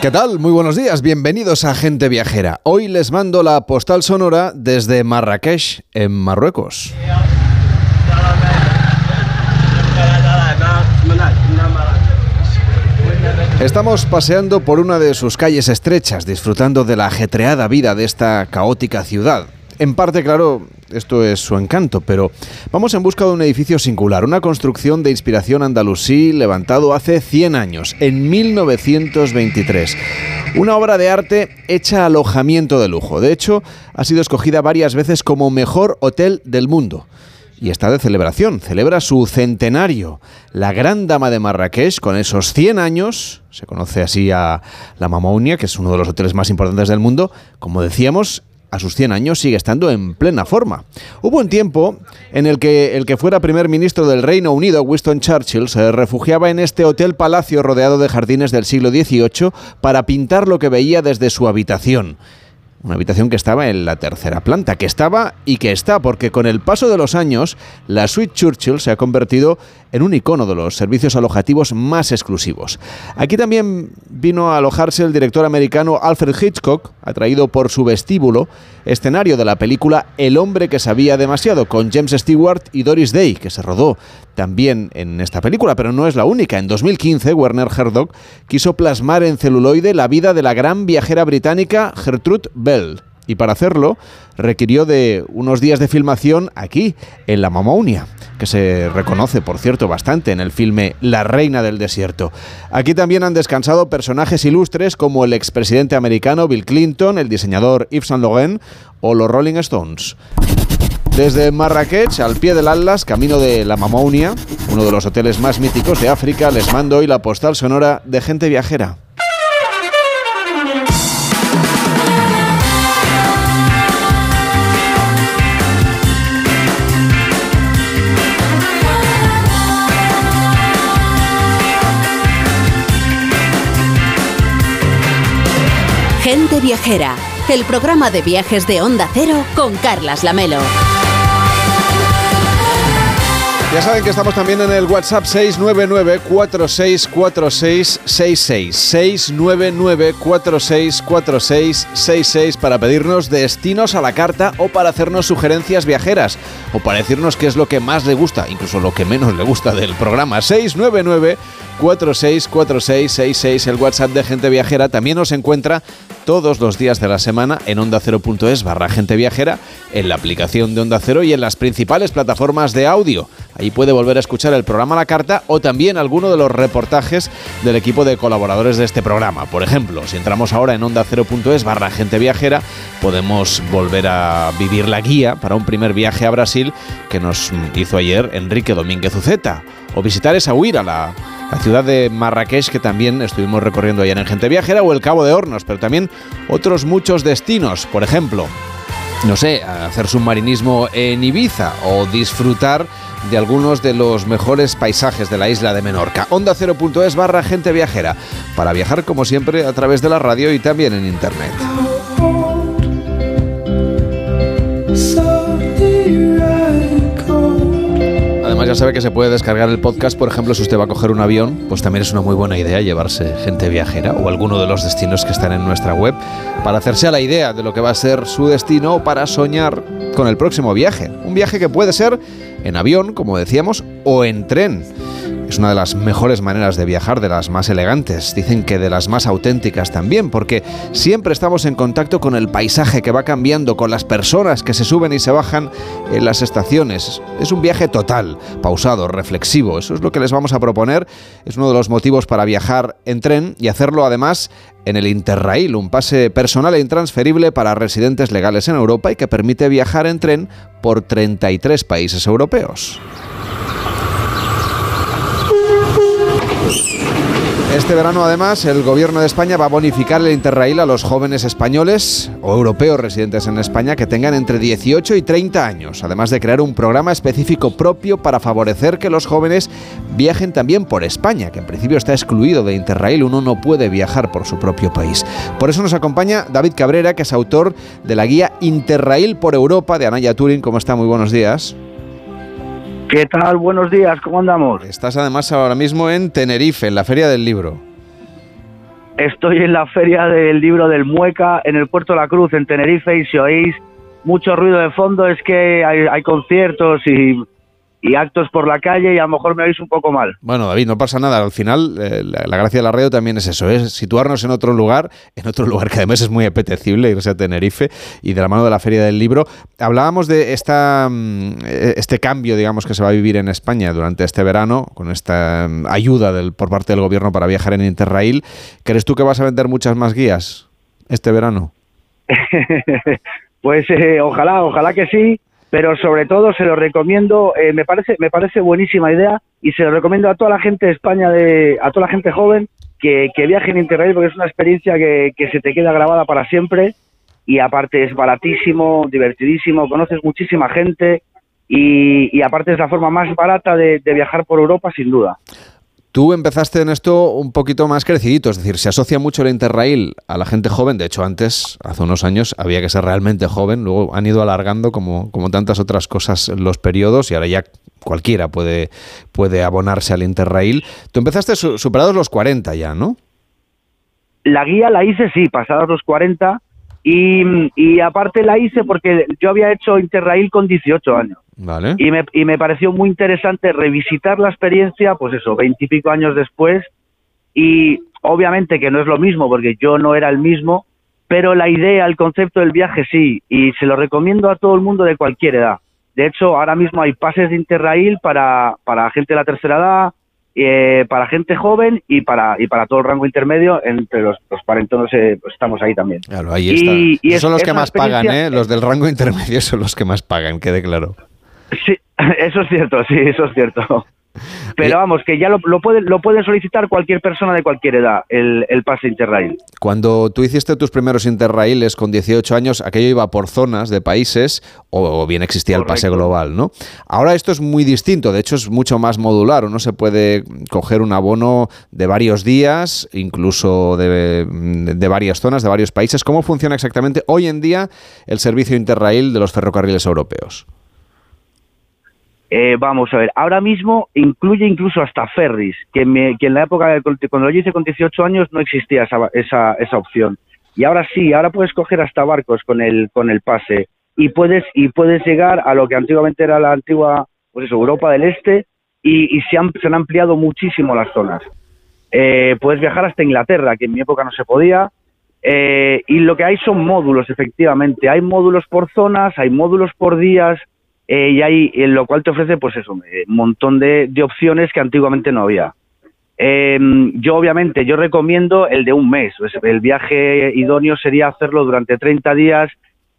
¿Qué tal? Muy buenos días, bienvenidos a Gente Viajera. Hoy les mando la postal sonora desde Marrakech, en Marruecos. Estamos paseando por una de sus calles estrechas, disfrutando de la ajetreada vida de esta caótica ciudad. En parte, claro, esto es su encanto, pero vamos en busca de un edificio singular, una construcción de inspiración andalusí levantado hace 100 años, en 1923. Una obra de arte hecha alojamiento de lujo. De hecho, ha sido escogida varias veces como mejor hotel del mundo y está de celebración. Celebra su centenario. La gran dama de Marrakech, con esos 100 años, se conoce así a la Mamounia, que es uno de los hoteles más importantes del mundo, como decíamos, a sus 100 años sigue estando en plena forma. Hubo un tiempo en el que el que fuera primer ministro del Reino Unido, Winston Churchill, se refugiaba en este hotel palacio rodeado de jardines del siglo XVIII para pintar lo que veía desde su habitación. Una habitación que estaba en la tercera planta, que estaba y que está, porque con el paso de los años, la suite Churchill se ha convertido en un icono de los servicios alojativos más exclusivos. Aquí también vino a alojarse el director americano Alfred Hitchcock, atraído por su vestíbulo, escenario de la película El hombre que sabía demasiado, con James Stewart y Doris Day, que se rodó también en esta película, pero no es la única. En 2015, Werner Herzog quiso plasmar en celuloide la vida de la gran viajera británica Gertrude Bell y para hacerlo requirió de unos días de filmación aquí, en la Mamounia, que se reconoce, por cierto, bastante en el filme La Reina del Desierto. Aquí también han descansado personajes ilustres como el expresidente americano Bill Clinton, el diseñador Yves Saint Laurent o los Rolling Stones. Desde Marrakech, al pie del Atlas, camino de la Mamounia, uno de los hoteles más míticos de África, les mando hoy la postal sonora de gente viajera. Gente Viajera, el programa de viajes de Onda Cero con Carlas Lamelo. Ya saben que estamos también en el WhatsApp 699-464666. 699-464666 para pedirnos destinos a la carta o para hacernos sugerencias viajeras o para decirnos qué es lo que más le gusta, incluso lo que menos le gusta del programa. 699 464666, el WhatsApp de Gente Viajera, también nos encuentra todos los días de la semana en onda0.es barra gente viajera, en la aplicación de Onda Cero y en las principales plataformas de audio. Ahí puede volver a escuchar el programa La Carta o también alguno de los reportajes del equipo de colaboradores de este programa. Por ejemplo, si entramos ahora en onda0.es barra gente viajera, podemos volver a vivir la guía para un primer viaje a Brasil que nos hizo ayer Enrique Domínguez Uceta. O visitar esa Huira, la la ciudad de Marrakech que también estuvimos recorriendo ayer en Gente Viajera o el Cabo de Hornos, pero también otros muchos destinos, por ejemplo, no sé, hacer submarinismo en Ibiza o disfrutar de algunos de los mejores paisajes de la isla de Menorca. Onda 0.es barra gente viajera, para viajar como siempre a través de la radio y también en internet. Ya sabe que se puede descargar el podcast, por ejemplo, si usted va a coger un avión, pues también es una muy buena idea llevarse gente viajera o alguno de los destinos que están en nuestra web para hacerse a la idea de lo que va a ser su destino o para soñar con el próximo viaje. Un viaje que puede ser en avión, como decíamos, o en tren. Es una de las mejores maneras de viajar, de las más elegantes, dicen que de las más auténticas también, porque siempre estamos en contacto con el paisaje que va cambiando, con las personas que se suben y se bajan en las estaciones. Es un viaje total, pausado, reflexivo, eso es lo que les vamos a proponer, es uno de los motivos para viajar en tren y hacerlo además en el Interrail, un pase personal e intransferible para residentes legales en Europa y que permite viajar en tren por 33 países europeos. Este verano, además, el Gobierno de España va a bonificar el Interrail a los jóvenes españoles o europeos residentes en España que tengan entre 18 y 30 años, además de crear un programa específico propio para favorecer que los jóvenes viajen también por España, que en principio está excluido de Interrail, uno no puede viajar por su propio país. Por eso nos acompaña David Cabrera, que es autor de la guía Interrail por Europa de Anaya Turing. ¿Cómo está? Muy buenos días. ¿Qué tal? Buenos días, ¿cómo andamos? Estás además ahora mismo en Tenerife, en la Feria del Libro. Estoy en la feria del libro del Mueca, en el Puerto de la Cruz, en Tenerife, y si oís mucho ruido de fondo es que hay, hay conciertos y y actos por la calle y a lo mejor me oís un poco mal. Bueno, David, no pasa nada. Al final, eh, la, gracia de la radio también es eso, es situarnos en otro lugar, en otro lugar que además es muy apetecible, irse a Tenerife y de la mano de la Feria del Libro. Hablábamos de esta, mm, e, este cambio, digamos, que se va a vivir en España durante este verano, con esta mm, ayuda del, por parte del gobierno para viajar en Interrail. ¿Crees tú que vas a vender muchas más guías este verano? pues eh, ojalá, ojalá que sí pero sobre todo se lo recomiendo, eh, me parece me parece buenísima idea y se lo recomiendo a toda la gente de España, de, a toda la gente joven que, que viaje en Interrail porque es una experiencia que, que se te queda grabada para siempre y aparte es baratísimo, divertidísimo, conoces muchísima gente y, y aparte es la forma más barata de, de viajar por Europa sin duda. Tú empezaste en esto un poquito más crecidito, es decir, se asocia mucho el Interrail a la gente joven. De hecho, antes, hace unos años, había que ser realmente joven. Luego han ido alargando, como, como tantas otras cosas, los periodos y ahora ya cualquiera puede, puede abonarse al Interrail. Tú empezaste superados los 40 ya, ¿no? La guía la hice, sí, pasados los 40. Y, y aparte la hice porque yo había hecho Interrail con 18 años. Y, me, y me pareció muy interesante revisitar la experiencia, pues eso, veintipico años después. Y obviamente que no es lo mismo, porque yo no era el mismo, pero la idea, el concepto del viaje sí, y se lo recomiendo a todo el mundo de cualquier edad. De hecho, ahora mismo hay pases de Interrail para, para gente de la tercera edad, eh, para gente joven y para y para todo el rango intermedio entre los, los eh, pues estamos ahí también claro ahí está. son los que más pagan ¿eh? los del rango intermedio son los que más pagan quede claro Sí, eso es cierto, sí, eso es cierto. Pero vamos, que ya lo, lo, puede, lo puede solicitar cualquier persona de cualquier edad, el, el, pase Interrail. Cuando tú hiciste tus primeros Interrailes con 18 años, aquello iba por zonas de países o bien existía el pase global, ¿no? Ahora esto es muy distinto, de hecho es mucho más modular, uno se puede coger un abono de varios días, incluso de, de varias zonas, de varios países. ¿Cómo funciona exactamente hoy en día el servicio Interrail de los ferrocarriles europeos? Eh, vamos a ver, ahora mismo incluye incluso hasta ferries, que, en la época, de, cuando lo hice con 18 años, no existía esa, esa, esa, opción. Y ahora sí, ahora puedes coger hasta barcos con el, con el pase y puedes, y puedes llegar a lo que antiguamente era la antigua pues eso, Europa del Este y, y se, han, se han ampliado muchísimo las zonas. Eh, puedes viajar hasta Inglaterra, que en mi época no se podía, eh, y lo que hay son módulos, efectivamente. Hay módulos por zonas, hay módulos por días, eh, y hay, en lo cual te ofrece, pues eso, un montón de, opciones que antiguamente no había. Em, yo obviamente, yo recomiendo el de un mes. El viaje idóneo sería hacerlo durante 30 días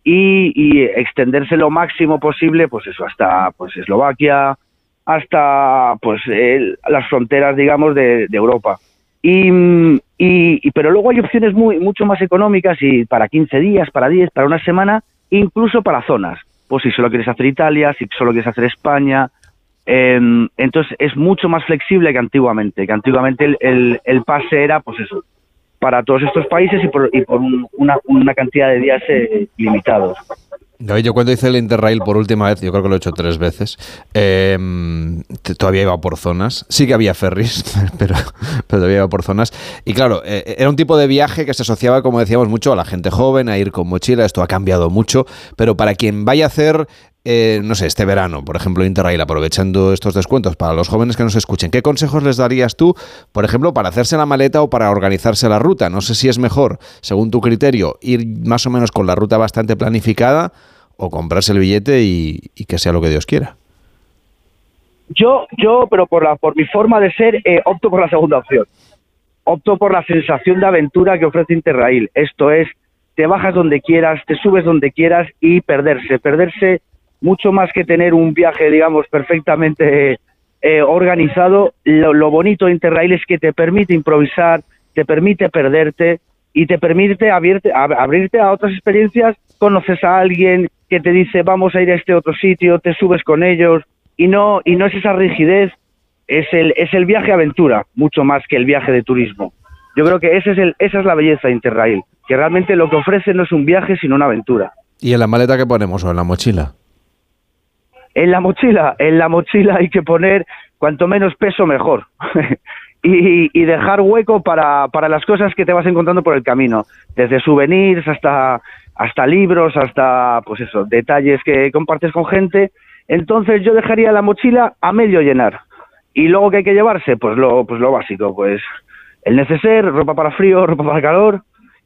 y, extenderse lo máximo posible, pues eso, hasta pues Eslovaquia, hasta pues las fronteras, digamos, de, Europa. Y, y, pero luego hay opciones muy mucho más económicas y para 15 días, para 10, para una semana, incluso para zonas pues si solo quieres hacer Italia, si solo quieres hacer España. Em, entonces es mucho más flexible que antiguamente, que antiguamente el, el, pase era, pues eso, para todos estos países y por, y por una, una, cantidad de días eh, limitados. David, yo cuando hice el Interrail por última vez, yo creo que lo he hecho tres veces, em, todavía iba por zonas. Sí que había ferries, pero, pero, todavía iba por zonas. Y claro, eh, era un tipo de viaje que se asociaba, como decíamos, mucho a la gente joven, a ir con mochila. Esto ha cambiado mucho. Pero para quien vaya a hacer eh, no sé, este verano, por ejemplo, Interrail, aprovechando estos descuentos para los jóvenes que nos escuchen, ¿qué consejos les darías tú, por ejemplo, para hacerse la maleta o para organizarse la ruta? No sé si es mejor, según tu criterio, ir más o menos con la ruta bastante planificada o comprarse el billete y, que sea lo que Dios quiera. Yo, yo, pero por, la, por mi forma de ser, eh, opto por la segunda opción. Opto por la sensación de aventura que ofrece Interrail. Esto es, te bajas donde quieras, te subes donde quieras y perderse. Perderse mucho más que tener un viaje, digamos, perfectamente eh, organizado, lo, bonito de Interrail es que te permite improvisar, te permite perderte y te permite abrirte, abrirte a otras experiencias, conoces a alguien que te dice vamos a ir a este otro sitio, te subes con ellos y no, y no es esa rigidez, es el, es el viaje aventura, mucho más que el viaje de turismo. Yo creo que ese es el, esa es la belleza de Interrail, que realmente lo que ofrece no es un viaje, sino una aventura. ¿Y en la maleta que ponemos o en la mochila? En la mochila, en la mochila hay que poner cuanto menos peso mejor. y, dejar hueco para, para las cosas que te vas encontrando por el camino, desde souvenirs hasta, hasta libros, hasta, pues eso, detalles que compartes con gente. Entonces yo dejaría la mochila a medio llenar. Y luego que hay que llevarse, pues lo, pues lo básico, pues el neceser, ropa para frío, ropa para calor,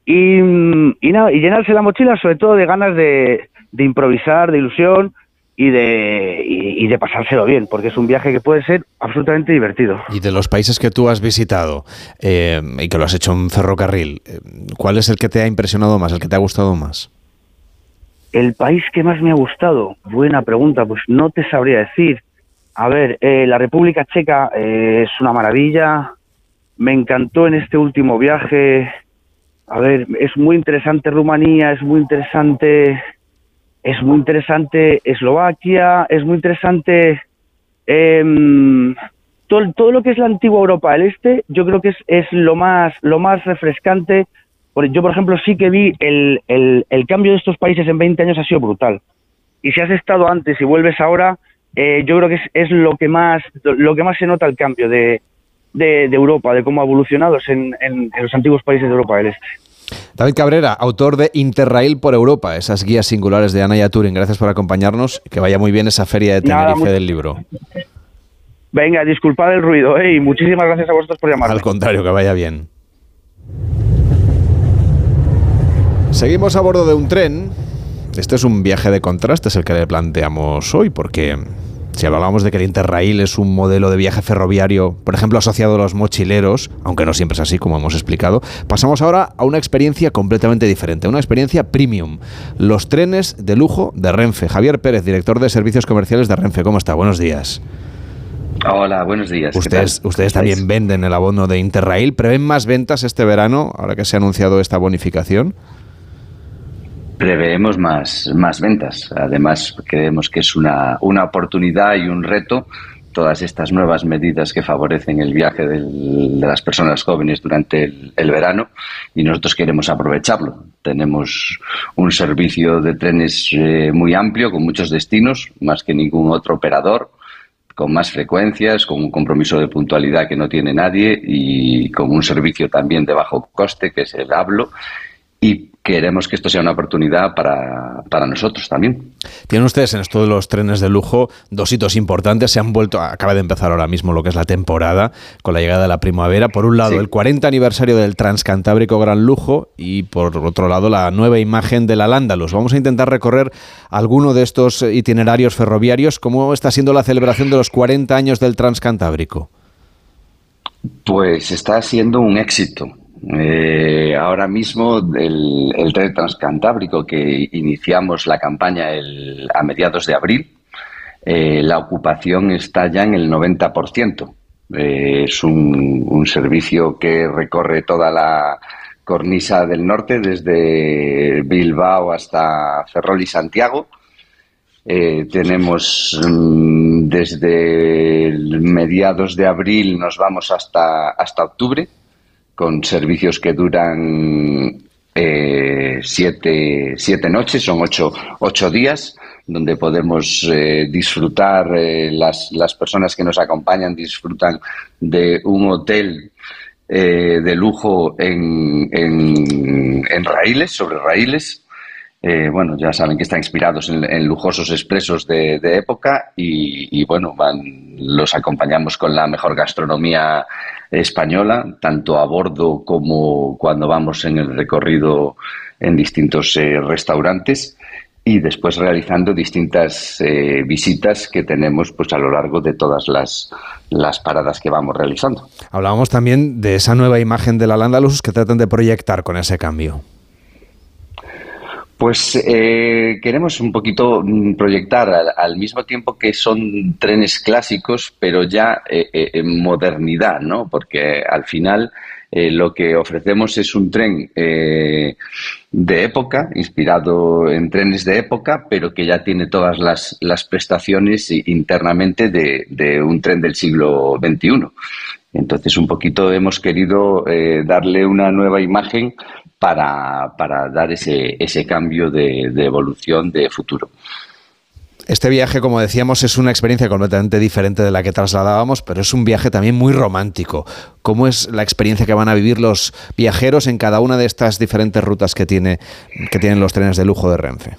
y, y nada, y llenarse la mochila sobre todo de ganas de, de improvisar, de ilusión, y de, y, de pasárselo bien, porque es un viaje que puede ser absolutamente divertido. Y de los países que tú has visitado eh, y que lo has hecho en ferrocarril, eh, ¿cuál es el que te ha impresionado más, el que te ha gustado más? El país que más me ha gustado, buena pregunta, pues no te sabría decir. A ver, eh, la República Checa es una maravilla, me encantó en este último viaje. A ver, es muy interesante Rumanía, es muy interesante es muy interesante Eslovaquia, es muy interesante em, todo, todo, lo que es la antigua Europa del Este, yo creo que es, es lo más lo más refrescante. Yo, por ejemplo, sí que vi el, el, cambio de estos países en 20 años ha sido brutal. Y si has estado antes y vuelves ahora, eh, yo creo que es, es, lo que más lo que más se nota el cambio de, de, Europa, de cómo ha evolucionado en, en los antiguos países de Europa del Este. David Cabrera, autor de Interrail por Europa, esas guías singulares de Anaya Turing. Gracias por acompañarnos. Que vaya muy bien esa feria de Tenerife del libro. Venga, disculpad el ruido ¿eh? y muchísimas gracias a vosotros por llamar. Al contrario, que vaya bien. Seguimos a bordo de un tren. Este es un viaje de contrastes el que le planteamos hoy, porque si hablábamos de que el Interrail es un modelo de viaje ferroviario, por ejemplo, asociado a los mochileros, aunque no siempre es así, como hemos explicado, pasamos ahora a una experiencia completamente diferente, una experiencia premium. Los trenes de lujo de Renfe. Javier Pérez, director de servicios comerciales de Renfe. ¿Cómo está? Buenos días. Hola, buenos días. Ustedes, ustedes también venden el abono de Interrail. ¿Prevén más ventas este verano, ahora que se ha anunciado esta bonificación? Preveemos más, más ventas. Además, creemos que es una, una oportunidad y un reto todas estas nuevas medidas que favorecen el viaje de las personas jóvenes durante el, verano y nosotros queremos aprovecharlo. Tenemos un servicio de trenes eh, muy amplio con muchos destinos, más que ningún otro operador, con más frecuencias, con un compromiso de puntualidad que no tiene nadie y con un servicio también de bajo coste que es el Hablo y queremos que esto sea una oportunidad para, para, nosotros también. Tienen ustedes en esto de los trenes de lujo dos hitos importantes. Se han vuelto, acaba de empezar ahora mismo lo que es la temporada con la llegada de la primavera. Por un lado, el 40 aniversario del Transcantábrico Gran Lujo y por otro lado, la nueva imagen de la Lándalus. Vamos a intentar recorrer alguno de estos itinerarios ferroviarios. ¿Cómo está siendo la celebración de los 40 años del Transcantábrico? Pues está siendo un éxito. Eh, ahora mismo el, tren transcantábrico que iniciamos la campaña a mediados de abril, eh, la ocupación está ya en el 90%. Eh, es un, servicio que recorre toda la cornisa del norte, desde Bilbao hasta Ferrol y Santiago. tenemos mm, desde mediados de abril, nos vamos hasta, hasta octubre con servicios que duran eh, siete, siete, noches, son ocho, ocho, días, donde podemos eh, disfrutar, eh, las, las, personas que nos acompañan disfrutan de un hotel de lujo en, en, en, raíles, sobre raíles. Bueno, ya saben que están inspirados en, lujosos expresos de, época y, bueno, van, los acompañamos con la mejor gastronomía española, tanto a bordo como cuando vamos en el recorrido en distintos eh, restaurantes y después realizando distintas eh, visitas que tenemos pues a lo largo de todas las, las paradas que vamos realizando. Hablábamos también de esa nueva imagen de la Landalus que tratan de proyectar con ese cambio. Pues eh, queremos un poquito mm, proyectar al, mismo tiempo que son trenes clásicos, pero ya eh, eh, en modernidad, ¿no? Porque al final lo que ofrecemos es un tren de época, inspirado en trenes de época, pero que ya tiene todas las, las prestaciones internamente de, de, un tren del siglo XXI. Entonces, un poquito hemos querido darle una nueva imagen para, para dar ese, ese cambio de, evolución de futuro. Este viaje, como decíamos, es una experiencia completamente diferente de la que trasladábamos, pero es un viaje también muy romántico. ¿Cómo es la experiencia que van a vivir los viajeros en cada una de estas diferentes rutas que, tiene, que tienen los trenes de lujo de Renfe?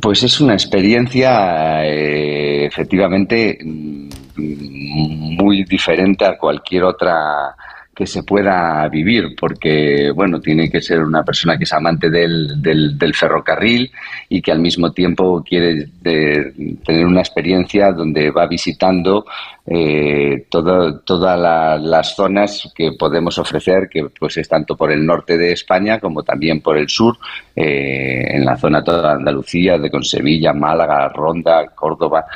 Pues es una experiencia eh, efectivamente mm, muy diferente a cualquier otra que se pueda vivir, porque, bueno, tiene que ser una persona que es amante del, del, ferrocarril y que al mismo tiempo quiere eh, tener una experiencia donde va visitando eh, todas las zonas que podemos ofrecer, que pues es tanto por el norte de España como también por el sur, eh, en la zona toda de Andalucía, de con Sevilla, Málaga, Ronda, Córdoba.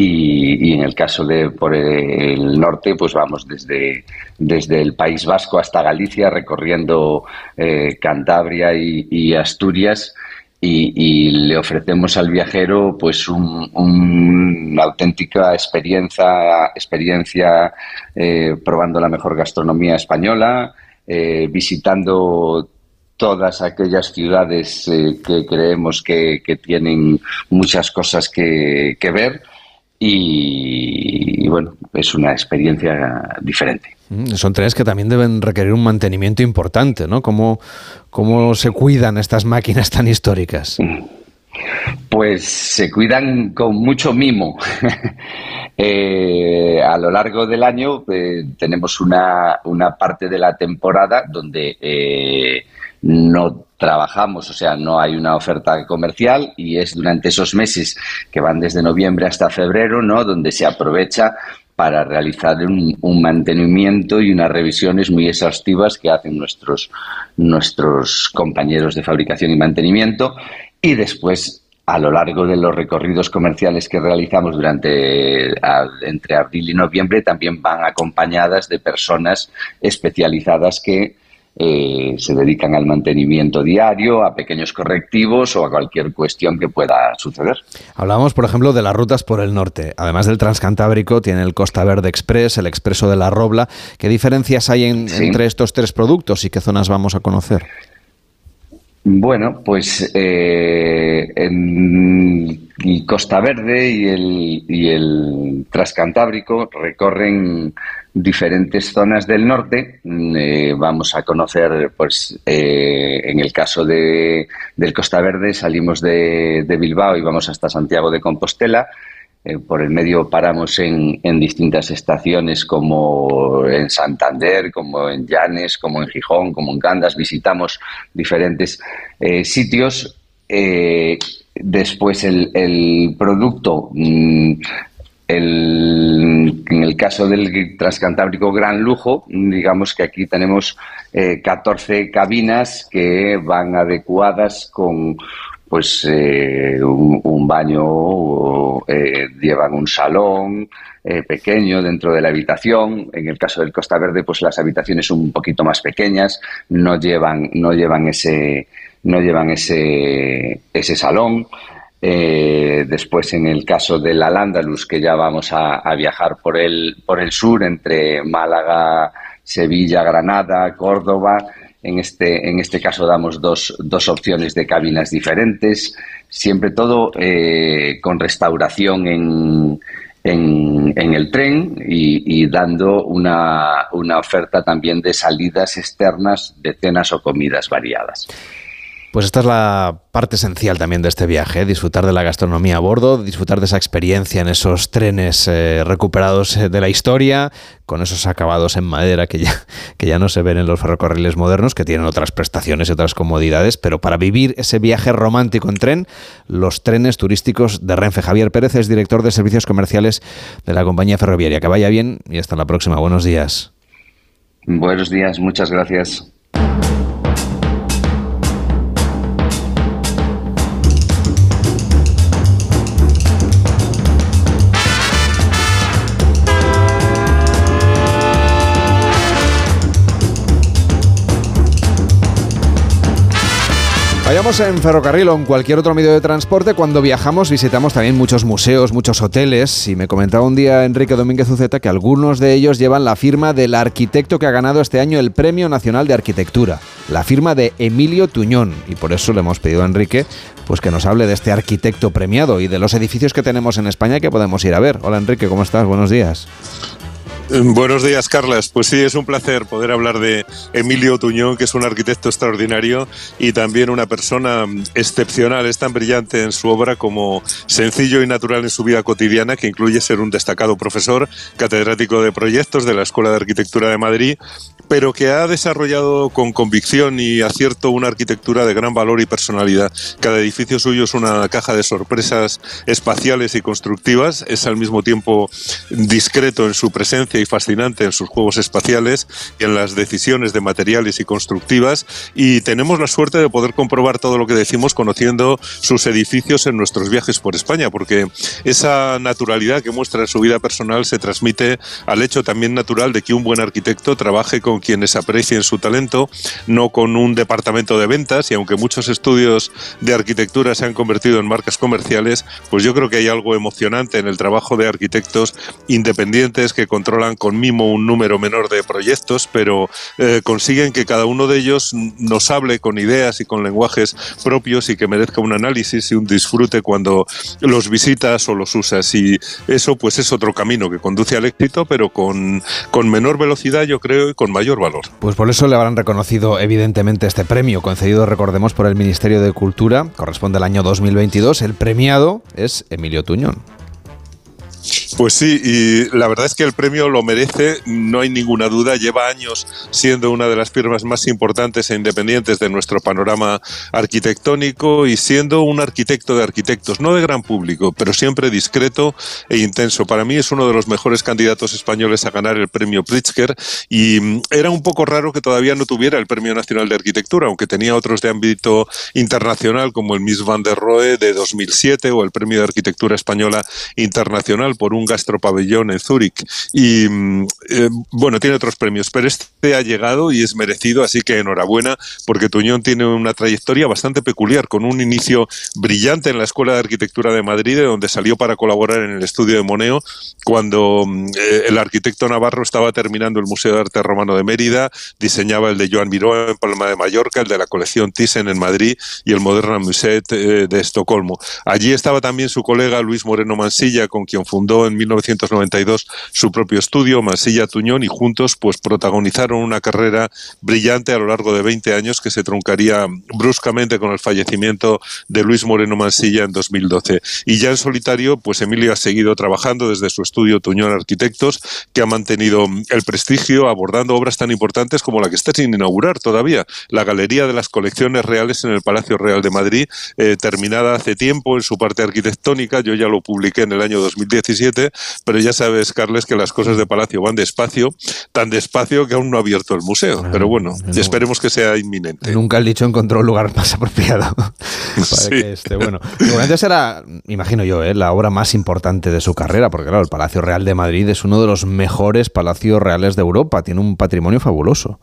Y, en el caso de por el norte, pues vamos desde, desde el País Vasco hasta Galicia, recorriendo eh, Cantabria y, Asturias. Y, le ofrecemos al viajero pues una auténtica experiencia, experiencia eh, probando la mejor gastronomía española, eh, visitando todas aquellas ciudades que creemos que, tienen muchas cosas que ver y, bueno, es una experiencia diferente. Mm, son trenes que también deben requerir un mantenimiento importante, ¿no? ¿Cómo, cómo se cuidan estas máquinas tan históricas? Pues se cuidan con mucho mimo. Eh, a lo largo del año eh, tenemos una, una, parte de la temporada donde eh, no trabajamos, o sea, no hay una oferta comercial y es durante esos meses que van desde noviembre hasta febrero, ¿no? Donde se aprovecha para realizar un, mantenimiento y unas revisiones muy exhaustivas que hacen nuestros, nuestros compañeros de fabricación y mantenimiento y después a lo largo de los recorridos comerciales que realizamos durante entre abril y noviembre también van acompañadas de personas especializadas que eh, se dedican al mantenimiento diario, a pequeños correctivos o a cualquier cuestión que pueda suceder. Hablamos, por ejemplo, de las rutas por el norte. Además del Transcantábrico, tiene el Costa Verde Express, el Expreso de la Robla. ¿Qué diferencias hay entre estos tres productos y qué zonas vamos a conocer? Bueno, pues eh, en Costa Verde y el, y el Transcantábrico recorren diferentes zonas del norte. Mm, eh, vamos a conocer, pues, eh, en el caso de, del Costa Verde, salimos de, Bilbao y vamos hasta Santiago de Compostela. Eh, por el medio paramos en, en, distintas estaciones como en Santander, como en Llanes, como en Gijón, como en Candas. Visitamos diferentes sitios. Después el, producto mm, en el caso del Transcantábrico Gran Lujo, digamos que aquí tenemos eh, 14 cabinas que van adecuadas con pues eh, un, baño, eh, llevan un salón eh, pequeño dentro de la habitación. En el caso del Costa Verde, pues las habitaciones son un poquito más pequeñas, no llevan, no llevan ese, no llevan ese, ese salón. Eh, después, en el caso del Al-Ándalus, que ya vamos a, viajar por el, por el sur, entre Málaga, Sevilla, Granada, Córdoba. En este, en este caso damos dos, dos opciones de cabinas diferentes, siempre todo eh, con restauración en, en, el tren y, y dando una, una oferta también de salidas externas de cenas o comidas variadas. Pues esta es la parte esencial también de este viaje, ¿eh? disfrutar de la gastronomía a bordo, disfrutar de esa experiencia en esos trenes eh, recuperados eh, de la historia, con esos acabados en madera que ya, que ya no se ven en los ferrocarriles modernos, que tienen otras prestaciones y otras comodidades, pero para vivir ese viaje romántico en tren, los trenes turísticos de Renfe. Javier Pérez es director de servicios comerciales de la compañía ferroviaria. Que vaya bien y hasta la próxima. Buenos días. Buenos días, muchas gracias. Vayamos en ferrocarril o en cualquier otro medio de transporte. Cuando viajamos visitamos también muchos museos, muchos hoteles. Y me comentaba un día Enrique Domínguez Uceta que algunos de ellos llevan la firma del arquitecto que ha ganado este año el Premio Nacional de Arquitectura. La firma de Emilio Tuñón. Y por eso le hemos pedido a Enrique pues que nos hable de este arquitecto premiado y de los edificios que tenemos en España que podemos ir a ver. Hola Enrique, ¿cómo estás? Buenos días. Buenos días, Carlas. Pues sí, es un placer poder hablar de Emilio Tuñón, que es un arquitecto extraordinario y también una persona excepcional. Es tan brillante en su obra como sencillo y natural en su vida cotidiana, que incluye ser un destacado profesor, catedrático de proyectos de la Escuela de Arquitectura de Madrid pero que ha desarrollado con convicción y acierto una arquitectura de gran valor y personalidad. Cada edificio suyo es una caja de sorpresas espaciales y constructivas, es al mismo tiempo discreto en su presencia y fascinante en sus juegos espaciales y en las decisiones de materiales y constructivas y tenemos la suerte de poder comprobar todo lo que decimos conociendo sus edificios en nuestros viajes por España, porque esa naturalidad que muestra en su vida personal se transmite al hecho también natural de que un buen arquitecto trabaje con quienes aprecien su talento, no con un departamento de ventas y aunque muchos estudios de arquitectura se han convertido en marcas comerciales, pues yo creo que hay algo emocionante en el trabajo de arquitectos independientes que controlan con mimo un número menor de proyectos, pero eh, consiguen que cada uno de ellos nos hable con ideas y con lenguajes propios y que merezca un análisis y un disfrute cuando los visitas o los usas. Y eso pues es otro camino que conduce al éxito, pero con, con menor velocidad yo creo y con mayor valor. Pues por eso le habrán reconocido evidentemente este premio, concedido, recordemos, por el Ministerio de Cultura, corresponde al año 2022. El premiado es Emilio Tuñón. Pues sí, y la verdad es que el premio lo merece, no hay ninguna duda, lleva años siendo una de las firmas más importantes e independientes de nuestro panorama arquitectónico y siendo un arquitecto de arquitectos, no de gran público, pero siempre discreto e intenso. Para mí es uno de los mejores candidatos españoles a ganar el premio Pritzker y mm, era un poco raro que todavía no tuviera el Premio Nacional de Arquitectura, aunque tenía otros de ámbito internacional como el Miss Van der Rohe de 2007 o el Premio de Arquitectura Española Internacional por un gastropabellón en Zúrich. Y mm, eh, bueno, tiene otros premios, pero este ha llegado y es merecido, así que enhorabuena, porque Tuñón tiene una trayectoria bastante peculiar, con un inicio brillante en la Escuela de Arquitectura de Madrid, de donde salió para colaborar en el estudio de Moneo, cuando mm, eh, el arquitecto navarro estaba terminando el Museo de Arte Romano de Mérida, diseñaba el de Joan Miró en Palma de Mallorca, el de la colección Thyssen en Madrid y el Moderna Museet eh, de Estocolmo. Allí estaba también su colega Luis Moreno Mansilla, con quien fundó en 1992 su propio estudio, Mansilla Tuñón, y juntos pues protagonizaron una carrera brillante a lo largo de 20 años que se truncaría bruscamente con el fallecimiento de Luis Moreno Mansilla en 2012. Y ya en solitario, pues Emilio ha seguido trabajando desde su estudio Tuñón Arquitectos, que ha mantenido el prestigio abordando obras tan importantes como la que está sin inaugurar todavía, la Galería de las Colecciones Reales en el Palacio Real de Madrid, eh, terminada hace tiempo en su parte arquitectónica, yo ya lo publiqué en el año 2017 pero ya sabes, Carles, que las cosas de Palacio van despacio, tan despacio que aún no ha abierto el museo. pero bueno, esperemos que sea inminente. Nunca el dicho encontró un lugar más apropiado para que esté. Bueno, seguramente será, imagino yo, ¿eh? la obra más importante de su carrera, porque claro, el Palacio Real de Madrid es uno de los mejores palacios reales de Europa, tiene un patrimonio fabuloso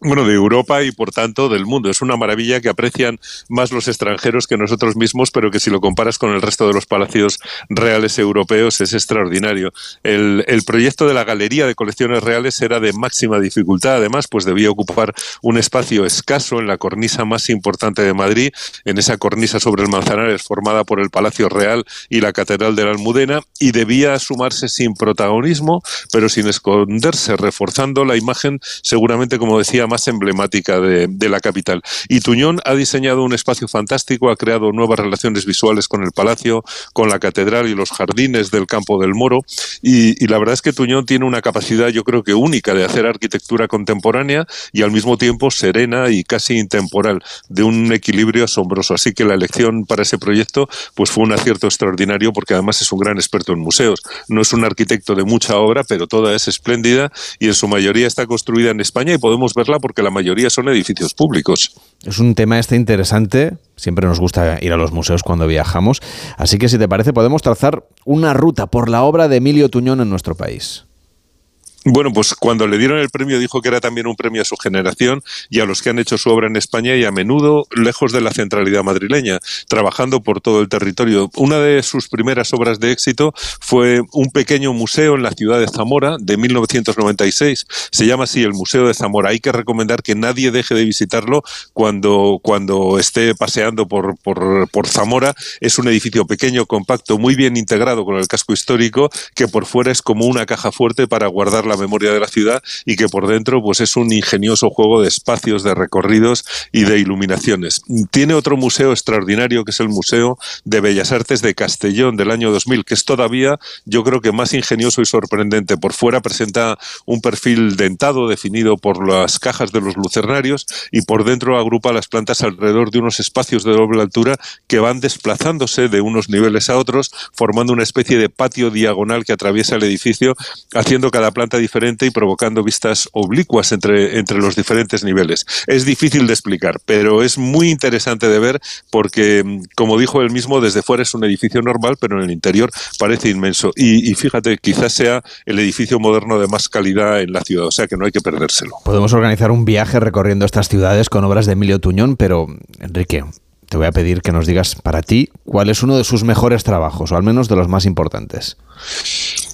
bueno, de Europa y por tanto del mundo. Es una maravilla que aprecian más los extranjeros que nosotros mismos, pero que si lo comparas con el resto de los palacios reales europeos es extraordinario. El, proyecto de la Galería de Colecciones Reales era de máxima dificultad, además, pues debía ocupar un espacio escaso en la cornisa más importante de Madrid, en esa cornisa sobre el Manzanares formada por el Palacio Real y la Catedral de la Almudena, y debía sumarse sin protagonismo, pero sin esconderse, reforzando la imagen, seguramente, como decía, más emblemática de, la capital. Y Tuñón ha diseñado un espacio fantástico, ha creado nuevas relaciones visuales con el palacio, con la catedral y los jardines del campo del Moro. Y, la verdad es que Tuñón tiene una capacidad, yo creo que única, de hacer arquitectura contemporánea y al mismo tiempo serena y casi intemporal, de un equilibrio asombroso. Así que la elección para ese proyecto pues fue un acierto extraordinario porque además es un gran experto en museos. No es un arquitecto de mucha obra, pero toda es espléndida y en su mayoría está construida en España y podemos verla porque la mayoría son edificios públicos. Es un tema este interesante. Siempre nos gusta ir a los museos cuando viajamos. Así que si te parece podemos trazar una ruta por la obra de Emilio Tuñón en nuestro país. Bueno, pues cuando le dieron el premio dijo que era también un premio a su generación y a los que han hecho su obra en España y a menudo lejos de la centralidad madrileña, trabajando por todo el territorio. Una de sus primeras obras de éxito fue un pequeño museo en la ciudad de Zamora de 1996. Se llama así el Museo de Zamora. Hay que recomendar que nadie deje de visitarlo cuando, cuando esté paseando por, por, por Zamora. Es un edificio pequeño, compacto, muy bien integrado con el casco histórico, que por fuera es como una caja fuerte para guardar la memoria de la ciudad y que por dentro pues es un ingenioso juego de espacios, de recorridos y de iluminaciones. Tiene otro museo extraordinario que es el Museo de Bellas Artes de Castellón del año 2000, que es todavía yo creo que más ingenioso y sorprendente. Por fuera presenta un perfil dentado definido por las cajas de los lucernarios y por dentro agrupa las plantas alrededor de unos espacios de doble altura que van desplazándose de unos niveles a otros, formando una especie de patio diagonal que atraviesa el edificio, haciendo cada planta diferente y provocando vistas oblicuas entre, entre los diferentes niveles. Es difícil de explicar, pero es muy interesante de ver porque, como dijo él mismo, desde fuera es un edificio normal, pero en el interior parece inmenso. Y, y fíjate, quizás sea el edificio moderno de más calidad en la ciudad, o sea que no hay que perdérselo. Podemos organizar un viaje recorriendo estas ciudades con obras de Emilio Tuñón, pero Enrique, te voy a pedir que nos digas para ti cuál es uno de sus mejores trabajos, o al menos de los más importantes.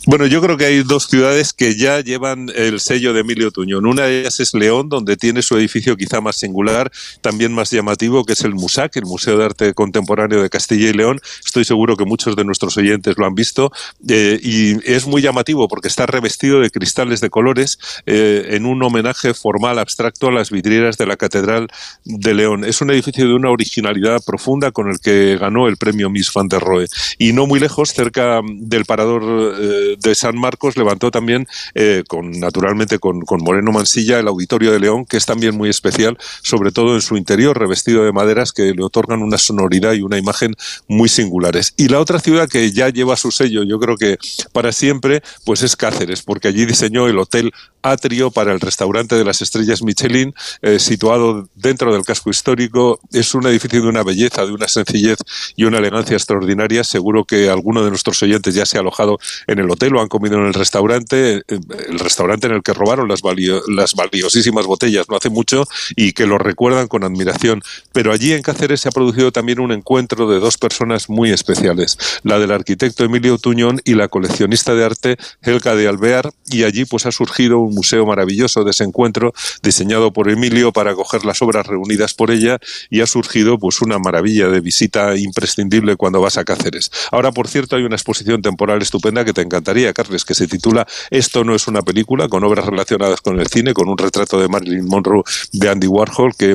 Bueno, yo creo que hay dos ciudades que ya llevan el sello de Emilio Tuñón. Una de ellas es León, donde tiene su edificio quizá más singular, también más llamativo, que es el MUSAC, el Museo de Arte Contemporáneo de Castilla y León. Estoy seguro que muchos de nuestros oyentes lo han visto. Eh, y es muy llamativo porque está revestido de cristales de colores eh, en un homenaje formal abstracto a las vidrieras de la Catedral de León. Es un edificio de una originalidad profunda con el que ganó el premio Miss Van der Rohe. Y no muy lejos, cerca del parador eh, de San Marcos levantó también, eh, con, naturalmente con, Moreno Mansilla, el Auditorio de León, que es también muy especial, sobre todo en su interior, revestido de maderas que le otorgan una sonoridad y una imagen muy singulares. Y la otra ciudad que ya lleva su sello, yo creo que para siempre, pues es Cáceres, porque allí diseñó el Hotel Atrio para el restaurante de las estrellas Michelin, eh, situado dentro del casco histórico. Es un edificio de una belleza, de una sencillez y una elegancia extraordinaria. Seguro que alguno de nuestros oyentes ya se ha alojado en el hotel lo han comido en el restaurante, eh, el restaurante en el que robaron las, las valiosísimas botellas no hace mucho y que lo recuerdan con admiración. Pero allí en Cáceres se ha producido también un encuentro de dos personas muy especiales, la del arquitecto Emilio Tuñón y la coleccionista de arte Helga de Alvear, y allí pues ha surgido un museo maravilloso de ese encuentro diseñado por Emilio para acoger las obras reunidas por ella y ha surgido pues una maravilla de visita imprescindible cuando vas a Cáceres. Ahora, por cierto, hay una exposición temporal estupenda que te encantaría Carles, que se titula Esto no es una película, con obras relacionadas con el cine, con un retrato de Marilyn Monroe de Andy Warhol que,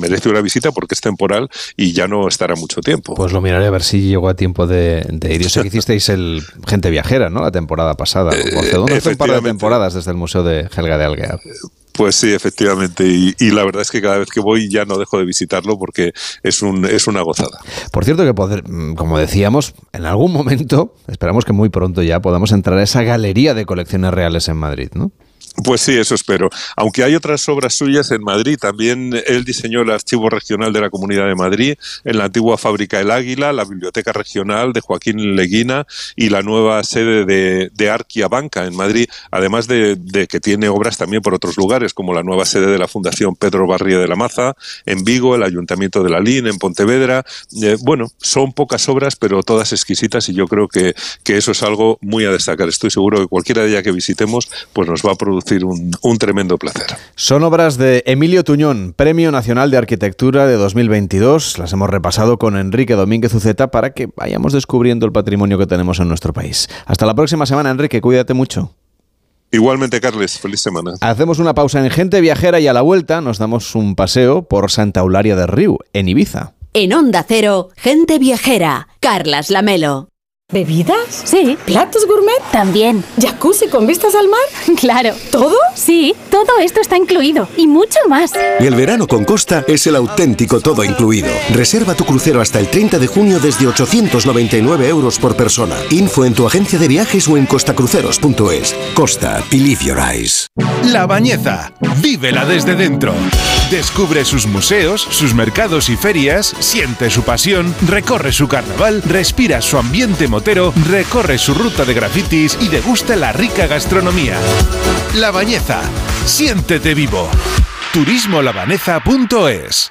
merece una visita porque es temporal y ya no estará mucho tiempo. Pues lo miraré a ver si llegó a tiempo de, ir. Yo sé que hicisteis el Gente Viajera, ¿no? La temporada pasada. Eh, hace un par de temporadas desde el Museo de Helga de Algear. Pues sí, efectivamente. Y, la verdad es que cada vez que voy ya no dejo de visitarlo porque es, un, es una gozada. Por cierto, que poder, mm, como decíamos, en algún momento, esperamos que muy pronto ya podamos entrar a esa galería de colecciones reales en Madrid, ¿no? Pues sí, eso espero. Aunque hay otras obras suyas en Madrid, también él diseñó el Archivo Regional de la Comunidad de Madrid, en la antigua fábrica El Águila, la Biblioteca Regional de Joaquín Leguina y la nueva sede de, Arquia Banca en Madrid, además de, que tiene obras también por otros lugares, como la nueva sede de la Fundación Pedro Barría de la Maza, en Vigo, el Ayuntamiento de la Lin, en Pontevedra. Eh, bueno, son pocas obras, pero todas exquisitas y yo creo que, que eso es algo muy a destacar. Estoy seguro que cualquiera ellas que visitemos, pues nos va a producir un, tremendo placer. Son obras de Emilio Tuñón, Premio Nacional de Arquitectura de 2022. Las hemos repasado con Enrique Domínguez Uceta para que vayamos descubriendo el patrimonio que tenemos en nuestro país. Hasta la próxima semana, Enrique. Cuídate mucho. Igualmente, Carles, feliz semana. Hacemos una pausa en Gente Viajera y a la vuelta nos damos un paseo por Santa Eularia del Río, en Ibiza. En Onda Cero, Gente Viajera, Carlas Lamelo. ¿Bebidas? Sí. ¿Platos gourmet? También. ¿Jacuzzi con vistas al mar? Claro. ¿Todo? Sí, todo esto está incluido y mucho más. Y el verano con Costa es el auténtico todo incluido. Reserva tu crucero hasta el 30 de junio desde 899 euros por persona. Info en tu agencia de viajes o en costacruceros.es. Costa, believe your eyes. La Bañeza. Vívela desde dentro. Descubre sus museos, sus mercados y ferias, siente su pasión, recorre su carnaval, respira su ambiente motero, recorre su ruta de grafitis y degusta la rica gastronomía. La Bañeza. Siéntete vivo. turismolabaneza.es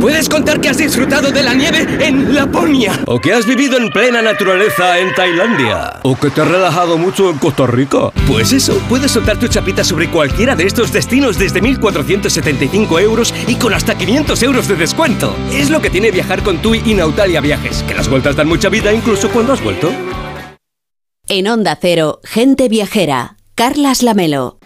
Puedes contar que has disfrutado de la nieve en Laponia. O que has vivido en plena naturaleza en Tailandia. O que te has relajado mucho en Costa Rica. Pues eso, puedes soltar tu chapita sobre cualquiera de estos destinos desde 1.475 euros y con hasta 500 euros de descuento. Es lo que tiene viajar con TUI y Nautalia Viajes, que las vueltas dan mucha vida incluso cuando has vuelto. En Onda Cero, gente viajera. Carlas Lamelo.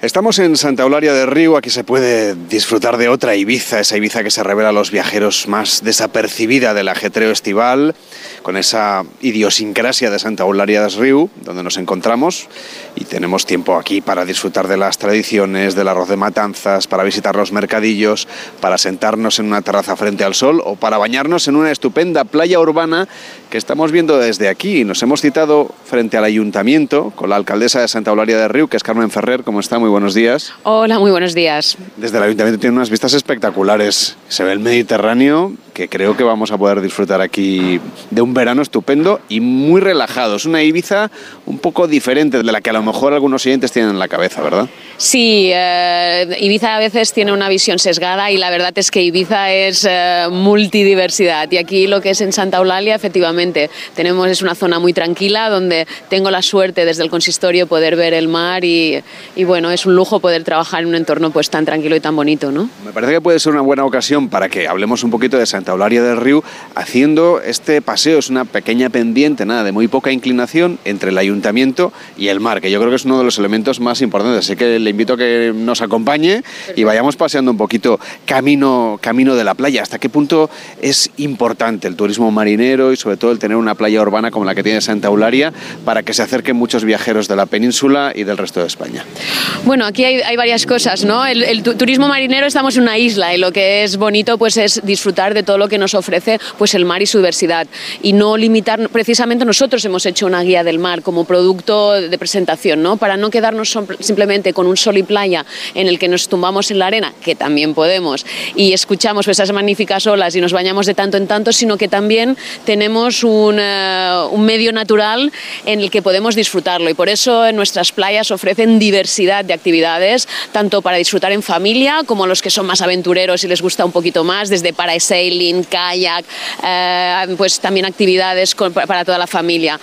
Estamos en Santa Eulalia de Río, aquí se puede disfrutar de otra Ibiza, esa Ibiza que se revela a los viajeros más desapercibida del ajetreo estival, con esa idiosincrasia de Santa Eulalia de Río, donde nos encontramos, y tenemos tiempo aquí para disfrutar de las tradiciones, del arroz de matanzas, para visitar los mercadillos, para sentarnos en una terraza frente al sol o para bañarnos en una estupenda playa urbana que estamos viendo desde aquí. Nos hemos citado frente al ayuntamiento con la alcaldesa de Santa Eulalia de Río, que es Carmen Ferrer. ¿Cómo está? Muy buenos días. Hola, muy buenos días. Desde el ayuntamiento tiene unas vistas espectaculares. Se ve el Mediterráneo, que creo que vamos a poder disfrutar aquí de un verano estupendo y muy relajado. Es una Ibiza un poco diferente de la que a lo mejor algunos oyentes tienen en la cabeza, ¿verdad? Sí, eh, Ibiza a veces tiene una visión sesgada y la verdad es que Ibiza es eh, multidiversidad. Y aquí lo que es en Santa Eulalia, efectivamente, tenemos es una zona muy tranquila donde tengo la suerte desde el consistorio poder ver el mar y, y bueno, es un lujo poder trabajar en un entorno pues tan tranquilo y tan bonito, ¿no? Me parece que puede ser una buena ocasión para que hablemos un poquito de Santa Eulalia del Río haciendo este paseo. Es una pequeña pendiente, nada, de muy poca inclinación entre el ayuntamiento y el mar, que yo creo que es uno de los elementos más importantes. Así que le invito a que nos acompañe y vayamos paseando un poquito camino, camino de la playa. ¿Hasta qué punto es importante el turismo marinero y sobre todo el tener una playa urbana como la que tiene Santa Eulalia para que se acerquen muchos viajeros de la península y del resto de España? Bueno, aquí hay, varias cosas, ¿no? El, el tu- turismo marinero estamos en una isla y lo que es bonito pues es disfrutar de todo lo que nos ofrece pues el mar y su diversidad y no limitar, precisamente nosotros hemos hecho una guía del mar como producto de presentación, ¿no? Para no quedarnos simplemente con un sol y playa en el que nos tumbamos en la arena, que también podemos, y escuchamos pues, esas magníficas olas y nos bañamos de tanto en tanto, sino que también tenemos un, eh, un medio natural en el que podemos disfrutarlo y por eso en nuestras playas ofrecen diversidad de actividades, tanto para disfrutar en familia como los que son más aventureros y les gusta un poquito más, desde parasailing, kayak, eh, pues también actividades con- para toda la familia.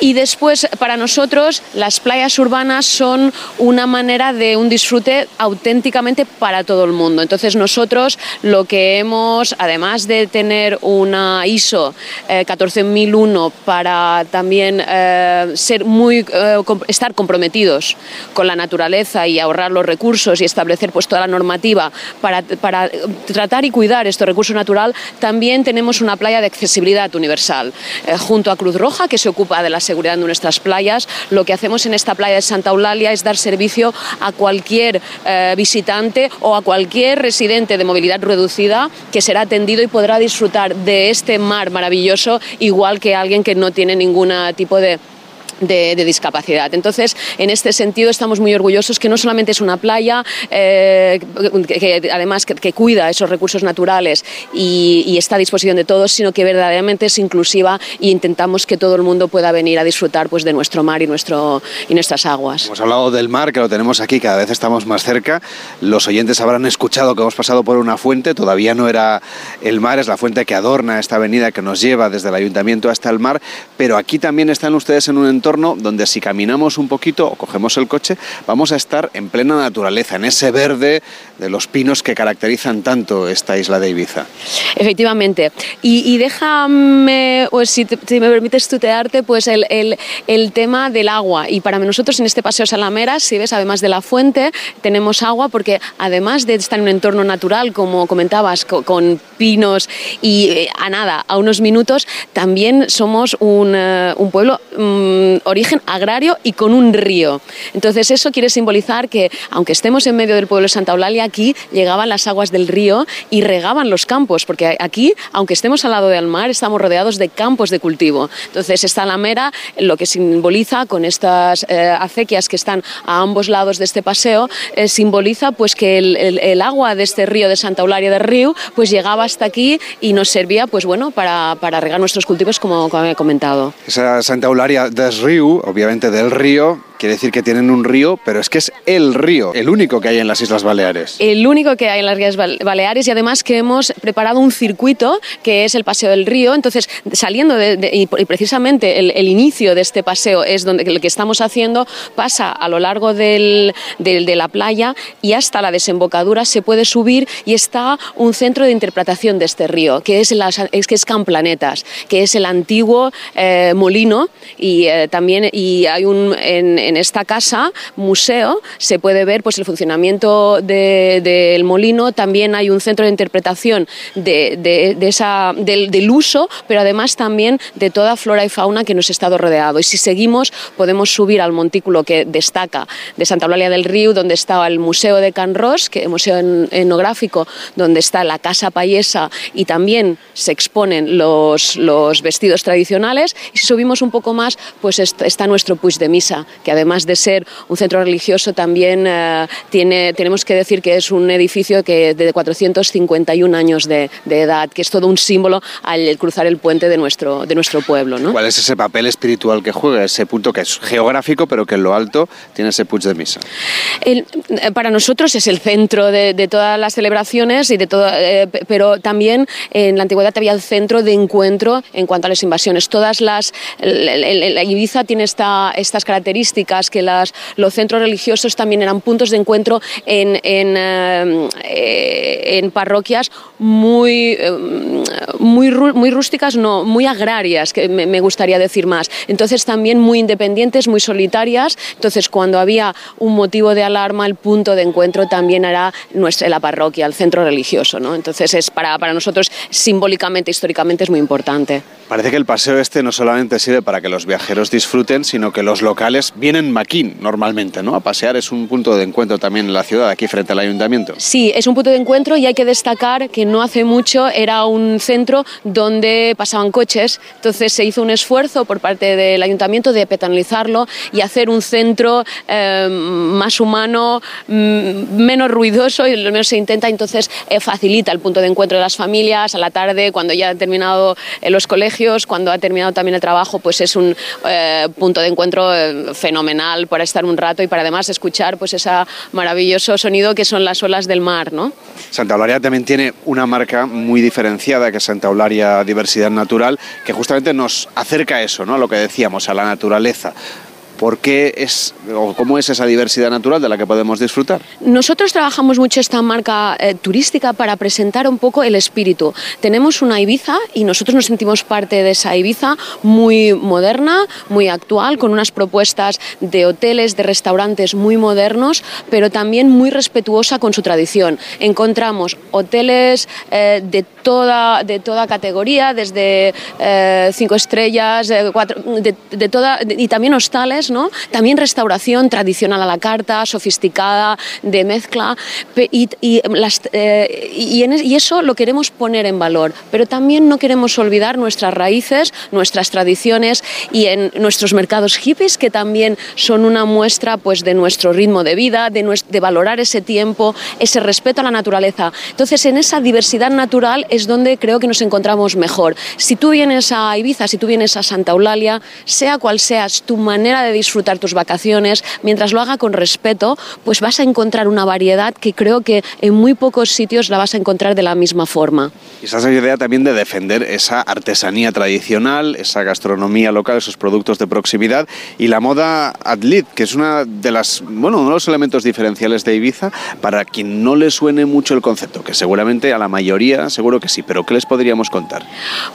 Y después, para nosotros, las playas urbanas son una manera de un disfrute auténticamente para todo el mundo. Entonces, nosotros lo que hemos, además de tener una ISO eh, 14001 para también eh, ser muy, eh, estar comprometidos con la naturaleza y ahorrar los recursos y establecer pues toda la normativa para, para eh, tratar y cuidar este recurso natural, también tenemos una playa de accesibilidad universal. Eh, junto a Cruz Roja, que se ocupa de la seguridad de nuestras playas, lo que hacemos en esta playa de Santa Eulalia es dar servicio a cualquier eh, visitante o a cualquier residente de movilidad reducida que será atendido y podrá disfrutar de este mar maravilloso igual que alguien que no tiene ningún tipo de de, discapacidad. Entonces, en este sentido, estamos muy orgullosos que no solamente es una playa, eh, que, además que cuida esos recursos naturales y, y está a disposición de todos, sino que verdaderamente es inclusiva e intentamos que todo el mundo pueda venir a disfrutar pues, de nuestro mar y, nuestro, y nuestras aguas. Hemos hablado del mar, que lo tenemos aquí, cada vez estamos más cerca. Los oyentes habrán escuchado que hemos pasado por una fuente, todavía no era el mar, es la fuente que adorna esta avenida que nos lleva desde el ayuntamiento hasta el mar, pero aquí también están ustedes en un entorno donde si caminamos un poquito o cogemos el coche, vamos a estar en plena naturaleza, en ese verde de los pinos que caracterizan tanto esta isla de Ibiza. Efectivamente. Y, déjame, pues, si, me permites tutearte, pues el, el, tema del agua. Y para nosotros en este Paseo Salameras, si ves, además de la fuente, tenemos agua porque además de estar en un entorno natural, como comentabas, con, pinos y eh, a nada, a unos minutos, también somos un, eh, un pueblo origen agrario y con un río. Entonces eso quiere simbolizar que aunque estemos en medio del pueblo de Santa Eulalia, aquí llegaban las aguas del río y regaban los campos, porque aquí, aunque estemos al lado del mar, estamos rodeados de campos de cultivo. Entonces esta lamera lo que simboliza con estas eh, acequias que están a ambos lados de este paseo, simboliza pues que el, el, agua de este río de Santa Eulalia del Río pues llegaba hasta aquí y nos servía pues bueno para, para regar nuestros cultivos como, como he comentado. Esa Santa Eulalia del Río, obviamente del río, quiere decir que tienen un río, pero es que es el río, el único que hay en las Islas Baleares. El único que hay en las Islas Baleares y además que hemos preparado un circuito que es el Paseo del Río. Entonces, saliendo de, y precisamente el, inicio de este paseo es donde lo que estamos haciendo pasa a lo largo del, de la playa y hasta la desembocadura se puede subir y está un centro de interpretación de este río, que es, las, es, que es Camplanetas, que es el antiguo eh, molino y eh, también y hay un en esta casa, museo, se puede ver pues, el funcionamiento del molino. También hay un centro de interpretación de, esa, del, uso, pero además también de toda flora y fauna que nos ha estado rodeado. Y si seguimos, podemos subir al montículo que destaca de Santa Eulalia del Río, donde está el Museo de Can Ros, que es museo etnográfico, donde está la Casa Payesa y también se exponen los, los vestidos tradicionales. Y si subimos un poco más, pues está nuestro Puig de Misa, que además de ser un centro religioso, también eh, tiene, tenemos que decir que es un edificio que de 451 años de, edad, que es todo un símbolo al cruzar el puente de nuestro, de nuestro pueblo. ¿no? ¿Cuál es ese papel espiritual que juega, ese punto que es geográfico, pero que en lo alto tiene ese puig de misa? Eh, para nosotros es el centro de, todas las celebraciones, y de todo, eh, pero también en la antigüedad había el centro de encuentro en cuanto a las invasiones. Todas las, la, Ibiza tiene esta, estas características que los centros religiosos también eran puntos de encuentro en, en, eh, en parroquias muy, eh, muy, muy rústicas, no, muy agrarias, que me, gustaría decir más. Entonces también muy independientes, muy solitarias. Entonces cuando había un motivo de alarma, el punto de encuentro también era nuestra, la parroquia, el centro religioso. ¿no? Entonces es para, para nosotros simbólicamente, históricamente es muy importante. Parece que el paseo este no solamente sirve para que los viajeros disfruten, sino que los locales vienen maquín normalmente, ¿no? A pasear es un punto de encuentro también en la ciudad, aquí frente al ayuntamiento. Sí, es un punto de encuentro y hay que destacar que no hace mucho era un centro donde pasaban coches, entonces se hizo un esfuerzo por parte del ayuntamiento de petanalizarlo y hacer un centro eh, más humano, mm, menos ruidoso y lo menos se intenta, entonces eh, facilita el punto de encuentro de las familias a la tarde cuando ya han terminado eh, los colegios cuando ha terminado también el trabajo, pues es un punto de encuentro eh, para estar un rato y para además escuchar pues ese maravilloso sonido que son las olas del mar, ¿no? Santa Eulalia también tiene una marca muy diferenciada que es Santa Eulalia Diversidad Natural, que justamente nos acerca a eso, ¿no? A lo que decíamos, a la naturaleza. ¿Por qué es o cómo es esa diversidad natural de la que podemos disfrutar? Nosotros trabajamos mucho esta marca eh, turística para presentar un poco el espíritu. Tenemos una Ibiza y nosotros nos sentimos parte de esa Ibiza muy moderna, muy actual, con unas propuestas de hoteles, de restaurantes muy modernos, pero también muy respetuosa con su tradición. Encontramos hoteles eh, de, toda, de toda categoría, desde eh, cinco estrellas, cuatro, de toda, y también hostales también restauración tradicional a la carta, sofisticada, de mezcla, y, eh, y, eso lo queremos poner en valor, pero también no queremos olvidar nuestras raíces, nuestras tradiciones y en nuestros mercados hippies, que también son una muestra pues, de nuestro ritmo de vida, de, de valorar ese tiempo, ese respeto a la naturaleza. Entonces, en esa diversidad natural es donde creo que nos encontramos mejor. Si tú vienes a Ibiza, si tú vienes a Santa Eulalia, sea cual sea tu manera de disfrutar tus vacaciones, mientras lo haga con respeto, pues vas a encontrar una variedad que creo que en muy pocos sitios la vas a encontrar de la misma forma. Y esa es la idea también de defender esa artesanía tradicional, esa gastronomía local, esos productos de proximidad y la moda adlit, que es una de las, bueno, uno de los elementos diferenciales de Ibiza para quien no le suene mucho el concepto, que seguramente a la mayoría seguro que sí, pero ¿qué les podríamos contar?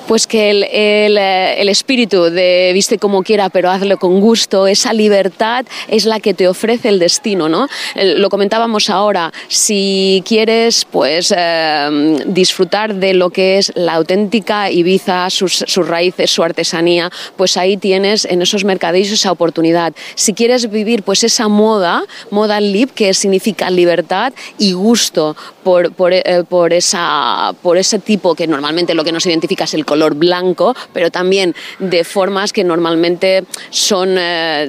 Pues que el, el, el espíritu de viste como quiera, pero hazlo con gusto, esa libertad es la que te ofrece el destino, ¿no? Lo comentábamos ahora, si quieres pues eh, disfrutar de lo que es la auténtica Ibiza, sus, sus, raíces, su artesanía, pues ahí tienes en esos mercadillos esa oportunidad. Si quieres vivir pues esa moda, moda lib, que significa libertad y gusto por, por, eh, por, esa, por ese tipo que normalmente lo que nos identifica es el color blanco, pero también de formas que normalmente son eh,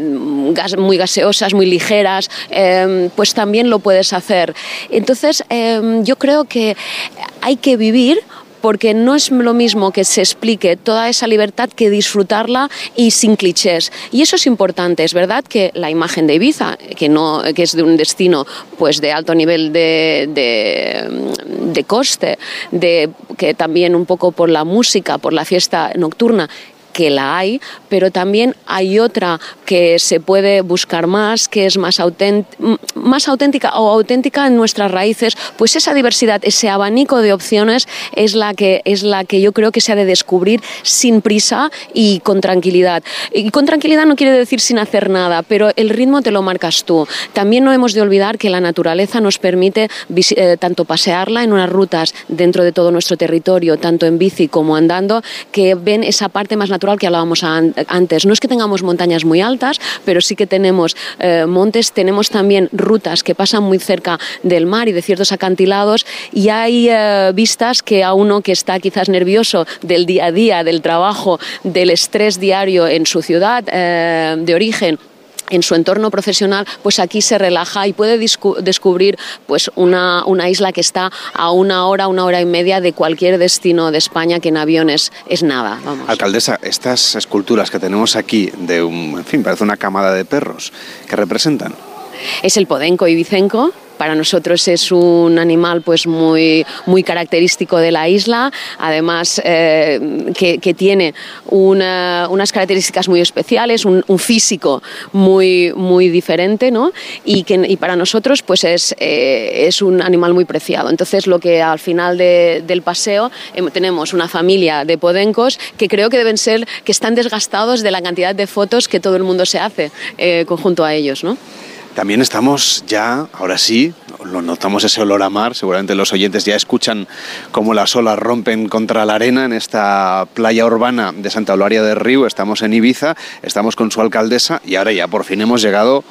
muy gaseosas, muy ligeras, eh, pues también lo puedes hacer. Entonces, eh, yo creo que hay que vivir porque no es lo mismo que se explique toda esa libertad que disfrutarla y sin clichés. Y eso es importante, es verdad que la imagen de Ibiza, que, no, que es de un destino pues, de alto nivel de, de, coste, de, que también un poco por la música, por la fiesta nocturna, que la hay, pero también hay otra que se puede buscar más, que es más, más auténtica o auténtica en nuestras raíces, pues esa diversidad, ese abanico de opciones es la que, es la que yo creo que se ha de descubrir sin prisa y con tranquilidad. Y con tranquilidad no quiere decir sin hacer nada, pero el ritmo te lo marcas tú. También no hemos de olvidar que la naturaleza nos permite eh, tanto pasearla en unas rutas dentro de todo nuestro territorio, tanto en bici como andando, que ven esa parte más natural que hablábamos antes. No es que tengamos montañas muy altas, pero sí que tenemos eh, montes, tenemos también rutas que pasan muy cerca del mar y de ciertos acantilados y hay eh, vistas que a uno que está quizás nervioso del día a día, del trabajo, del estrés diario en su ciudad eh, de origen, en su entorno profesional, pues aquí se relaja y puede descubrir pues una, una, isla que está a una hora, una hora y media de cualquier destino de España que en aviones es nada. Vamos. Alcaldesa, estas esculturas que tenemos aquí de un, en fin, parece una camada de perros, ¿qué representan? Es el podenco ibicenco, para nosotros es un animal pues muy, muy característico de la isla, además eh, que, tiene una, unas características muy especiales, un, físico muy, muy diferente, ¿no? Y que y para nosotros pues es, eh, es un animal muy preciado. Entonces lo que al final de, del paseo eh, tenemos una familia de podencos que creo que deben ser, que están desgastados de la cantidad de fotos que todo el mundo se hace conjunto a ellos, ¿no? También estamos ya, ahora sí, lo notamos ese olor a mar, seguramente los oyentes ya escuchan cómo las olas rompen contra la arena en esta playa urbana de Santa Eulalia del Río, estamos en Ibiza, estamos con su alcaldesa y ahora ya por fin hemos llegado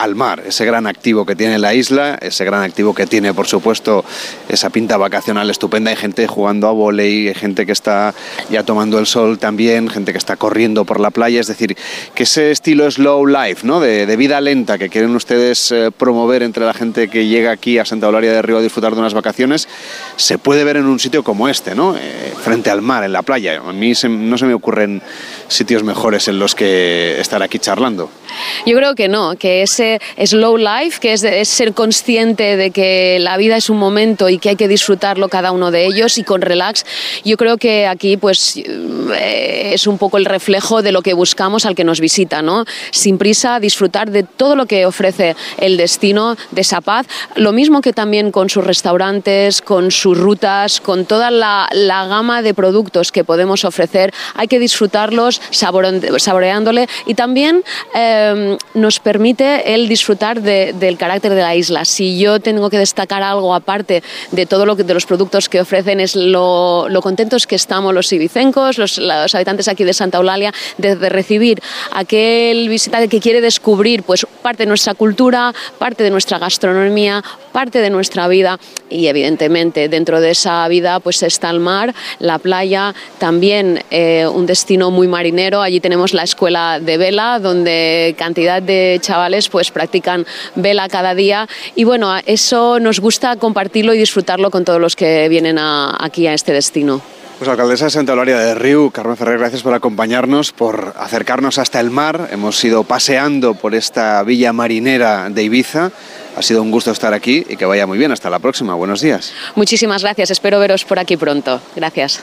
al mar, ese gran activo que tiene la isla, ese gran activo que tiene, por supuesto, esa pinta vacacional estupenda. Hay gente jugando a volei, hay gente que está ya tomando el sol también, gente que está corriendo por la playa. Es decir, que ese estilo slow life, ¿no? de, vida lenta que quieren ustedes eh, promover entre la gente que llega aquí a Santa Eulalia de Río a disfrutar de unas vacaciones, se puede ver en un sitio como este, ¿no? Eh, frente al mar, en la playa. A mí se, no se me ocurren sitios mejores en los que estar aquí charlando. Yo creo que no, que ese slow life, que es, es, ser consciente de que la vida es un momento y que hay que disfrutarlo cada uno de ellos y con relax, yo creo que aquí pues eh, es un poco el reflejo de lo que buscamos al que nos visita, ¿no? Sin prisa, disfrutar de todo lo que ofrece el destino de esa paz, lo mismo que también con sus restaurantes, con sus rutas, con toda la, la gama de productos que podemos ofrecer, hay que disfrutarlos saboreándole y también eh, nos permite el disfrutar de, del carácter de la isla. Si yo tengo que destacar algo aparte de todo lo que de los productos que ofrecen es lo, lo contentos que estamos los ibicencos, los, habitantes aquí de Santa Eulalia, de, de, recibir aquel visitante que quiere descubrir pues parte de nuestra cultura, parte de nuestra gastronomía, parte de nuestra vida y evidentemente dentro de esa vida pues está el mar, la playa, también eh, un destino muy marinero. Allí tenemos la escuela de vela donde cantidad de chavales pues practican vela cada día y bueno, eso nos gusta compartirlo y disfrutarlo con todos los que vienen aquí a este destino. Pues alcaldesa de Santa Eulalia de Río, Carmen Ferrer, gracias por acompañarnos, por acercarnos hasta el mar. Hemos ido paseando por esta villa marinera de Ibiza. Ha sido un gusto estar aquí y que vaya muy bien. Hasta la próxima. Buenos días. Muchísimas gracias. Espero veros por aquí pronto. Gracias.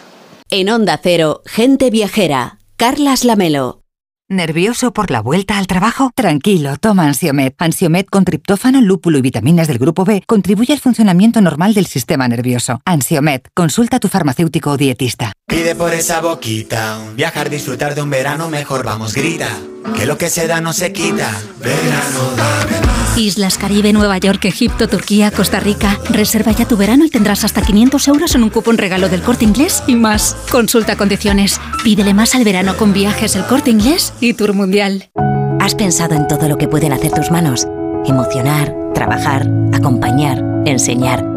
En Onda Cero, gente viajera. Carlas Lamelo. ¿Nervioso por la vuelta al trabajo? Tranquilo, toma Ansiomet. Ansiomet con triptófano, lúpulo y vitaminas del grupo B contribuye al funcionamiento normal del sistema nervioso. Ansiomet, consulta a tu farmacéutico o dietista. Pide por esa boquita, viajar, disfrutar de un verano mejor, vamos, grita. Que lo que se da no se quita. Verano, dame más. Islas Caribe, Nueva York, Egipto, Turquía, Costa Rica. Reserva ya tu verano y tendrás hasta 500 euros en un cupón regalo del corte inglés y más. Consulta condiciones. Pídele más al verano con viajes el corte inglés y Tour Mundial. ¿Has pensado en todo lo que pueden hacer tus manos? Emocionar, trabajar, acompañar, enseñar.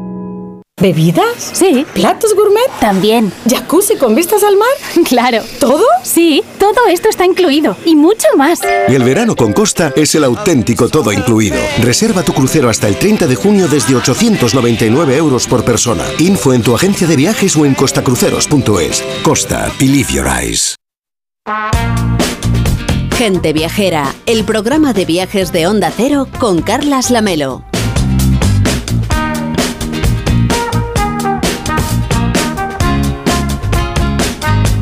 ¿Bebidas? Sí. ¿Platos gourmet? También. ¿Jacuzzi con vistas al mar? Claro. ¿Todo? Sí, todo esto está incluido y mucho más. Y el verano con Costa es el auténtico todo incluido. Reserva tu crucero hasta el 30 de junio desde 899 euros por persona. Info en tu agencia de viajes o en costacruceros.es. Costa, believe your eyes. Gente Viajera, el programa de viajes de Onda Cero con Carlas Lamelo.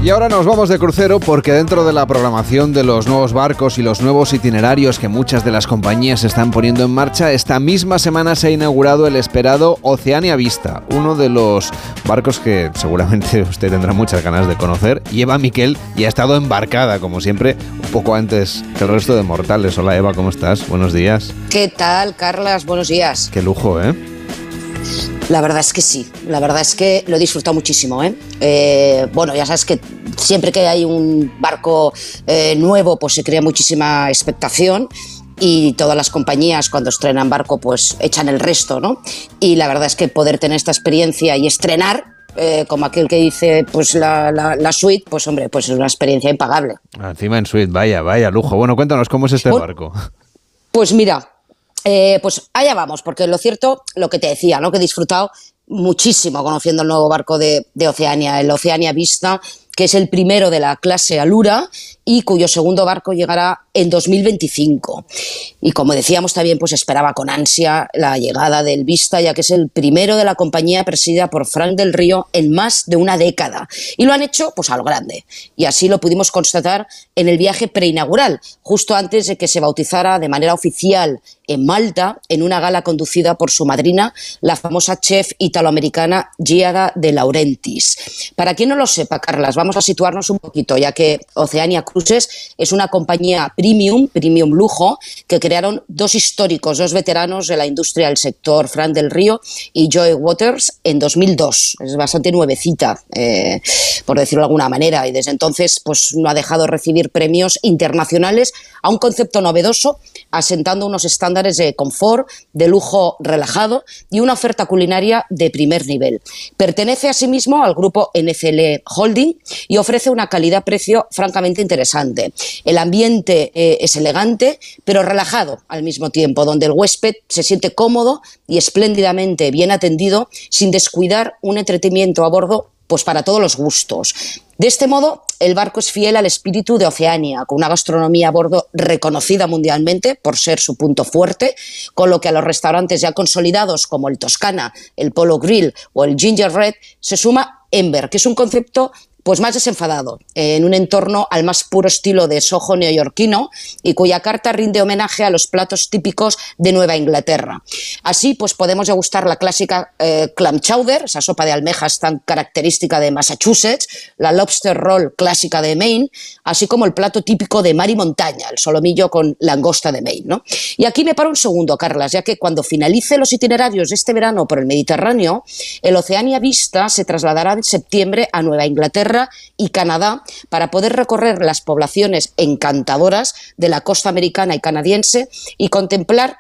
Y ahora nos vamos de crucero porque dentro de la programación de los nuevos barcos y los nuevos itinerarios que muchas de las compañías están poniendo en marcha, esta misma semana se ha inaugurado el esperado Oceania Vista, uno de los barcos que seguramente usted tendrá muchas ganas de conocer. Y Eva Miquel y ha estado embarcada, como siempre, un poco antes que el resto de mortales. Hola Eva, ¿cómo estás? Buenos días. ¿Qué tal, Carlas? Buenos días. Qué lujo, ¿eh? La verdad es que sí, la verdad es que lo he disfrutado muchísimo. ¿eh? Eh, bueno, ya sabes que siempre que hay un barco eh, nuevo, pues se crea muchísima expectación y todas las compañías cuando estrenan barco pues echan el resto, ¿no? Y la verdad es que poder tener esta experiencia y estrenar, como aquel que dice pues la, la, suite, pues hombre, pues es una experiencia impagable. Encima en suite, vaya, vaya lujo. Bueno, cuéntanos cómo es este barco. Pues mira, eh, pues allá vamos, porque lo cierto, lo que te decía, ¿no? que he disfrutado muchísimo conociendo el nuevo barco de, de Oceania, el Oceania Vista, que es el primero de la clase Alura y cuyo segundo barco llegará en 2025. Y como decíamos también, pues esperaba con ansia la llegada del Vista, ya que es el primero de la compañía presidida por Frank del Río en más de una década. Y lo han hecho pues a lo grande. Y así lo pudimos constatar en el viaje preinaugural, justo antes de que se bautizara de manera oficial en Malta, en una gala conducida por su madrina, la famosa chef italoamericana Giada de Laurentiis. Para quien no lo sepa, Carlas, vamos a situarnos un poquito, ya que Oceania Cruises es una compañía premium, premium lujo, que crearon dos históricos, dos veteranos de la industria del sector, Fran del Río y Joy Waters, en 2002. Es bastante nuevecita, eh, por decirlo de alguna manera, y desde entonces pues, no ha dejado de recibir premios internacionales a un concepto novedoso, asentando unos estándares de confort, de lujo relajado y una oferta culinaria de primer nivel. Pertenece asimismo al grupo NCL Holding y ofrece una calidad-precio francamente interesante. El ambiente eh, es elegante, pero relajado al mismo tiempo, donde el huésped se siente cómodo y espléndidamente bien atendido sin descuidar un entretenimiento a bordo pues para todos los gustos. De este modo, el barco es fiel al espíritu de Oceania, con una gastronomía a bordo reconocida mundialmente por ser su punto fuerte, con lo que a los restaurantes ya consolidados como el Toscana, el Polo Grill o el Ginger Red se suma Ember, que es un concepto pues más desenfadado, en un entorno al más puro estilo de Soho neoyorquino y cuya carta rinde homenaje a los platos típicos de Nueva Inglaterra. Así, pues podemos degustar la clásica eh, clam chowder, esa sopa de almejas tan característica de Massachusetts, la lobster roll clásica de Maine, así como el plato típico de mar y montaña, el solomillo con langosta de Maine. ¿no? Y aquí me paro un segundo, Carlas, ya que cuando finalice los itinerarios de este verano por el Mediterráneo, el Oceania Vista se trasladará en septiembre a Nueva Inglaterra y Canadá para poder recorrer las poblaciones encantadoras de la costa americana y canadiense y contemplar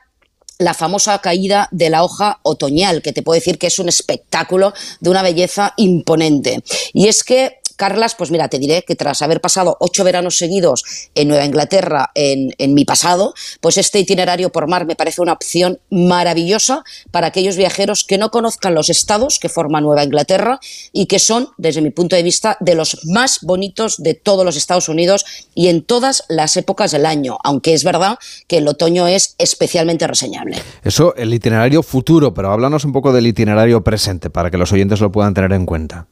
la famosa caída de la hoja otoñal, que te puedo decir que es un espectáculo de una belleza imponente. Y es que Carlas, pues mira, te diré que tras haber pasado ocho veranos seguidos en Nueva Inglaterra en, mi pasado, pues este itinerario por mar me parece una opción maravillosa para aquellos viajeros que no conozcan los estados que forman Nueva Inglaterra y que son, desde mi punto de vista, de los más bonitos de todos los Estados Unidos y en todas las épocas del año, aunque es verdad que el otoño es especialmente reseñable. Eso, el itinerario futuro, pero háblanos un poco del itinerario presente para que los oyentes lo puedan tener en cuenta.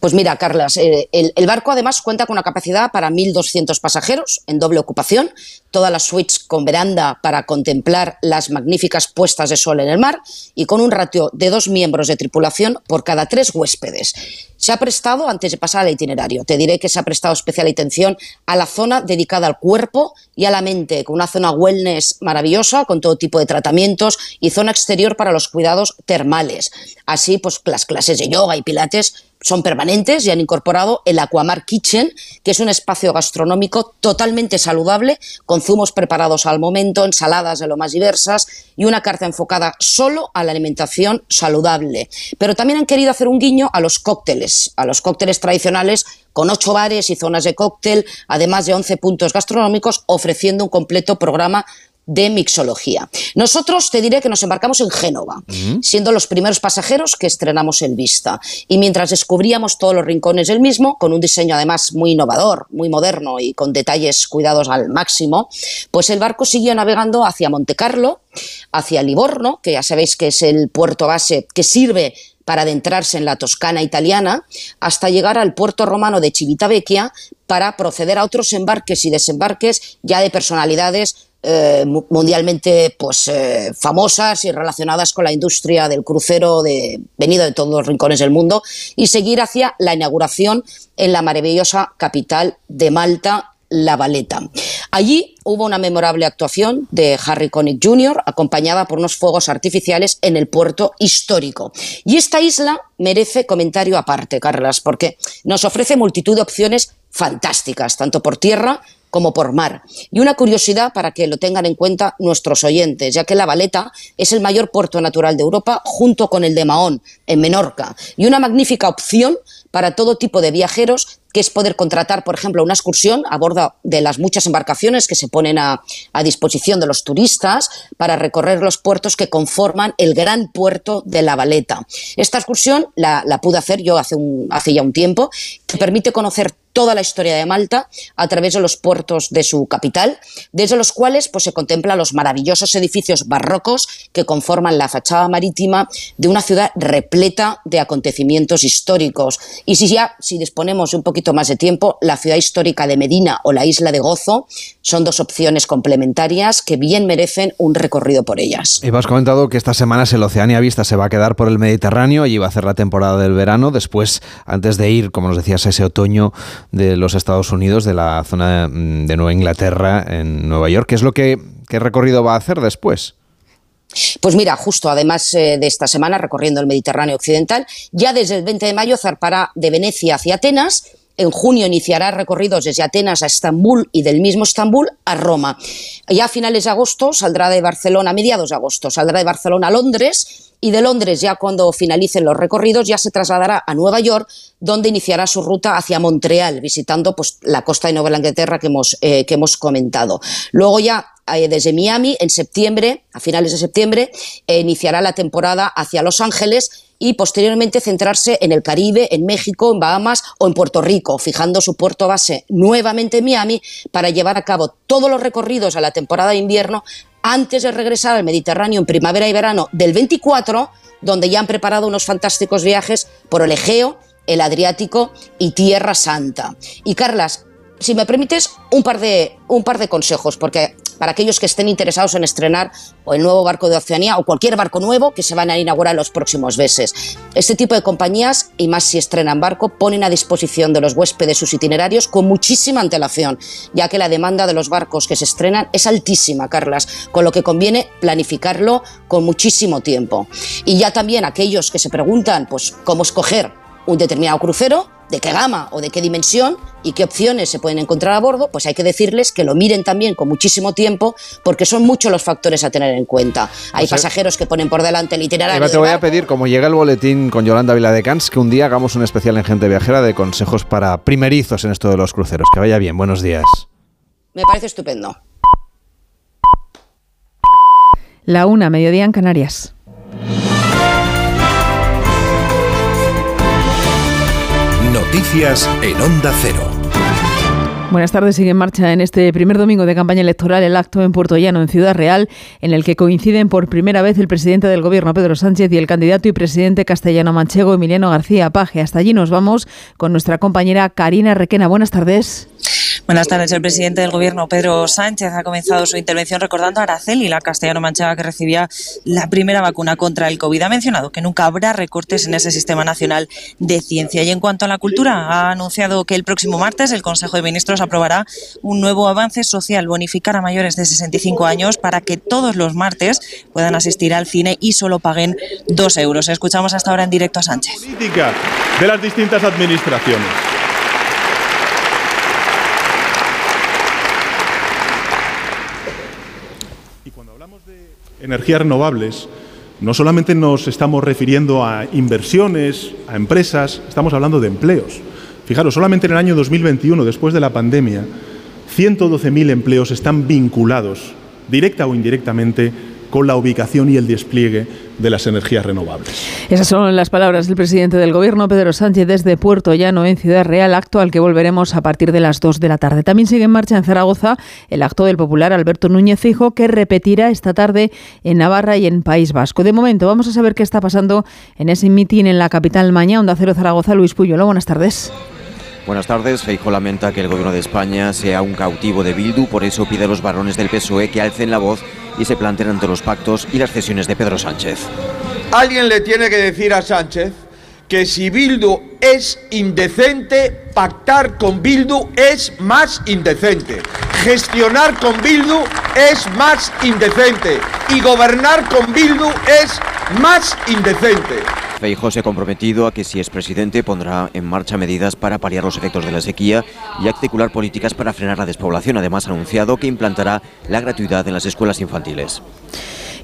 Pues mira, Carlas, eh, el, barco además cuenta con una capacidad para 1.200 pasajeros en doble ocupación, todas las suites con veranda para contemplar las magníficas puestas de sol en el mar y con un ratio de dos miembros de tripulación por cada tres huéspedes. Se ha prestado, antes de pasar al itinerario, te diré que se ha prestado especial atención a la zona dedicada al cuerpo y a la mente, con una zona wellness maravillosa, con todo tipo de tratamientos y zona exterior para los cuidados termales. Así, pues las clases de yoga y pilates son permanentes y han incorporado el Aquamar Kitchen, que es un espacio gastronómico totalmente saludable, con zumos preparados al momento, ensaladas de lo más diversas y una carta enfocada solo a la alimentación saludable. Pero también han querido hacer un guiño a los cócteles, a los cócteles tradicionales con ocho bares y zonas de cóctel, además de 11 puntos gastronómicos, ofreciendo un completo programa de mixología. Nosotros te diré que nos embarcamos en Génova, siendo los primeros pasajeros que estrenamos el Vista. Y mientras descubríamos todos los rincones del mismo, con un diseño además muy innovador, muy moderno y con detalles cuidados al máximo, pues el barco siguió navegando hacia Montecarlo, hacia Livorno, que ya sabéis que es el puerto base que sirve para adentrarse en la Toscana italiana, hasta llegar al puerto romano de Civitavecchia para proceder a otros embarques y desembarques ya de personalidades eh, mundialmente pues, eh, famosas y relacionadas con la industria del crucero de, venido de todos los rincones del mundo y seguir hacia la inauguración en la maravillosa capital de Malta, La Valeta. Allí hubo una memorable actuación de Harry Connick Jr., acompañada por unos fuegos artificiales en el puerto histórico. Y esta isla merece comentario aparte, Carlas, porque nos ofrece multitud de opciones fantásticas, tanto por tierra como por mar. Y una curiosidad para que lo tengan en cuenta nuestros oyentes, ya que La Valeta es el mayor puerto natural de Europa junto con el de Mahón, en Menorca, y una magnífica opción para todo tipo de viajeros que es poder contratar, por ejemplo, una excursión a bordo de las muchas embarcaciones que se ponen a, disposición de los turistas para recorrer los puertos que conforman el gran puerto de La Valeta. Esta excursión la, pude hacer yo hace, hace ya un tiempo, que permite conocer toda la historia de Malta a través de los puertos de su capital, desde los cuales pues, se contemplan los maravillosos edificios barrocos que conforman la fachada marítima de una ciudad repleta de acontecimientos históricos. Y si ya si disponemos un poquito más de tiempo, la ciudad histórica de Medina o la isla de Gozo son dos opciones complementarias que bien merecen un recorrido por ellas. Y has comentado que esta semana el Oceania Vista se va a quedar por el Mediterráneo, y va a hacer la temporada del verano, después, antes de ir, como nos decías, ese otoño de los Estados Unidos, de la zona mm, de Nueva Inglaterra, en Nueva York. ¿Qué es lo que qué recorrido va a hacer después? Pues mira, justo además eh, de esta semana recorriendo el Mediterráneo Occidental, ya desde el 20 de mayo zarpará de Venecia hacia Atenas. En junio iniciará recorridos desde Atenas a Estambul y del mismo Estambul a Roma. Ya a finales de agosto saldrá de Barcelona, a mediados de agosto, saldrá de Barcelona a Londres y de Londres, ya cuando finalicen los recorridos, ya se trasladará a Nueva York, donde iniciará su ruta hacia Montreal, visitando pues, la costa de Nueva Inglaterra que hemos, eh, que hemos comentado. Luego ya eh, desde Miami, en septiembre, a finales de septiembre, eh, iniciará la temporada hacia Los Ángeles y posteriormente centrarse en el Caribe, en México, en Bahamas o en Puerto Rico, fijando su puerto base nuevamente en Miami para llevar a cabo todos los recorridos a la temporada de invierno antes de regresar al Mediterráneo en primavera y verano del 24, donde ya han preparado unos fantásticos viajes por el Egeo el Adriático y Tierra Santa. Y Carlas, si me permites, un par de, un par de consejos, porque para aquellos que estén interesados en estrenar o el nuevo barco de Oceanía o cualquier barco nuevo que se van a inaugurar en los próximos meses. Este tipo de compañías, y más si estrenan barco, ponen a disposición de los huéspedes sus itinerarios con muchísima antelación, ya que la demanda de los barcos que se estrenan es altísima, Carlas, con lo que conviene planificarlo con muchísimo tiempo. Y ya también aquellos que se preguntan, pues, cómo escoger un determinado crucero, de qué gama o de qué dimensión y qué opciones se pueden encontrar a bordo, pues hay que decirles que lo miren también con muchísimo tiempo porque son muchos los factores a tener en cuenta. Hay pasajeros que ponen por delante el itinerario. Eva, te voy a pedir, como llega el boletín con Yolanda Viladecans, que un día hagamos un especial en Gente Viajera de consejos para primerizos en esto de los cruceros. Que vaya bien, buenos días. Me parece estupendo. La una, mediodía en Canarias. Noticias en Onda Cero. Buenas tardes. Sigue en marcha en este primer domingo de campaña electoral el acto en Puerto Llano, en Ciudad Real, en el que coinciden por primera vez el presidente del Gobierno, Pedro Sánchez, y el candidato y presidente castellano-manchego, Emiliano García Paje. Hasta allí nos vamos con nuestra compañera Karina Requena. Buenas tardes. Buenas tardes. El presidente del Gobierno, Pedro Sánchez, ha comenzado su intervención recordando a Araceli, la castellano-manchega que recibía la primera vacuna contra el COVID. Ha mencionado que nunca habrá recortes en ese sistema nacional de ciencia. Y en cuanto a la cultura, ha anunciado que el próximo martes el Consejo de Ministros aprobará un nuevo avance social, bonificar a mayores de 65 años para que todos los martes puedan asistir al cine y solo paguen dos euros. Escuchamos hasta ahora en directo a Sánchez. Política de las distintas administraciones. Energías renovables, no solamente nos estamos refiriendo a inversiones, a empresas, estamos hablando de empleos. Fijaros, solamente en el año 2021, después de la pandemia, 112.000 empleos están vinculados, directa o indirectamente, con la ubicación y el despliegue de las energías renovables. Esas son las palabras del presidente del Gobierno, Pedro Sánchez, desde Puerto Llano, en Ciudad Real, acto al que volveremos a partir de las 2 de la tarde. También sigue en marcha en Zaragoza el acto del popular Alberto Núñez Fijo, que repetirá esta tarde en Navarra y en País Vasco. De momento, vamos a saber qué está pasando en ese mitin en la capital mañana, Onda Cero Zaragoza, Luis Puyolo. Buenas tardes. Buenas tardes. Feijo lamenta que el gobierno de España sea un cautivo de Bildu, por eso pide a los varones del PSOE que alcen la voz y se planteen ante los pactos y las cesiones de Pedro Sánchez. Alguien le tiene que decir a Sánchez que si Bildu es indecente, pactar con Bildu es más indecente. Gestionar con Bildu es más indecente. Y gobernar con Bildu es más indecente. Feijóo se ha comprometido a que si es presidente pondrá en marcha medidas para paliar los efectos de la sequía y articular políticas para frenar la despoblación. Además ha anunciado que implantará la gratuidad en las escuelas infantiles.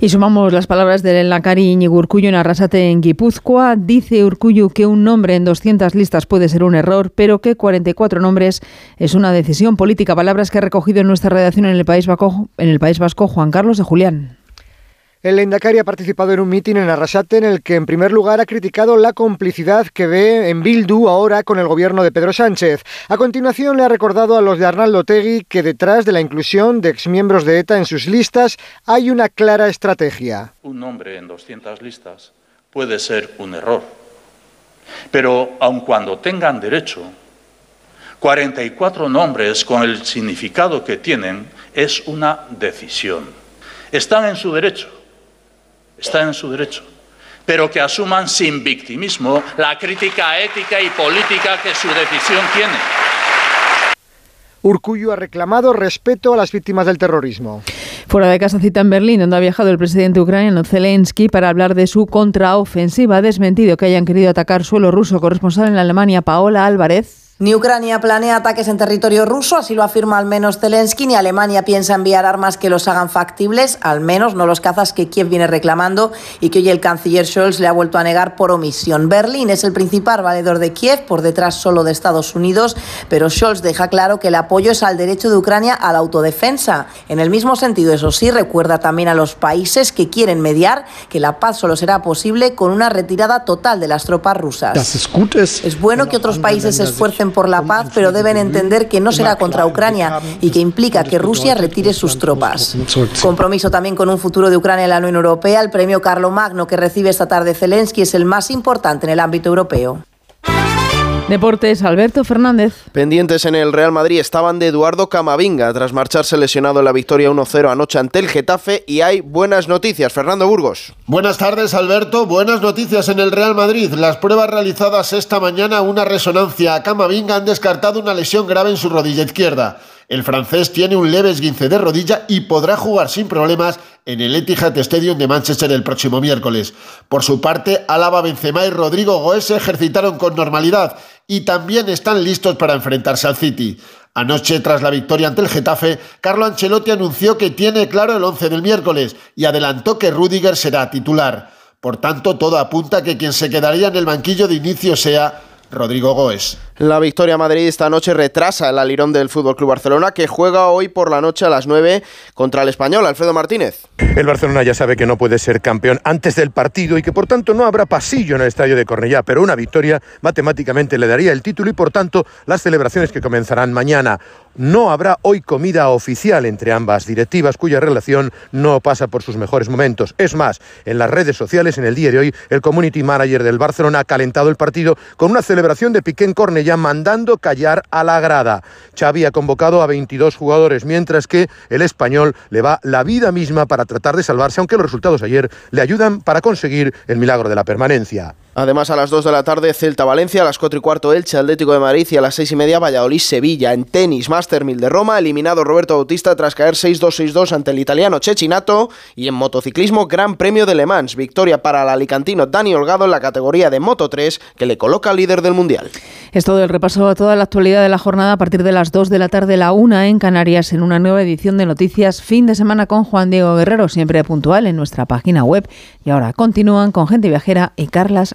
Y sumamos las palabras del Lacari Iñigo Urcullo en Arrasate, en Guipúzcoa. Dice Urcullo que un nombre en 200 listas puede ser un error, pero que 44 nombres es una decisión política. Palabras que ha recogido en nuestra redacción en el País Vasco, en el País Vasco Juan Carlos de Julián. El Endacari ha participado en un mitin en Arrasate en el que en primer lugar ha criticado la complicidad que ve en Bildu ahora con el gobierno de Pedro Sánchez. A continuación le ha recordado a los de Arnaldo Tegui que detrás de la inclusión de exmiembros de ETA en sus listas hay una clara estrategia. Un nombre en 200 listas puede ser un error, pero aun cuando tengan derecho, 44 nombres con el significado que tienen es una decisión. Están en su derecho está en su derecho, pero que asuman sin victimismo la crítica ética y política que su decisión tiene. Urcullo ha reclamado respeto a las víctimas del terrorismo. Fuera de casa cita en Berlín, donde ha viajado el presidente ucraniano Zelensky para hablar de su contraofensiva. Ha desmentido que hayan querido atacar suelo ruso. Corresponsal en Alemania, Paola Álvarez. Ni Ucrania planea ataques en territorio ruso, así lo afirma al menos Zelensky, ni Alemania piensa enviar armas que los hagan factibles, al menos no los cazas que Kiev viene reclamando y que hoy el canciller Scholz le ha vuelto a negar por omisión. Berlín es el principal valedor de Kiev, por detrás solo de Estados Unidos, pero Scholz deja claro que el apoyo es al derecho de Ucrania a la autodefensa. En el mismo sentido, eso sí, recuerda también a los países que quieren mediar que la paz solo será posible con una retirada total de las tropas rusas. Es bueno que otros países se esfuercen por la paz, pero deben entender que no será contra Ucrania y que implica que Rusia retire sus tropas. Compromiso también con un futuro de Ucrania en la Unión Europea. El premio Carlo Magno que recibe esta tarde Zelensky es el más importante en el ámbito europeo. Deportes, Alberto Fernández. Pendientes en el Real Madrid estaban de Eduardo Camavinga tras marcharse lesionado en la victoria 1-0 anoche ante el Getafe y hay buenas noticias. Fernando Burgos. Buenas tardes, Alberto. Buenas noticias en el Real Madrid. Las pruebas realizadas esta mañana, una resonancia a Camavinga, han descartado una lesión grave en su rodilla izquierda. El francés tiene un leve esguince de rodilla y podrá jugar sin problemas en el Etihad Stadium de Manchester el próximo miércoles. Por su parte, Álava, Benzema y Rodrigo Goes se ejercitaron con normalidad y también están listos para enfrentarse al City. Anoche, tras la victoria ante el Getafe, Carlo Ancelotti anunció que tiene claro el 11 del miércoles y adelantó que Rudiger será titular. Por tanto, todo apunta a que quien se quedaría en el banquillo de inicio sea Rodrigo Goes. La victoria Madrid esta noche retrasa el alirón del Fútbol Club Barcelona que juega hoy por la noche a las 9 contra el español Alfredo Martínez. El Barcelona ya sabe que no puede ser campeón antes del partido y que por tanto no habrá pasillo en el estadio de Cornellá, pero una victoria matemáticamente le daría el título y por tanto las celebraciones que comenzarán mañana. No habrá hoy comida oficial entre ambas directivas cuya relación no pasa por sus mejores momentos. Es más, en las redes sociales en el día de hoy el community manager del Barcelona ha calentado el partido con una celebración de Piqué en Cornellá mandando callar a la grada. Xavi ha convocado a 22 jugadores, mientras que el español le va la vida misma para tratar de salvarse, aunque los resultados ayer le ayudan para conseguir el milagro de la permanencia. Además, a las 2 de la tarde, Celta-Valencia, a las 4 y cuarto, Elche, Atlético de Madrid y a las 6 y media, Valladolid-Sevilla. En tenis, Master 1000 de Roma, eliminado Roberto Bautista tras caer 6-2-6-2 ante el italiano Chechinato. Y en motociclismo, Gran Premio de Le Mans, victoria para el alicantino Dani Holgado en la categoría de Moto 3, que le coloca líder del Mundial. Es todo el repaso a toda la actualidad de la jornada a partir de las 2 de la tarde, la 1 en Canarias, en una nueva edición de Noticias Fin de Semana con Juan Diego Guerrero, siempre puntual en nuestra página web. Y ahora continúan con Gente Viajera y Carlas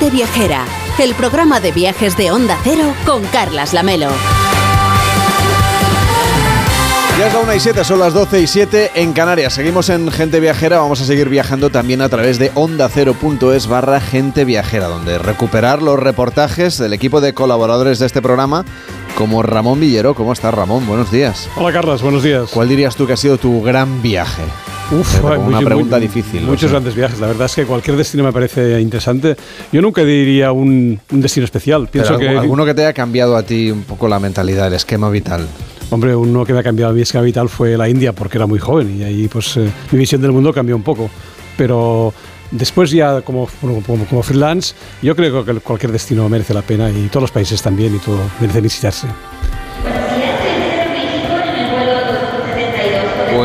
Gente Viajera, el programa de viajes de Onda Cero con Carlas Lamelo. Ya es la 1 y 7, son las 12 y 7 en Canarias. Seguimos en Gente Viajera, vamos a seguir viajando también a través de ondacero.es barra Gente Viajera, donde recuperar los reportajes del equipo de colaboradores de este programa, como Ramón Villero. ¿Cómo estás, Ramón? Buenos días. Hola, Carlas, buenos días. ¿Cuál dirías tú que ha sido tu gran viaje? Uf, una muy- pregunta muy- difícil. Muchos sé. grandes viajes. La verdad es que cualquier destino me parece interesante. Yo nunca diría un, un destino especial. Pienso Pero que algu- alguno que te haya cambiado a ti un poco la mentalidad, el esquema vital. Hombre, uno que me ha cambiado mi esquema vital fue la India, porque era muy joven y ahí pues eh, mi visión del mundo cambió un poco. Pero después ya como, como, como freelance, yo creo que cualquier destino merece la pena y todos los países también y todo merecen visitarse.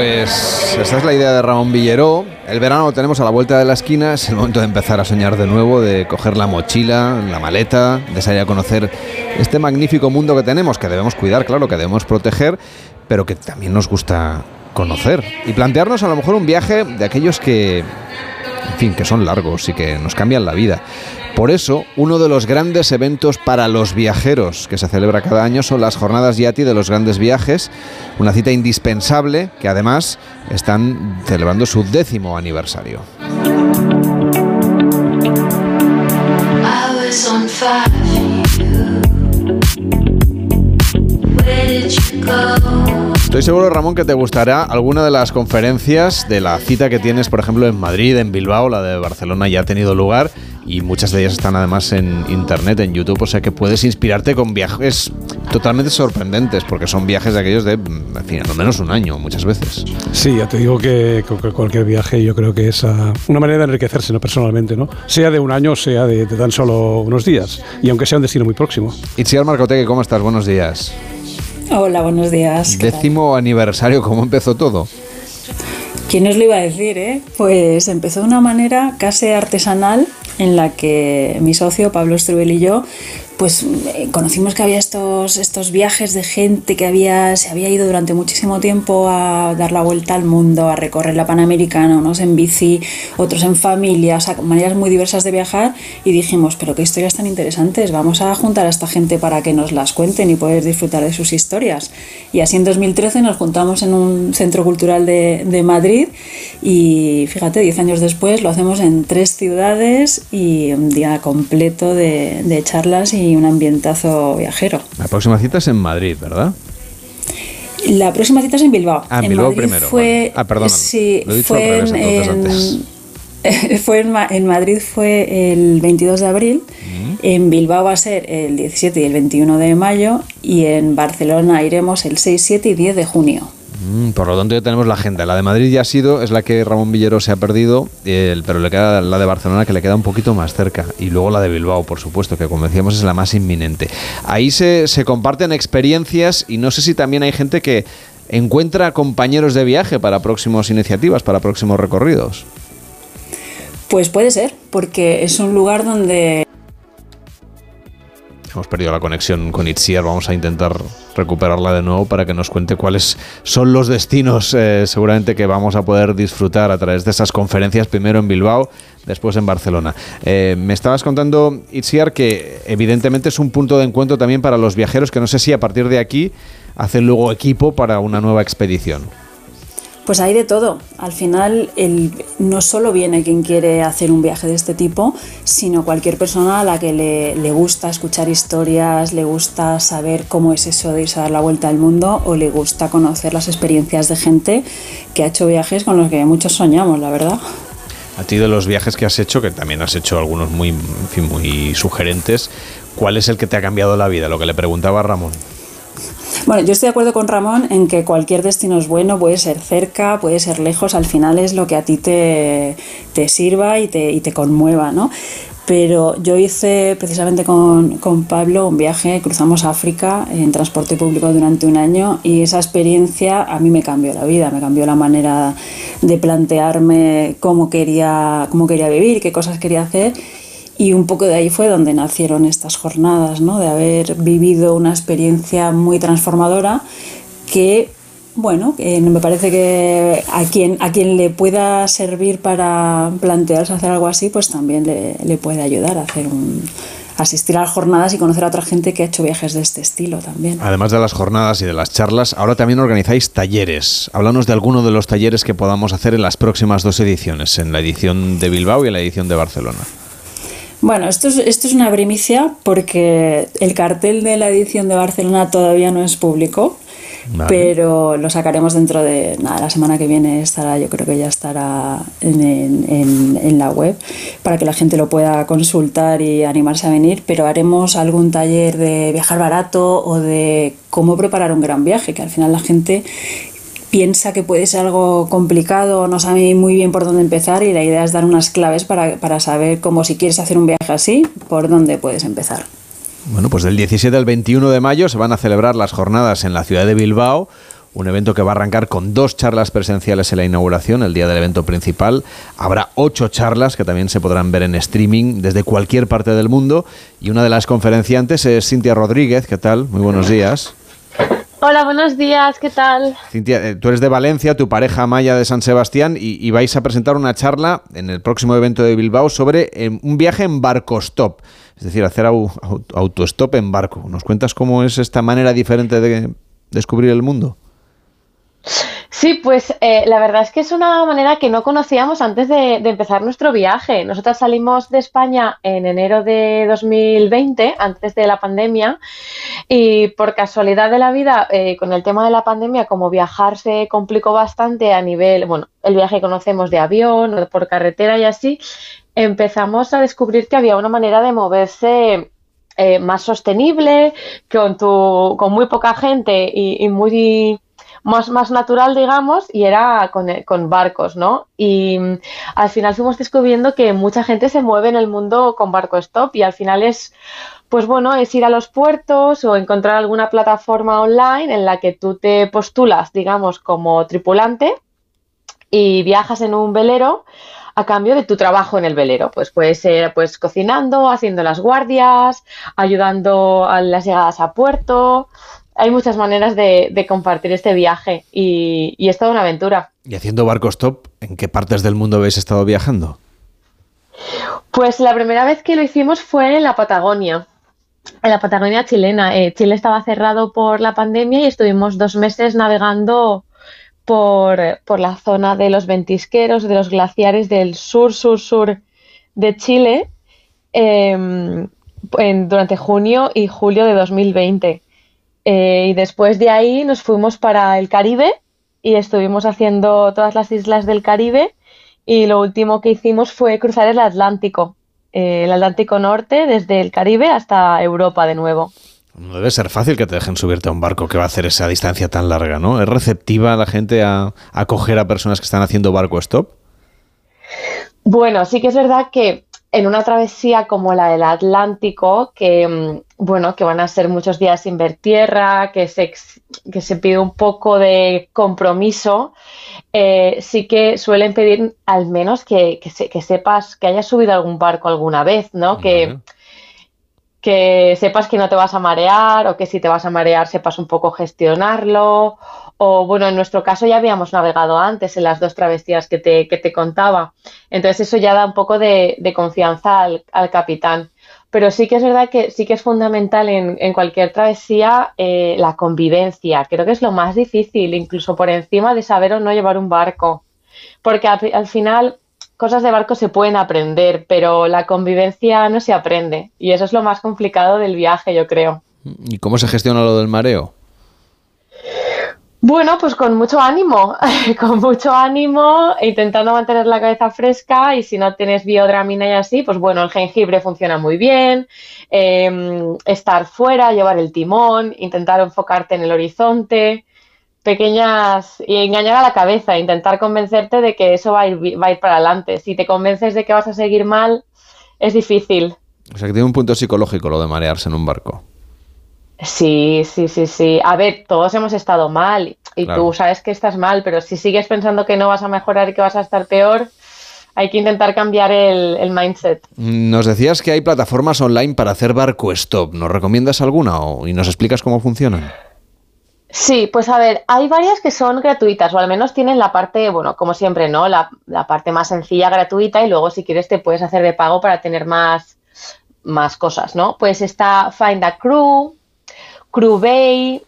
Pues esta es la idea de Ramón Villeró. El verano lo tenemos a la vuelta de la esquina. Es el momento de empezar a soñar de nuevo, de coger la mochila, la maleta, de salir a conocer este magnífico mundo que tenemos, que debemos cuidar, claro, que debemos proteger, pero que también nos gusta conocer. Y plantearnos a lo mejor un viaje de aquellos que, en fin, que son largos y que nos cambian la vida. Por eso, uno de los grandes eventos para los viajeros que se celebra cada año son las jornadas Yati de los grandes viajes, una cita indispensable que además están celebrando su décimo aniversario. Estoy seguro, Ramón, que te gustará alguna de las conferencias de la cita que tienes, por ejemplo, en Madrid, en Bilbao, la de Barcelona ya ha tenido lugar, y muchas de ellas están además en internet, en YouTube, o sea que puedes inspirarte con viajes totalmente sorprendentes, porque son viajes de aquellos de, en fin, al menos un año muchas veces. Sí, ya te digo que cu- cu- cualquier viaje yo creo que es ah, una manera de enriquecerse ¿no? personalmente, ¿no? Sea de un año, sea de, de tan solo unos días, y aunque sea un destino muy próximo. Itziar Marcotegui, ¿cómo estás? Buenos días. Hola, buenos días. Décimo aniversario, ¿cómo empezó todo? ¿Quién os lo iba a decir, eh? Pues empezó de una manera casi artesanal en la que mi socio Pablo Estrubel y yo pues eh, conocimos que había estos, estos viajes de gente que había, se había ido durante muchísimo tiempo a dar la vuelta al mundo, a recorrer la Panamericana, unos en bici, otros en familia, o sea, maneras muy diversas de viajar y dijimos, pero qué historias tan interesantes, vamos a juntar a esta gente para que nos las cuenten y poder disfrutar de sus historias. Y así en 2013 nos juntamos en un centro cultural de, Madrid y fíjate, 10 años después lo hacemos en tres ciudades y un día completo de, charlas un ambientazo viajero. La próxima cita es en Madrid, ¿verdad? La próxima cita es en Bilbao. Ah, en Bilbao Madrid primero, Fue, vale. Ah, perdona, Sí, lo he dicho fue al revés, en, entonces, en- fue en, Ma- en Madrid fue el 22 de abril, en Bilbao va a ser el 17 y el 21 de mayo y en Barcelona iremos el 6, 7 y 10 de junio. Mm, por lo tanto ya tenemos la agenda. La de Madrid ya ha sido, es la que Ramón Villero se ha perdido, pero le queda la de Barcelona que le queda un poquito más cerca. Y luego la de Bilbao, por supuesto, que como decíamos es la más inminente. Ahí se, se comparten experiencias y no sé si también hay gente que encuentra compañeros de viaje para próximas iniciativas, para próximos recorridos. Pues puede ser, porque es un lugar donde Hemos perdido la conexión con Itziar, vamos a intentar recuperarla de nuevo para que nos cuente cuáles son los destinos eh, seguramente que vamos a poder disfrutar a través de esas conferencias, primero en Bilbao, después en Barcelona. Eh, me estabas contando, Itziar, que evidentemente es un punto de encuentro también para los viajeros, que no sé si a partir de aquí hacen luego equipo para una nueva expedición. Pues hay de todo. Al final, no solo viene quien quiere hacer un viaje de este tipo, sino cualquier persona a la que le, gusta escuchar historias, le gusta saber cómo es eso de irse a dar la vuelta al mundo o le gusta conocer las experiencias de gente que ha hecho viajes con los que muchos soñamos, la verdad. A ti de los viajes que has hecho, que también has hecho algunos muy, muy sugerentes, ¿cuál es el que te ha cambiado la vida? Lo que le preguntaba Ramón. Bueno, yo estoy de acuerdo con Ramón en que cualquier destino es bueno, puede ser cerca, puede ser lejos, al final es lo que a ti te, te sirva y te, y te conmueva, ¿no? Pero yo hice precisamente con, con Pablo un viaje, cruzamos África en transporte público durante un año y esa experiencia a mí me cambió la vida, me cambió la manera de plantearme cómo quería, cómo quería vivir, qué cosas quería hacer y un poco de ahí fue donde nacieron estas jornadas, ¿no? de haber vivido una experiencia muy transformadora que, bueno, me parece que a quien, a quien le pueda servir para plantearse hacer algo así, pues también le, le puede ayudar a hacer un asistir a las jornadas y conocer a otra gente que ha hecho viajes de este estilo también. Además de las jornadas y de las charlas, ahora también organizáis talleres. Háblanos de alguno de los talleres que podamos hacer en las próximas dos ediciones, en la edición de Bilbao y en la edición de Barcelona. Bueno, esto es, esto es una primicia porque el cartel de la edición de Barcelona todavía no es público, Vale. pero lo sacaremos dentro de nada, la semana que viene estará, yo creo que ya estará en, en- en- en la web para que la gente lo pueda consultar y animarse a venir, pero haremos algún taller de viajar barato o de cómo preparar un gran viaje, que al final la gente piensa que puede ser algo complicado, no sabe muy bien por dónde empezar y la idea es dar unas claves para, para saber cómo si quieres hacer un viaje así, por dónde puedes empezar. Bueno, pues del 17 al 21 de mayo se van a celebrar las jornadas en la ciudad de Bilbao. Un evento que va a arrancar con dos charlas presenciales en la inauguración, el día del evento principal. Habrá ocho charlas que también se podrán ver en streaming desde cualquier parte del mundo. Y una de las conferenciantes es Cintia Rodríguez. ¿Qué tal? Muy buenos días. Hola, buenos días, ¿qué tal? Cintia, eh, tú eres de Valencia, tu pareja Maya de San Sebastián, y, vais a presentar una charla en el próximo evento de Bilbao sobre eh, un viaje en barco stop, es decir, hacer au- autostop en barco. ¿Nos cuentas cómo es esta manera diferente de descubrir el mundo? Sí, pues eh, la verdad es que es una manera que no conocíamos antes de, empezar nuestro viaje. Nosotras salimos de España en enero de 2020, antes de la pandemia, y por casualidad de la vida, eh, con el tema de la pandemia, como viajar se complicó bastante a nivel, bueno, el viaje que conocemos de avión o por carretera y así, empezamos a descubrir que había una manera de moverse eh, más sostenible, con, tu, con muy poca gente y, y muy más, más natural, digamos, y era con, con barcos, ¿no? Y mm, al final fuimos descubriendo que mucha gente se mueve en el mundo con barco stop y al final es, pues bueno, es ir a los puertos o encontrar alguna plataforma online en la que tú te postulas, digamos, como tripulante y viajas en un velero a cambio de tu trabajo en el velero. Pues puede ser pues cocinando, haciendo las guardias, ayudando a las llegadas a puerto. Hay muchas maneras de, de compartir este viaje y, y es toda una aventura. Y haciendo barco stop, ¿en qué partes del mundo habéis estado viajando? Pues la primera vez que lo hicimos fue en la Patagonia, en la Patagonia chilena. Eh, Chile estaba cerrado por la pandemia y estuvimos dos meses navegando por, por la zona de los ventisqueros, de los glaciares del sur, sur, sur de Chile eh, en- durante junio y julio de 2020. Eh, y después de ahí nos fuimos para el Caribe y estuvimos haciendo todas las islas del Caribe y lo último que hicimos fue cruzar el Atlántico, eh, el Atlántico Norte desde el Caribe hasta Europa de nuevo. No debe ser fácil que te dejen subirte a un barco que va a hacer esa distancia tan larga, ¿no? ¿Es receptiva la gente a a acoger a personas que están haciendo barco stop? Bueno, sí que es verdad que en una travesía como la del Atlántico, que mm, bueno, que van a ser muchos días sin ver tierra, que se, que se pide un poco de compromiso, eh, sí que suelen pedir al menos que, que se- que sepas que hayas subido algún barco alguna vez, ¿no? Que, que sepas que no te vas a marear o que si te vas a marear sepas un poco gestionarlo. O bueno, en nuestro caso ya habíamos navegado antes en las dos travesías que te, que te contaba. Entonces eso ya da un poco de, de confianza al, al capitán. Pero sí que es verdad que sí que es fundamental en, en cualquier travesía eh, la convivencia. Creo que es lo más difícil, incluso por encima de saber o no llevar un barco. Porque al, al final cosas de barco se pueden aprender, pero la convivencia no se aprende. Y eso es lo más complicado del viaje, yo creo. ¿Y cómo se gestiona lo del mareo? Bueno, pues con mucho ánimo, con mucho ánimo, intentando mantener la cabeza fresca y si no tienes biodramina y así, pues bueno, el jengibre funciona muy bien, eh, estar fuera, llevar el timón, intentar enfocarte en el horizonte, pequeñas y engañar a la cabeza, intentar convencerte de que eso va a ir, va a ir para adelante. Si te convences de que vas a seguir mal, es difícil. O sea, que tiene un punto psicológico lo de marearse en un barco. Sí, sí, sí, sí. A ver, todos hemos estado mal y Claro. tú sabes que estás mal, pero si sigues pensando que no vas a mejorar y que vas a estar peor, hay que intentar cambiar el, el mindset. Nos decías que hay plataformas online para hacer barco stop. ¿Nos recomiendas alguna o- y nos explicas cómo funcionan? Sí, pues a ver, hay varias que son gratuitas o al menos tienen la parte, bueno, como siempre, ¿no? La, la parte más sencilla gratuita y luego si quieres te puedes hacer de pago para tener más, más cosas, ¿no? Pues está Find a Crew, Crewbay.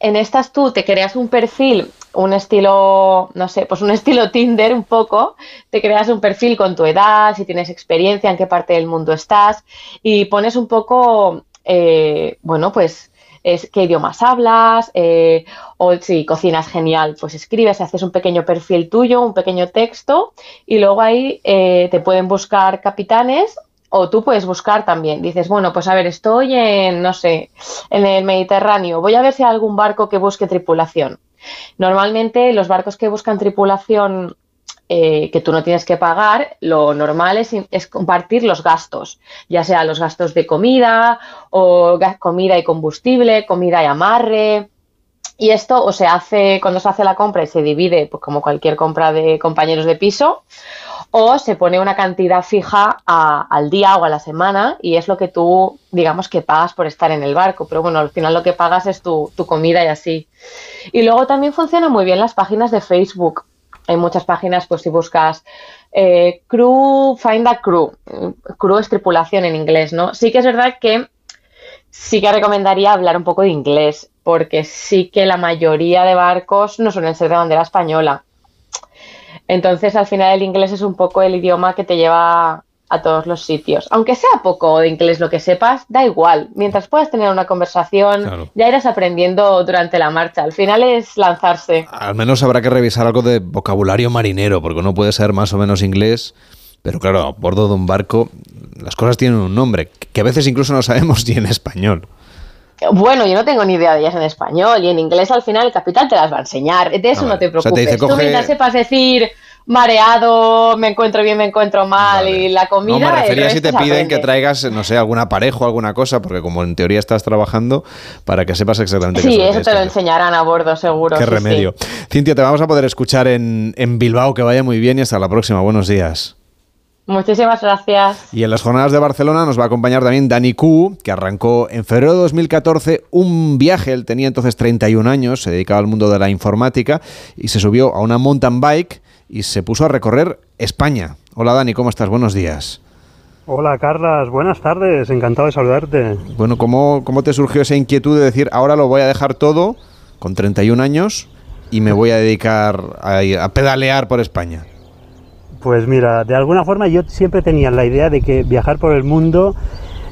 En estas tú te creas un perfil, un estilo, no sé, pues un estilo Tinder un poco. Te creas un perfil con tu edad, si tienes experiencia, en qué parte del mundo estás y pones un poco, eh, bueno, pues es qué idiomas hablas, eh, o si cocinas genial, pues escribes, haces un pequeño perfil tuyo, un pequeño texto, y luego ahí eh, te pueden buscar capitanes o tú puedes buscar también. Dices, bueno, pues a ver, estoy en, no sé, en el Mediterráneo, voy a ver si hay algún barco que busque tripulación. Normalmente los barcos que buscan tripulación eh, que tú no tienes que pagar, lo normal es, es compartir los gastos, ya sea los gastos de comida o comida y combustible, comida y amarre. Y esto o se hace cuando se hace la compra y se divide, pues como cualquier compra de compañeros de piso, o se pone una cantidad fija al día o a la semana y es lo que tú, digamos, que pagas por estar en el barco. Pero bueno, al final lo que pagas es tu, tu comida y así. Y luego también funcionan muy bien las páginas de Facebook. Hay muchas páginas, pues si buscas eh, crew, find a crew. Crew es tripulación en inglés, ¿no? Sí que es verdad que sí que recomendaría hablar un poco de inglés, porque sí que la mayoría de barcos no suelen ser de bandera española. Entonces, al final, el inglés es un poco el idioma que te lleva a todos los sitios. Aunque sea poco de inglés lo que sepas, da igual. Mientras puedas tener una conversación, Claro. ya irás aprendiendo durante la marcha. Al final es lanzarse. Al menos habrá que revisar algo de vocabulario marinero, porque uno puede saber más o menos inglés Pero claro, a bordo de un barco las cosas tienen un nombre, que a veces incluso no sabemos ni en español. Bueno, yo no tengo ni idea de ellas en español y en inglés al final el capitán te las va a enseñar. De eso Ah, no te o sea, te preocupes. dice, Tú coge- mientras sepas decir mareado, me encuentro bien, me encuentro mal y la comida. No, me refería si te piden que traigas, no sé, algún aparejo, alguna cosa, porque como en teoría estás trabajando, para que sepas exactamente qué Sí, lo que eso te lo enseñarán a bordo, seguro. Qué sí, remedio. sí. Cintia, te vamos a poder escuchar en, en Bilbao, que vaya muy bien y hasta la próxima. Buenos días. Muchísimas gracias. Y en las jornadas de Barcelona nos va a acompañar también Dani Q, que arrancó en febrero de 2014 un viaje. Él tenía entonces 31 años, se dedicaba al mundo de la informática y se subió a una mountain bike y se puso a recorrer España. Hola Dani, ¿cómo estás? Buenos días. Hola Carlas, buenas tardes, encantado de saludarte. Bueno, ¿cómo, ¿cómo te surgió esa inquietud de decir, ahora lo voy a dejar todo con 31 años y me voy a dedicar a, a pedalear por España? Pues mira, de alguna forma yo siempre tenía la idea de que viajar por el mundo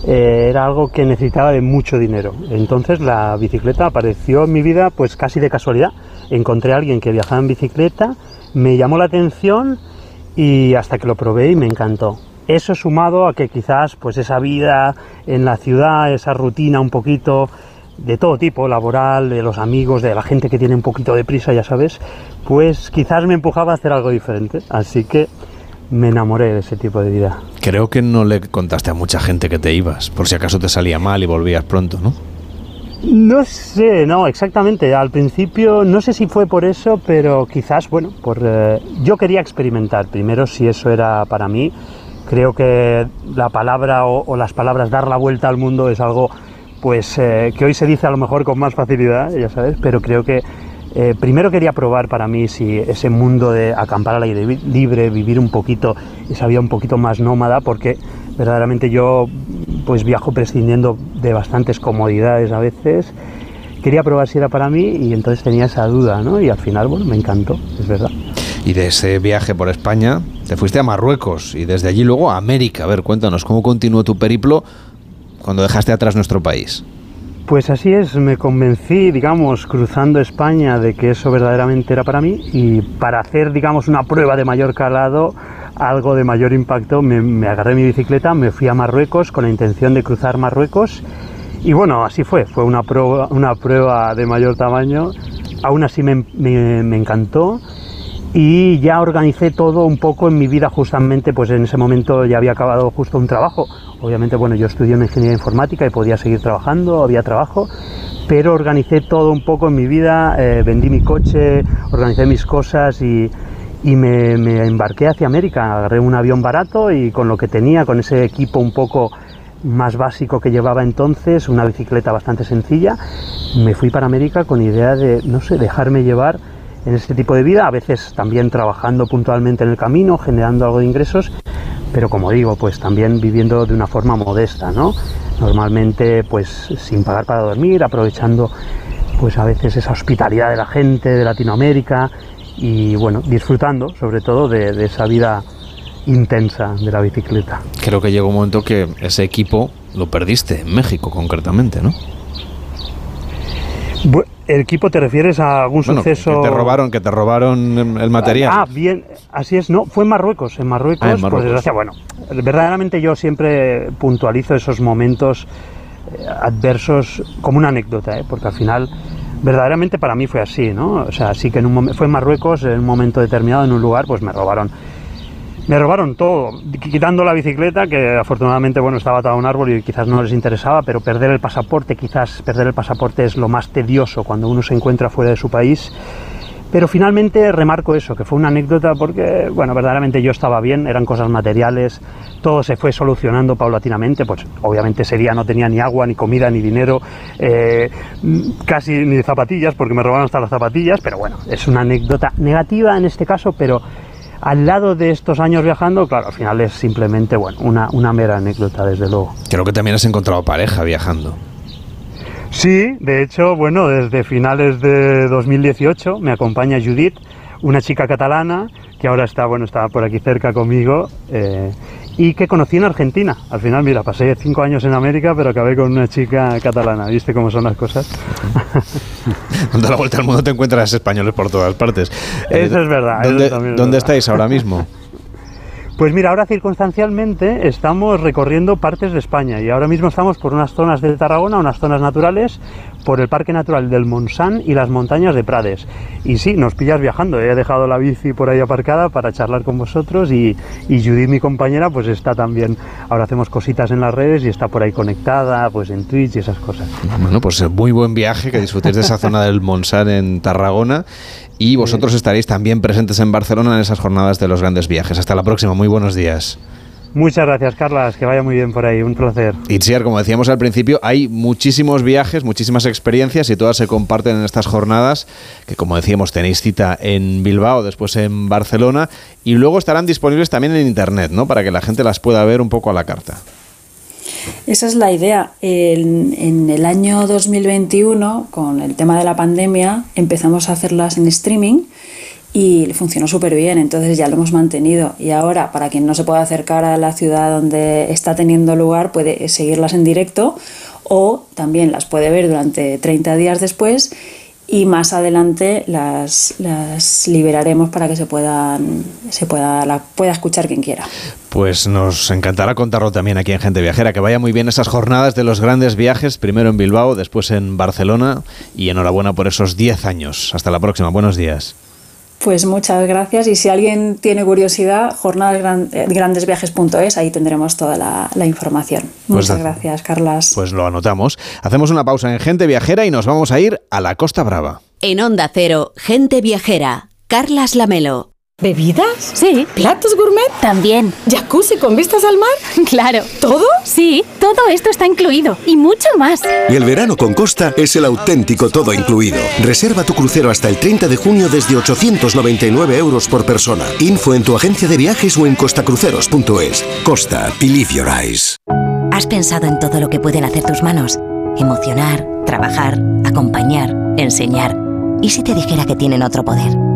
eh, era algo que necesitaba de mucho dinero. Entonces la bicicleta apareció en mi vida pues casi de casualidad. Encontré a alguien que viajaba en bicicleta, me llamó la atención y hasta que lo probé y me encantó. Eso sumado a que quizás pues esa vida en la ciudad, esa rutina un poquito de todo tipo, laboral, de los amigos, de la gente que tiene un poquito de prisa, ya sabes, pues quizás me empujaba a hacer algo diferente. Así que me enamoré de ese tipo de vida. Creo que no le contaste a mucha gente que te ibas, por si acaso te salía mal y volvías pronto, ¿no? No sé, no, exactamente. Al principio no sé si fue por eso, pero quizás, bueno, por eh, yo quería experimentar primero si eso era para mí. Creo que la palabra o, o las palabras dar la vuelta al mundo es algo, pues, eh, que hoy se dice a lo mejor con más facilidad, ya sabes, pero creo que eh, primero quería probar para mí si ese mundo de acampar al aire libre, vivir un poquito, esa vida un poquito más nómada, porque verdaderamente yo pues viajo prescindiendo de bastantes comodidades a veces. Quería probar si era para mí y entonces tenía esa duda, ¿no? Y al final, bueno, me encantó, es verdad. Y de ese viaje por España te fuiste a Marruecos y desde allí luego a América. A ver, cuéntanos, ¿cómo continuó tu periplo cuando dejaste atrás nuestro país? Pues así es, me convencí, digamos, cruzando España de que eso verdaderamente era para mí y para hacer, digamos, una prueba de mayor calado, algo de mayor impacto, me, me agarré mi bicicleta, me fui a Marruecos con la intención de cruzar Marruecos y bueno, así fue, fue una prueba, una prueba de mayor tamaño, aún así me, me- me encantó y ya organicé todo un poco en mi vida justamente, pues en ese momento ya había acabado justo un trabajo. Obviamente, bueno, yo estudié en ingeniería informática y podía seguir trabajando, había trabajo, pero organicé todo un poco en mi vida, eh, vendí mi coche, organicé mis cosas y, y me, me embarqué hacia América. Agarré un avión barato y con lo que tenía, con ese equipo un poco más básico que llevaba entonces, una bicicleta bastante sencilla, me fui para América con idea de, no sé, dejarme llevar en este tipo de vida, a veces también trabajando puntualmente en el camino, generando algo de ingresos, pero como digo, pues también viviendo de una forma modesta, ¿no? Normalmente, pues sin pagar para dormir, aprovechando pues a veces esa hospitalidad de la gente de Latinoamérica y bueno, disfrutando sobre todo de, de esa vida intensa de la bicicleta. Creo que llegó un momento que ese equipo lo perdiste, en México concretamente, ¿no? Bu- ¿El equipo te refieres a algún Bueno, suceso? que te robaron, que te robaron el material. Ah, bien, así es, no, fue en Marruecos, en Marruecos, Ah, en por Marruecos. desgracia, bueno, verdaderamente yo siempre puntualizo esos momentos eh, adversos como una anécdota, ¿eh? porque al final verdaderamente para mí fue así, ¿no? O sea, sí que en un fue en Marruecos, en un momento determinado, en un lugar, pues me robaron. Me robaron todo, quitando la bicicleta, que afortunadamente bueno, estaba atada a un árbol y quizás no les interesaba, pero perder el pasaporte, quizás perder el pasaporte es lo más tedioso cuando uno se encuentra fuera de su país. Pero finalmente remarco eso, que fue una anécdota porque, bueno, verdaderamente yo estaba bien, eran cosas materiales, todo se fue solucionando paulatinamente, pues obviamente ese no tenía ni agua, ni comida, ni dinero, eh, casi ni zapatillas, porque me robaron hasta las zapatillas, pero bueno, es una anécdota negativa en este caso, pero al lado de estos años viajando, claro, al final es simplemente, bueno, una, una mera anécdota, desde luego. Creo que también has encontrado pareja viajando. Sí, de hecho, bueno, desde finales de 2018 me acompaña Judith, una chica catalana que ahora está, bueno, está por aquí cerca conmigo eh, y que conocí en Argentina. Al final, mira, pasé cinco años en América, pero acabé con una chica catalana. ¿Viste cómo son las cosas? Dando la vuelta al mundo te encuentras españoles por todas partes. Eso es verdad, ¿Dónde, es dónde verdad. estáis ahora mismo? Pues mira, ahora circunstancialmente estamos recorriendo partes de España y ahora mismo estamos por unas zonas de Tarragona, unas zonas naturales, por el Parque Natural del Montsant y las montañas de Prades. Y sí, nos pillas viajando, he dejado la bici por ahí aparcada para charlar con vosotros y, y Judy, mi compañera, pues está también, ahora hacemos cositas en las redes y está por ahí conectada, pues en Twitch y esas cosas. Bueno, pues muy buen viaje, que disfrutéis de esa zona del Montsant en Tarragona y vosotros estaréis también presentes en Barcelona en esas jornadas de los grandes viajes. Hasta la próxima, muy buenos días. Muchas gracias, Carlas, que vaya muy bien por ahí, un placer. Itziar, como decíamos al principio, hay muchísimos viajes, muchísimas experiencias y todas se comparten en estas jornadas, que como decíamos tenéis cita en Bilbao, después en Barcelona, y luego estarán disponibles también en Internet, ¿no? Para que la gente las pueda ver un poco a la carta. Esa es la idea. En, el año 2021, con el tema de la pandemia, empezamos a hacerlas en streaming y funcionó súper bien, entonces ya lo hemos mantenido. Y ahora, para quien no se pueda acercar a la ciudad donde está teniendo lugar, puede seguirlas en directo o también las puede ver durante 30 días después y más adelante las, las liberaremos para que se puedan se pueda la pueda escuchar quien quiera. Pues nos encantará contarlo también aquí en Gente Viajera, que vaya muy bien esas jornadas de los grandes viajes, primero en Bilbao, después en Barcelona y enhorabuena por esos 10 años. Hasta la próxima, buenos días. Pues muchas gracias y si alguien tiene curiosidad, jornadasgrandesviajes.es, ahí tendremos toda la, la información. Pues muchas gracias, Carlas. Pues lo anotamos. Hacemos una pausa en Gente Viajera y nos vamos a ir a la Costa Brava. En Onda Cero, Gente Viajera, Carlas Lamelo. ¿Bebidas? Sí. ¿Platos gourmet? También. ¿Jacuzzi con vistas al mar? Claro. ¿Todo? Sí, todo esto está incluido y mucho más. Y el verano con Costa es el auténtico todo incluido. Reserva tu crucero hasta el 30 de junio desde 899 euros por persona. Info en tu agencia de viajes o en costacruceros.es. Costa, believe your eyes. ¿Has pensado en todo lo que pueden hacer tus manos? Emocionar, trabajar, acompañar, enseñar. ¿Y si te dijera que tienen otro poder?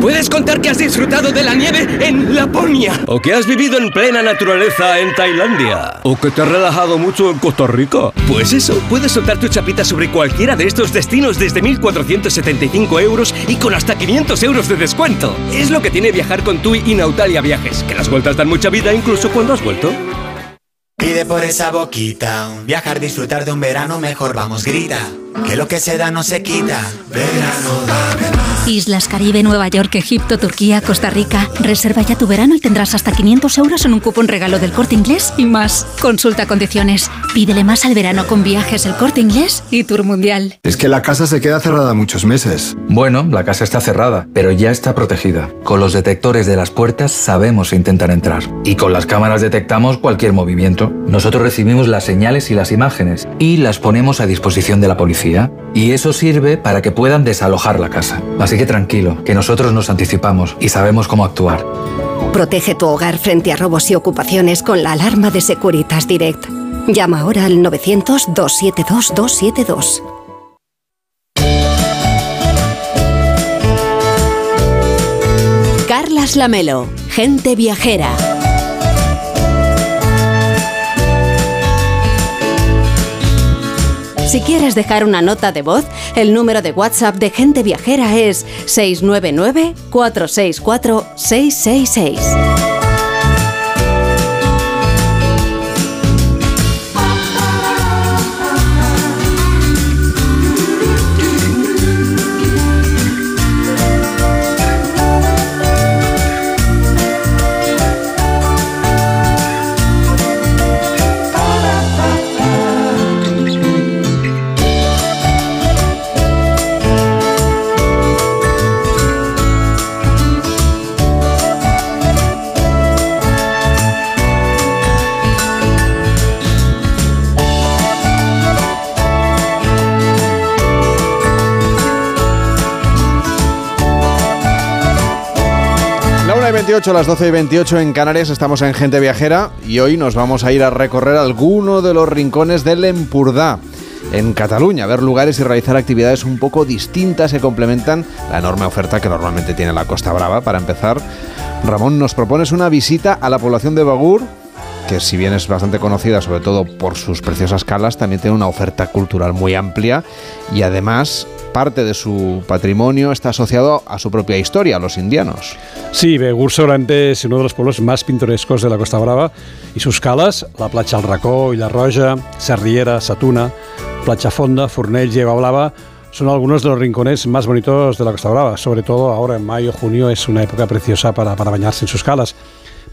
Puedes contar que has disfrutado de la nieve en Laponia. O que has vivido en plena naturaleza en Tailandia. O que te has relajado mucho en Costa Rica. Pues eso, puedes soltar tu chapita sobre cualquiera de estos destinos desde 1.475 euros y con hasta 500 euros de descuento. Es lo que tiene viajar con TUI y Nautalia Viajes, que las vueltas dan mucha vida incluso cuando has vuelto. Pide por esa boquita, viajar, disfrutar de un verano mejor, vamos, grita. Que lo que se da no se quita. Verano, dame más. Islas Caribe, Nueva York, Egipto, Turquía, Costa Rica. Reserva ya tu verano y tendrás hasta 500 euros en un cupón regalo del corte inglés y más. Consulta condiciones. Pídele más al verano con viajes el corte inglés y Tour Mundial. Es que la casa se queda cerrada muchos meses. Bueno, la casa está cerrada, pero ya está protegida. Con los detectores de las puertas sabemos si intentan entrar. Y con las cámaras detectamos cualquier movimiento. Nosotros recibimos las señales y las imágenes y las ponemos a disposición de la policía. Y eso sirve para que puedan desalojar la casa. Así que tranquilo, que nosotros nos anticipamos y sabemos cómo actuar. Protege tu hogar frente a robos y ocupaciones con la alarma de Securitas Direct. Llama ahora al 900-272-272. Carlas Lamelo, gente viajera. Si quieres dejar una nota de voz, el número de WhatsApp de Gente Viajera es 699-464-666. La 1 28, las 12 y 28 en Canarias, estamos en Gente Viajera y hoy nos vamos a ir a recorrer alguno de los rincones del Empurdá. En Cataluña, ver lugares y realizar actividades un poco distintas que complementan la enorme oferta que normalmente tiene la Costa Brava. Para empezar, Ramón, nos propones una visita a la población de Bagur que si bien es bastante conocida, sobre todo por sus preciosas calas, también tiene una oferta cultural muy amplia y además parte de su patrimonio está asociado a su propia historia, a los indianos. Sí, Begur seguramente es uno de los pueblos más pintorescos de la Costa Brava y sus calas, la Platja El Racó y La Roja, Sarriera, Satuna, Platja Fonda, Fornell, Lleva Blava, son algunos de los rincones más bonitos de la Costa Brava. Sobre todo ahora en mayo, junio es una época preciosa para, para bañarse en sus calas.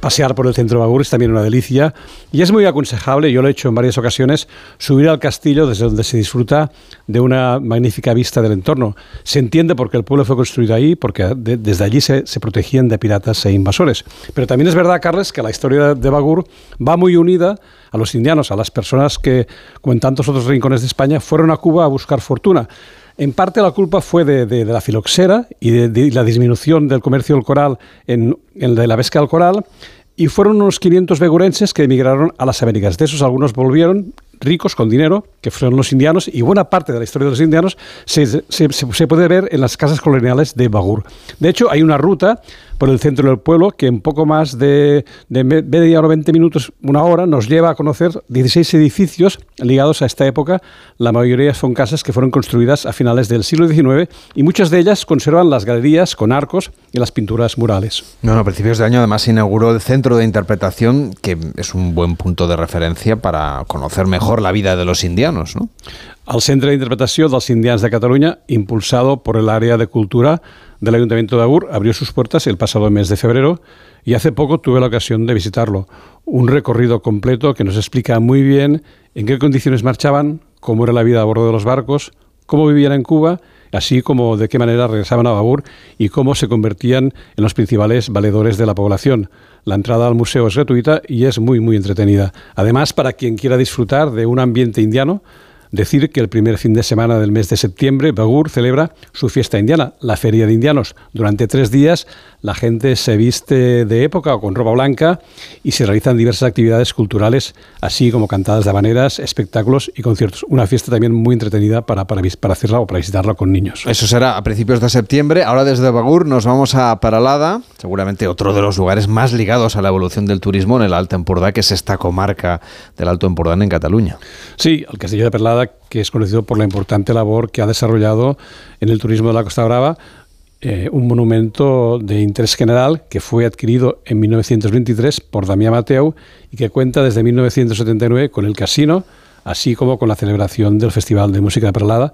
Pasear por el centro de Bagur es también una delicia y es muy aconsejable, yo lo he hecho en varias ocasiones, subir al castillo desde donde se disfruta de una magnífica vista del entorno. Se entiende por qué el pueblo fue construido ahí, porque de- desde allí se, se protegían de piratas e invasores. Pero también es verdad, Carles, que la historia de Bagur va muy unida a los indianos, a las personas que, como en tantos otros rincones de España, fueron a Cuba a buscar fortuna. En parte la culpa fue de, de- la filoxera y de, la disminución del comercio del coral en, en de la pesca del coral. Y fueron unos 500 begurenses que emigraron a las Américas. De esos algunos volvieron ricos con dinero, que fueron los indianos, y buena parte de la historia de los indianos se- se- se puede ver en las casas coloniales de Bagur. De hecho, hay una ruta por el centro del pueblo que en poco más de, de me- media hora, 20 minutos, una hora, nos lleva a conocer 16 edificios ligados a esta época. La mayoría son casas que fueron construidas a finales del siglo XIX y muchas de ellas conservan las galerías con arcos y las pinturas murales. Bueno, a principios de año además se inauguró el centro de interpretación, que es un buen punto de referencia para conocer mejor la vida de los indianos, ¿no? Al Centre d'Interpretació dels Indians de Cataluña, impulsado por el área de cultura del Ayuntamiento de Agur, abrió sus puertas el pasado mes de febrero y hace poco tuve la ocasión de visitarlo. Un recorrido completo que nos explica muy bien en qué condiciones marchaban, cómo era la vida a bordo de los barcos, cómo vivían en Cuba, así como de qué manera regresaban a Bagur y cómo se convertían en los principales valedores de la población. La entrada al museo es gratuita y es muy, muy entretenida. Además, para quien quiera disfrutar de un ambiente indiano, Decir que el primer fin de semana del mes de septiembre, Bagur celebra su fiesta indiana, la Feria de Indianos. Durante tres días la gente se viste de época o con ropa blanca y se realizan diversas actividades culturales, así como cantadas de habaneras, espectáculos y conciertos. Una fiesta también muy entretenida para, para, para hacerla o para visitarla con niños. Eso será a principios de septiembre. Ahora desde Bagur nos vamos a Paralada, seguramente otro de los lugares más ligados a la evolución del turismo en el Alto Empordà, que es esta comarca del Alto Empordà en Cataluña. Sí, el Castillo de Perlada, que es conocido por la importante labor que ha desarrollado en el turismo de la Costa Brava, eh, un monumento de interés general que fue adquirido en 1923 por Damián Mateu y que cuenta desde 1979 con el casino, así como con la celebración del Festival de Música de Perlada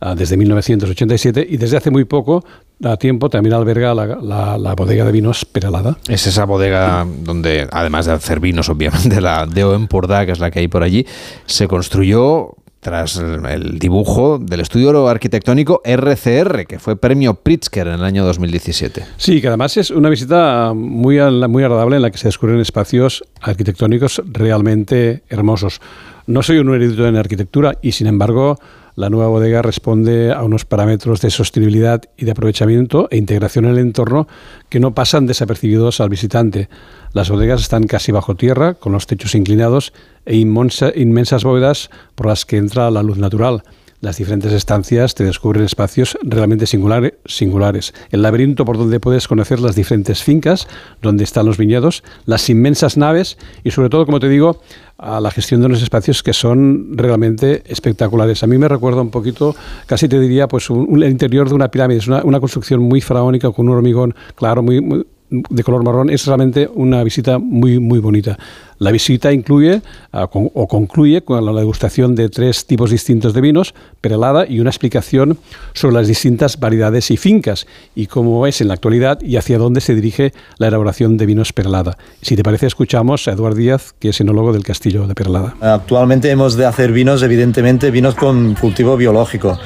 ah, desde 1987 y desde hace muy poco a tiempo también alberga la, la- la bodega de vinos Peralada. Es esa bodega donde, además de hacer vinos, obviamente, la Deo Empordà, que es la que hay por allí, se construyó tras el dibujo del estudio arquitectónico RCR, que fue premio Pritzker en el año 2017. Sí, que además es una visita muy, muy agradable en la que se descubren espacios arquitectónicos realmente hermosos. No soy un erudito en arquitectura y, sin embargo, la nueva bodega responde a unos parámetros de sostenibilidad y de aprovechamiento e integración en el entorno que no pasan desapercibidos al visitante. Las bodegas están casi bajo tierra, con los techos inclinados e inmensas bóvedas por las que entra la luz natural. Las diferentes estancias te descubren espacios realmente singulare- singulares. El laberinto por donde puedes conocer las diferentes fincas, donde están los viñedos, las inmensas naves y sobre todo, como te digo, a la gestión de unos espacios que son realmente espectaculares. A mí me recuerda un poquito, casi te diría, pues un- el interior de una pirámide. Es una, construcción muy faraónica con un hormigón claro, muy- de color marrón. Es realmente una visita muy, muy bonita. La visita incluye ah, con- o concluye con la degustación de tres tipos distintos de vinos, perelada y una explicación sobre las distintas variedades y fincas y cómo es en la actualidad y hacia dónde se dirige la elaboración de vinos perelada. Si te parece, escuchamos a Eduard Díaz, que es enólogo del Castillo de Perelada. Actualmente hemos de hacer vinos, evidentemente, vinos con cultivo biológico,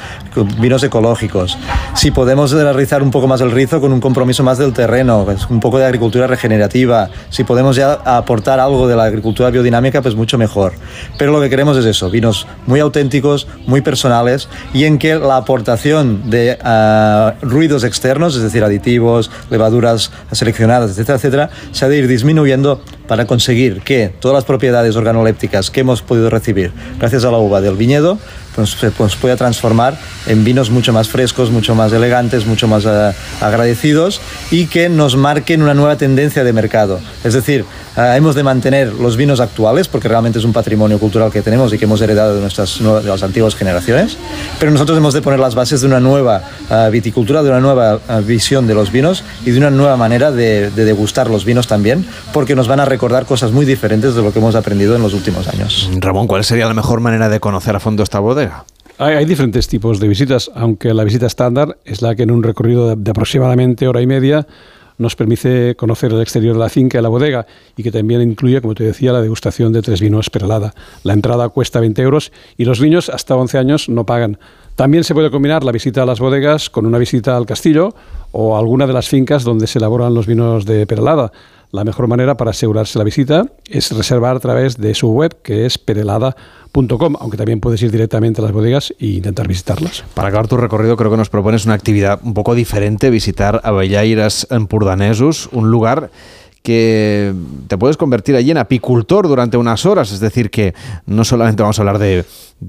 vinos ecológicos. Si podemos realizar un poco más el rizo con un compromiso más del terreno, pues, un poco de agricultura regenerativa, si podemos ya aportar algo de la agricultura biodinámica, pues mucho mejor. Pero lo que queremos es eso, vinos muy auténticos, muy personales y en que la aportación de ah, ruidos externos, es decir, aditivos, levaduras seleccionadas, etcétera, etcétera, se ha de ir disminuyendo para conseguir que todas las propiedades organolépticas que hemos podido recibir gracias a la uva del viñedo se- nos pueda transformar en vinos mucho más frescos, mucho más elegantes, mucho más eh, agradecidos y que nos marquen una nueva tendencia de mercado. Es decir, eh, hemos de mantener los vinos actuales porque realmente es un patrimonio cultural que tenemos y que hemos heredado de, nuestras, de las antiguas generaciones, pero nosotros hemos de poner las bases de una nueva eh, viticultura, de una nueva visión de los vinos y de una nueva manera de, de degustar los vinos también, porque nos van a recordar cosas muy diferentes de lo que hemos aprendido en los últimos años. Ramón, ¿cuál sería la mejor manera de conocer a fondo esta Hay, diferentes tipos de visitas, aunque la visita estándar es la que en un recorrido de, aproximadamente hora y media nos permite conocer el exterior de la finca y la bodega y que también incluye, como te decía, la degustación de tres vinos perlada. La entrada cuesta 20 euros y los niños hasta 11 años no pagan. También se puede combinar la visita a las bodegas con una visita al castillo o alguna de las fincas donde se elaboran los vinos de perlada. La mejor manera para asegurarse la visita es reservar a través de su web, que es perelada.com, aunque también puedes ir directamente a las bodegas e intentar visitarlas. Para acabar tu recorrido, creo que nos propones una actividad un poco diferente, visitar Avellaires Empordanesos, un lugar que te puedes convertir allí en apicultor durante unas horas, es decir, que no solamente vamos a hablar de,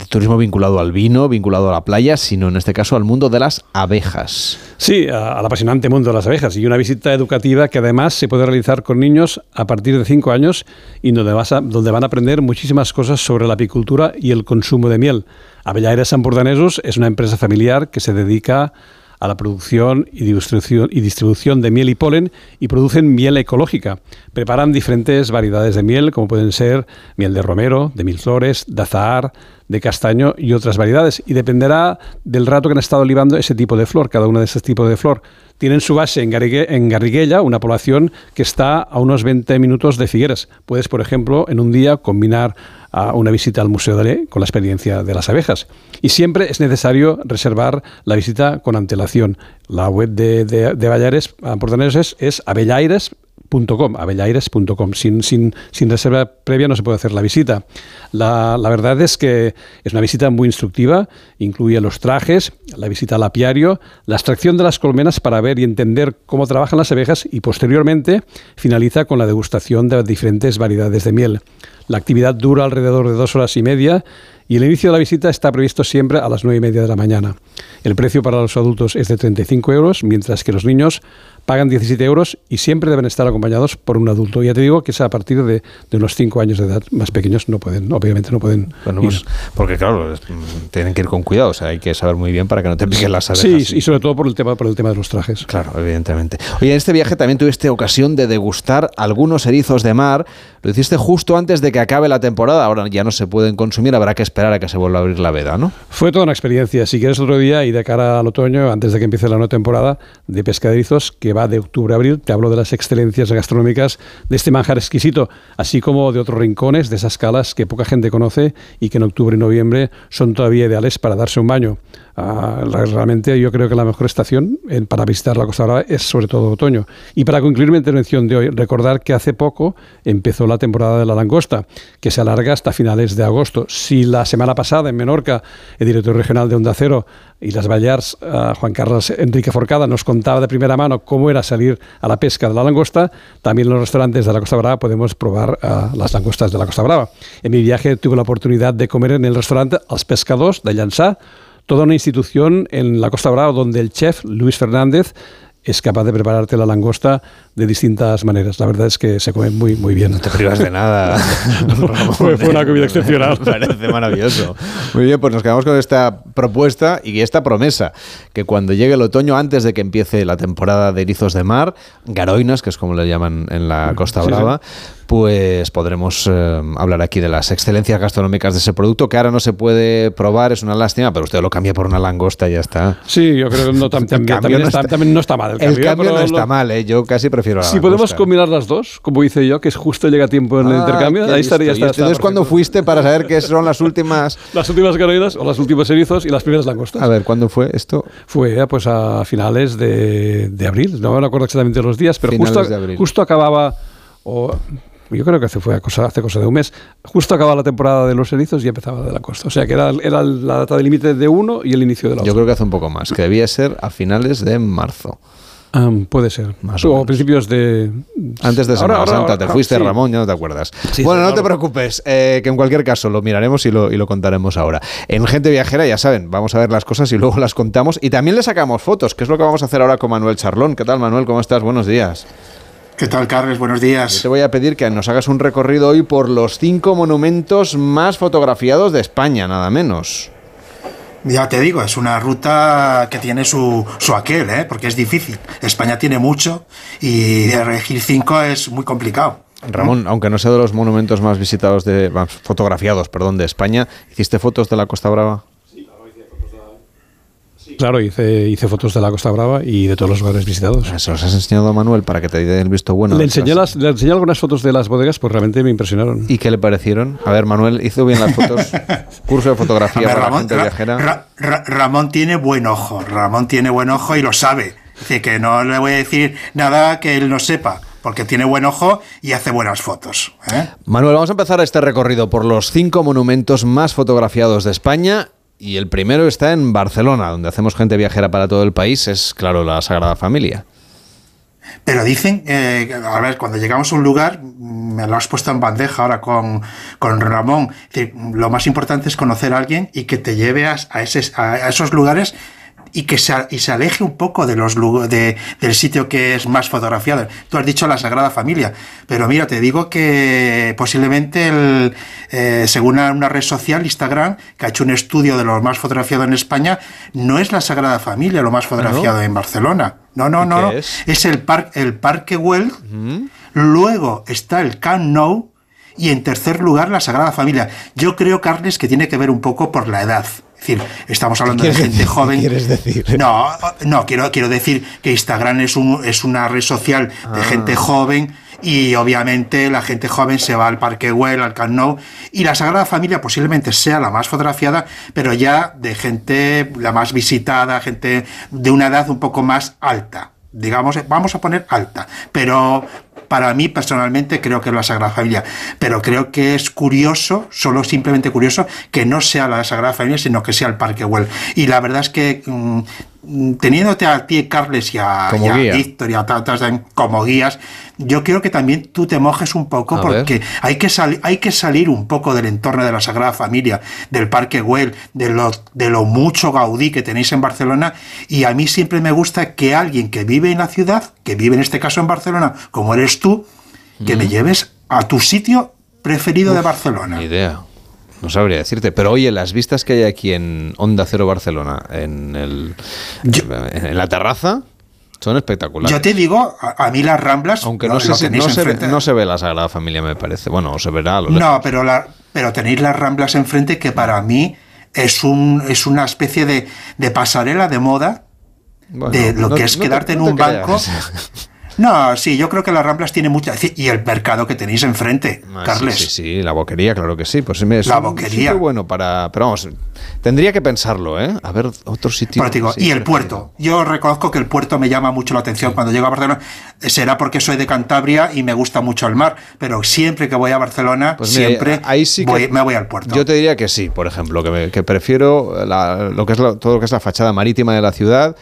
turismo vinculado al vino, vinculado a la playa, sino en este caso al mundo de las abejas. Sí, al apasionante mundo de las abejas y una visita educativa que además se puede realizar con niños a partir de 5 años y donde, vas a- donde van a aprender muchísimas cosas sobre la apicultura y el consumo de miel. Avellaires Empordanesos es una empresa familiar que se dedica a la producción y distribución, de miel y polen y producen miel ecológica. Preparan diferentes variedades de miel, como pueden ser miel de romero, de mil flores, de azahar, de castaño y otras variedades. Y dependerá del rato que han estado libando ese tipo de flor, cada uno de esos tipos de flor. Tienen su base en, en Garriguella, una población que está a unos 20 minutos de Figueres. Puedes, por ejemplo, en un día combinar a una visita al Museo Dalé con la experiencia de las abejas. Y siempre es necesario reservar la visita con antelación. La web de, de, de Ballares, Portaneros es, es abellaires.com, abellaires.com. Sin, reserva previa no se puede hacer la visita. La, la verdad es que es una visita muy instructiva, incluye los trajes, la visita al apiario, la extracción de las colmenas para ver y entender cómo trabajan las abejas y posteriormente finaliza con la degustación de diferentes variedades de miel. La actividad dura alrededor de dos horas y media y el inicio de la visita está previsto siempre a las nueve y media de la mañana. El precio para los adultos es de 35 euros, mientras que los niños pagan 17 euros y siempre deben estar acompañados por un adulto. Ya te digo que es a partir de, de unos 5 años de edad. Más pequeños no pueden, obviamente no pueden Bueno, ir. pues, porque claro, mm, tienen que ir con cuidado, o sea, hay que saber muy bien para que no te piquen las abejas. Sí, y sobre todo por el tema, por el tema de los trajes. Claro, evidentemente. Oye, en este viaje también tuviste ocasión de degustar algunos erizos de mar. Lo hiciste justo antes de que acabe la temporada. Ahora ya no se pueden consumir, habrá que esperar a que se vuelva a abrir la veda, ¿no? Fue toda una experiencia. Si quieres otro día y de cara al otoño, antes de que empiece la nueva temporada de pesca de erizos, que va de octubre a abril, te hablo de las excelencias gastronómicas de este manjar exquisito, así como de otros rincones de esas calas que poca gente conoce y que en octubre y noviembre son todavía ideales para darse un baño. Ah, realmente yo creo que la mejor estación en- para visitar la Costa Brava es sobre todo otoño. Y para concluir mi intervención de hoy, recordar que hace poco empezó la temporada de la langosta, que se alarga hasta finales de agosto. Si la semana pasada en Menorca, el director regional de Onda Cero y las Balears, ah, Juan Carlos Enrique Forcada, nos contaba de primera mano cómo era salir a la pesca de la langosta, también en los restaurantes de la Costa Brava podemos probar las langostas de la Costa Brava. En mi viaje tuve la oportunidad de comer en el restaurante Els Pescadors de Llançà, toda una institución en la Costa Brava donde el chef Luis Fernández es capaz de prepararte la langosta de distintas maneras. La verdad es que se come muy, muy bien. No te privas de nada. fue, fue una comida excepcional. Me parece maravilloso. Muy bien, pues nos quedamos con esta propuesta y esta promesa, que cuando llegue el otoño, antes de que empiece la temporada de erizos de mar, garoinas, que es como le llaman en la Costa Sí, sí. Brava, pues podremos eh, hablar aquí de las excelencias gastronómicas de ese producto, que ahora no se puede probar, es una lástima, pero usted lo cambia por una langosta y ya está. Sí, yo creo que no, tam- El también, cambio también no está, también no está mal. El El cambio, cambio pero no lo- está mal, ¿eh? yo casi prefiero Si podemos combinar las dos, como hice yo, que es justo llega a tiempo en el Ah, intercambio, ahí listo. estaría. ¿Y está- está entonces cuándo fuiste para saber qué son las últimas? Las últimas garoinas o las últimos erizos y las primeras langostas. A ver, ¿cuándo fue esto? Fue eh, pues a finales de, de abril, no me acuerdo exactamente los días, pero Finales justo, de abril. justo acababa, o yo creo que hace, fue a cosa, hace cosa de un mes, justo acababa la temporada de los erizos y empezaba de la costa. O sea que era, era la data de límite de uno y el inicio de la Yo otra. creo que hace un poco más, que debía ser a finales de marzo. Ah, puede ser. Más o principios de... Antes de Semana ahora- Santa te ahora- fuiste, sí. Ramón, ya no te acuerdas. Sí, bueno, sí, no te preocupes, eh, que en cualquier caso lo miraremos y lo, y lo contaremos ahora. En Gente Viajera, ya saben, vamos a ver las cosas y luego las contamos. Y también le sacamos fotos, que es lo que vamos a hacer ahora con Manuel Charlón. ¿Qué tal, Manuel? ¿Cómo estás? Buenos días. ¿Qué tal, Carles? Buenos Yo días. te voy a pedir que nos hagas un recorrido hoy por los cinco monumentos más fotografiados de España, nada menos. Ya te digo, es una ruta que tiene su, su aquel, ¿eh? porque es difícil. España tiene mucho y elegir cinco es muy complicado. Ramón, aunque no sea de los monumentos más visitados de más fotografiados, perdón, de España, ¿hiciste fotos de la Costa Brava? Claro, hice, hice fotos de la Costa Brava y de todos los lugares visitados. Se los has enseñado a Manuel para que te dé el visto bueno. le, enseñé las, le enseñé algunas fotos de las bodegas, pues realmente me impresionaron. ¿Y qué le parecieron? A ver, Manuel, ¿hizo bien las fotos? Curso de fotografía ver, para Ramón, gente Ra- viajera. Ra- Ra- Ramón tiene buen ojo, Ramón tiene buen ojo y lo sabe. Dice que no le voy a decir nada que él no sepa, porque tiene buen ojo y hace buenas fotos. ¿eh? Manuel, vamos a empezar este recorrido por los cinco monumentos más fotografiados de España. Y el primero está en Barcelona, donde hacemos gente viajera para todo el país. Es, claro, la Sagrada Familia. Pero dicen, eh, a ver, cuando llegamos a un lugar, me lo has puesto en bandeja ahora con, con Ramón, lo más importante es conocer a alguien y que te lleve a, a a esos lugares y que se, y se aleje un poco de los de, del sitio que es más fotografiado. Tú has dicho la Sagrada Familia, pero mira, te digo que posiblemente, el, eh, según una, una red social, Instagram, que ha hecho un estudio de lo más fotografiado en España, no es la Sagrada Familia lo más fotografiado en Barcelona. No, no, ¿Y no, qué no. es? Es el, par- el Parque Güell, luego está el Camp Nou y en tercer lugar la Sagrada Familia. Yo creo, Carles, que tiene que ver un poco por la edad. Es decir, estamos hablando de gente decir? joven. ¿Qué quieres decir? No, no, quiero, quiero decir que Instagram es, un, es una red social de Ah. gente joven y obviamente la gente joven se va al Parque Güell, al Camp Nou y la Sagrada Familia posiblemente sea la más fotografiada, pero ya de gente la más visitada, gente de una edad un poco más alta. Digamos, vamos a poner alta, pero para mí personalmente creo que es la Sagrada Familia, pero creo que es curioso, solo simplemente curioso, que no sea la Sagrada Familia, sino que sea el Parque Güell. Y la verdad es que mm, teniéndote a ti, Carles, y a, Como y a guía. Víctor y a Tatas de- como guías, yo creo que también tú te mojes un poco A porque hay que, hay que salir un poco del entorno de la Sagrada Familia, del Parque Güell, de lo, de lo mucho Gaudí que tenéis en Barcelona. Y a mí siempre me gusta que alguien que vive en la ciudad, que vive en este caso en Barcelona, como eres tú, que me lleves a tu sitio preferido de Barcelona. Idea. No sabría decirte. Pero oye, las vistas que hay aquí en Onda Cero Barcelona, en, el, en la terraza, son espectaculares. Yo te digo, a, a mí las Ramblas, Aunque no, sé si- no se ve, no se ve la Sagrada Familia, me parece. Bueno, o se verá a lo. No, pero, la, pero tenéis las Ramblas enfrente que para mí es, un, es una especie de, de pasarela de moda Bueno, de lo que es quedarte en un banco. No, sí, yo creo que las Ramblas tiene mucha... Y el mercado que tenéis enfrente, Ah, Carles. Sí, sí, sí, la boquería, claro que sí. Pues es La un boquería. sitio bueno para. Pero vamos, tendría que pensarlo, ¿eh? A ver, otro sitio. Digo, sí, y el puerto. Yo reconozco que el puerto me llama mucho la atención cuando llego a Barcelona. Será porque soy de Cantabria y me gusta mucho el mar, pero siempre que voy a Barcelona, Pues mira, siempre ahí sí que- voy- me voy al puerto. Yo te diría que sí, por ejemplo, que, me- que prefiero la- lo que es la- todo lo que es la fachada marítima de la ciudad.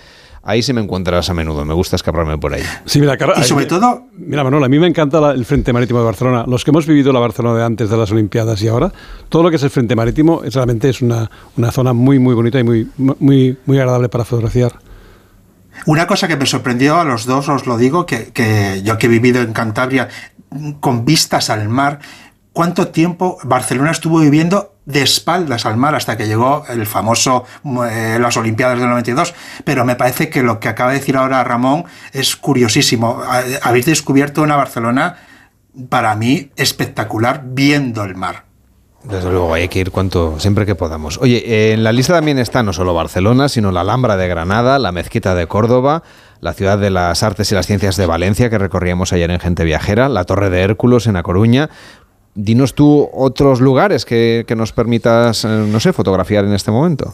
Ahí sí me encontrarás a menudo. Me gusta escaparme por ahí. Sí, mira, Carlos, Y sobre todo, Mira, Manuel, a mí me encanta la- el Frente Marítimo de Barcelona. Los que hemos vivido la Barcelona de antes de las Olimpiadas y ahora, todo lo que es el Frente Marítimo es, realmente es una, una zona muy, muy bonita y muy, muy, muy agradable para fotografiar. Una cosa que me sorprendió a los dos, os lo digo, que, que yo que he vivido en Cantabria con vistas al mar, ¿cuánto tiempo Barcelona estuvo viviendo de espaldas al mar hasta que llegó el famoso eh, las Olimpiadas del 92? Pero me parece que lo que acaba de decir ahora Ramón es curiosísimo. Ha- Habéis descubierto una Barcelona, para mí, espectacular viendo el mar. Desde luego, hay que ir cuanto, siempre que podamos. Oye, en la lista también está no solo Barcelona, sino la Alhambra de Granada, la Mezquita de Córdoba, la Ciudad de las Artes y las Ciencias de Valencia, que recorríamos ayer en Gente Viajera, la Torre de Hércules en A Coruña. Dinos tú otros lugares que, que nos permitas, eh, no sé, fotografiar en este momento.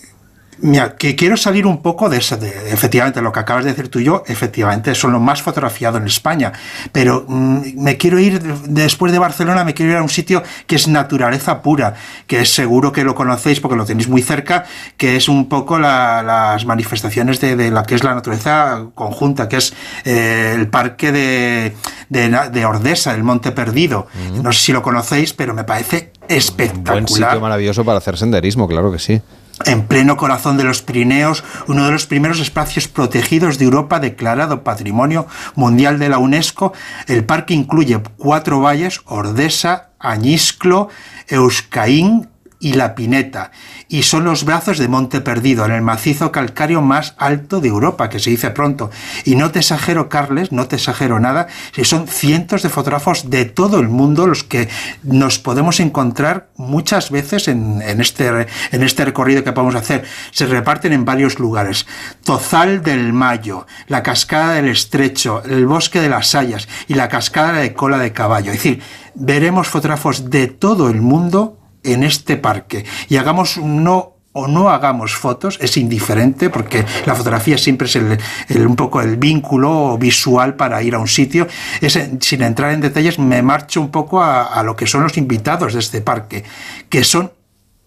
Mira, que quiero salir un poco de eso, de, efectivamente, lo que acabas de decir tú y yo, efectivamente, son los más fotografiados en España, pero mm, me quiero ir, después de Barcelona, me quiero ir a un sitio que es naturaleza pura, que es seguro que lo conocéis porque lo tenéis muy cerca, que es un poco la- las manifestaciones de, de la que es la naturaleza conjunta, que es eh, el parque de, de, de Ordesa, el Monte Perdido. No sé si lo conocéis, pero me parece espectacular Buen sitio maravilloso para hacer senderismo, claro que sí. En pleno corazón de los Pirineos, uno de los primeros espacios protegidos de Europa declarado Patrimonio Mundial de la UNESCO. El parque incluye cuatro valles, Ordesa, Añisclo, Euscaín y La Pineta, y son los brazos de Monte Perdido, en el macizo calcáreo más alto de Europa, que se dice pronto. Y no te exagero, Carles, no te exagero nada, si son cientos de fotógrafos de todo el mundo los que nos podemos encontrar muchas veces en, en este, en este recorrido que podemos hacer. Se reparten en varios lugares. Tozal del Mayo, la cascada del Estrecho, el bosque de las Hayas y la cascada de cola de caballo. Es decir, veremos fotógrafos de todo el mundo en este parque y hagamos no o no hagamos fotos es indiferente porque la fotografía siempre es el, un poco el vínculo visual para ir a un sitio. Es, sin entrar en detalles, me marcho un poco a, a lo que son los invitados de este parque, que son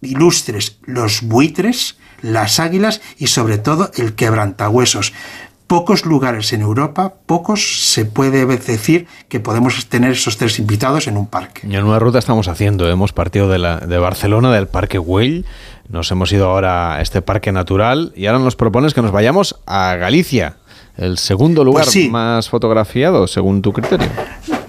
ilustres los buitres, las águilas y sobre todo el quebrantahuesos. Pocos lugares en Europa, pocos se puede decir que podemos tener esos tres invitados en un parque. Y en una ruta estamos haciendo, hemos partido de, la, de Barcelona, del Parque Güell, nos hemos ido ahora a este parque natural y ahora nos propones que nos vayamos a Galicia, el segundo lugar Pues sí. más fotografiado, según tu criterio.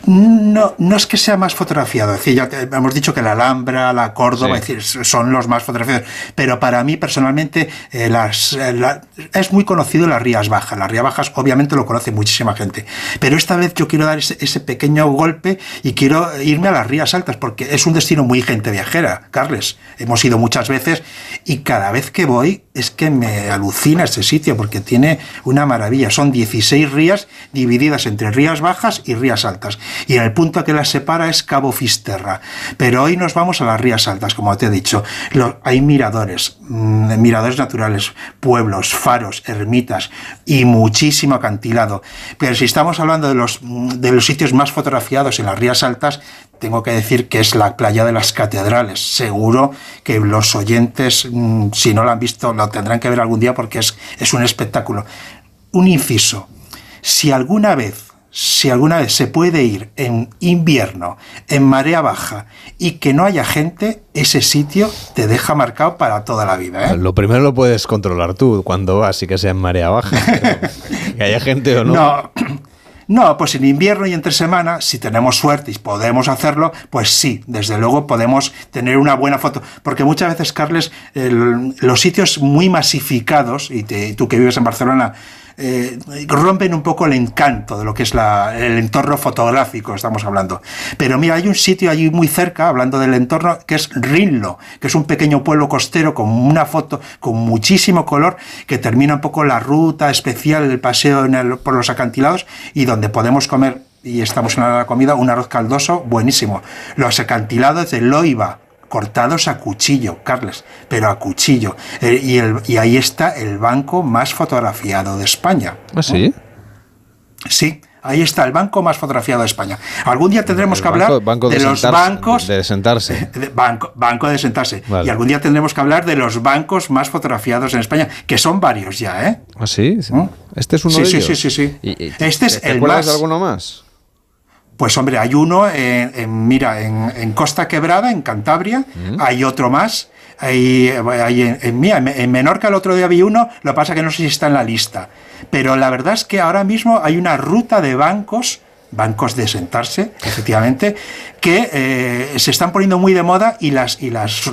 No, no es que sea más fotografiado, es decir, ya te- hemos dicho que la Alhambra, la Córdoba, Sí. es decir, son los más fotografiados, pero para mí personalmente eh, las, eh, la- es muy conocido las Rías Bajas, las Rías Bajas obviamente lo conoce muchísima gente, pero esta vez yo quiero dar ese, ese pequeño golpe y quiero irme a las Rías Altas porque es un destino muy gente viajera, Carles, hemos ido muchas veces y cada vez que voy es que me alucina ese sitio porque tiene una maravilla, son 16 rías divididas entre Rías Bajas y Rías Altas y el punto que las separa es Cabo Fisterra. Pero hoy nos vamos a las Rías Altas, como te he dicho. Hay miradores, mm, miradores naturales, pueblos, faros, ermitas y muchísimo acantilado. Pero si estamos hablando de los, mm, de los sitios más fotografiados en las Rías Altas, tengo que decir que es la playa de las catedrales. Seguro que los oyentes, mm, si no lo han visto, lo tendrán que ver algún día porque es, es un espectáculo. Un inciso. Si alguna vez si alguna vez se puede ir en invierno, en marea baja y que no haya gente, ese sitio te deja marcado para toda la vida. ¿eh? Lo primero lo puedes controlar tú cuando vas y que sea en marea baja. que haya gente o no. No. No, pues en invierno y entre semana, si tenemos suerte y podemos hacerlo, pues sí, desde luego podemos tener una buena foto. Porque muchas veces, Carles, el- los sitios muy masificados, y te- tú que vives en Barcelona, eh, rompen un poco el encanto de lo que es la- el entorno fotográfico, estamos hablando. Pero mira, hay un sitio allí muy cerca, hablando del entorno, que es Rinlo, que es un pequeño pueblo costero con una foto con muchísimo color, que termina un poco la ruta especial, el paseo por los acantilados, y donde podemos comer, y estamos en la comida, un arroz caldoso buenísimo. Los acantilados de Loiva, cortados a cuchillo, Carles, pero a cuchillo. Eh, y, el- y ahí está el banco más fotografiado de España. ¿Ah, sí? Sí, ahí está el banco más fotografiado de España. Algún día tendremos El que banco- hablar banco de, los bancos. De, sentarse. de banco, banco de sentarse. Vale. Y algún día tendremos que hablar de los bancos más fotografiados en España, que son varios ya, ¿eh? ¿Ah, sí? Este es uno Sí, de sí, ellos. sí, sí, sí. Y- y- Este es ¿te el más. de alguno más? Pues hombre, hay uno, en, en- mira, en, en Costa Quebrada, en Cantabria, hay otro más. Hay, hay en, en- en Menorca el otro día vi uno, lo que pasa que no sé si está en la lista. Pero la verdad es que ahora mismo hay una ruta de bancos, bancos de sentarse, efectivamente, que eh, se están poniendo muy de moda y las, y las,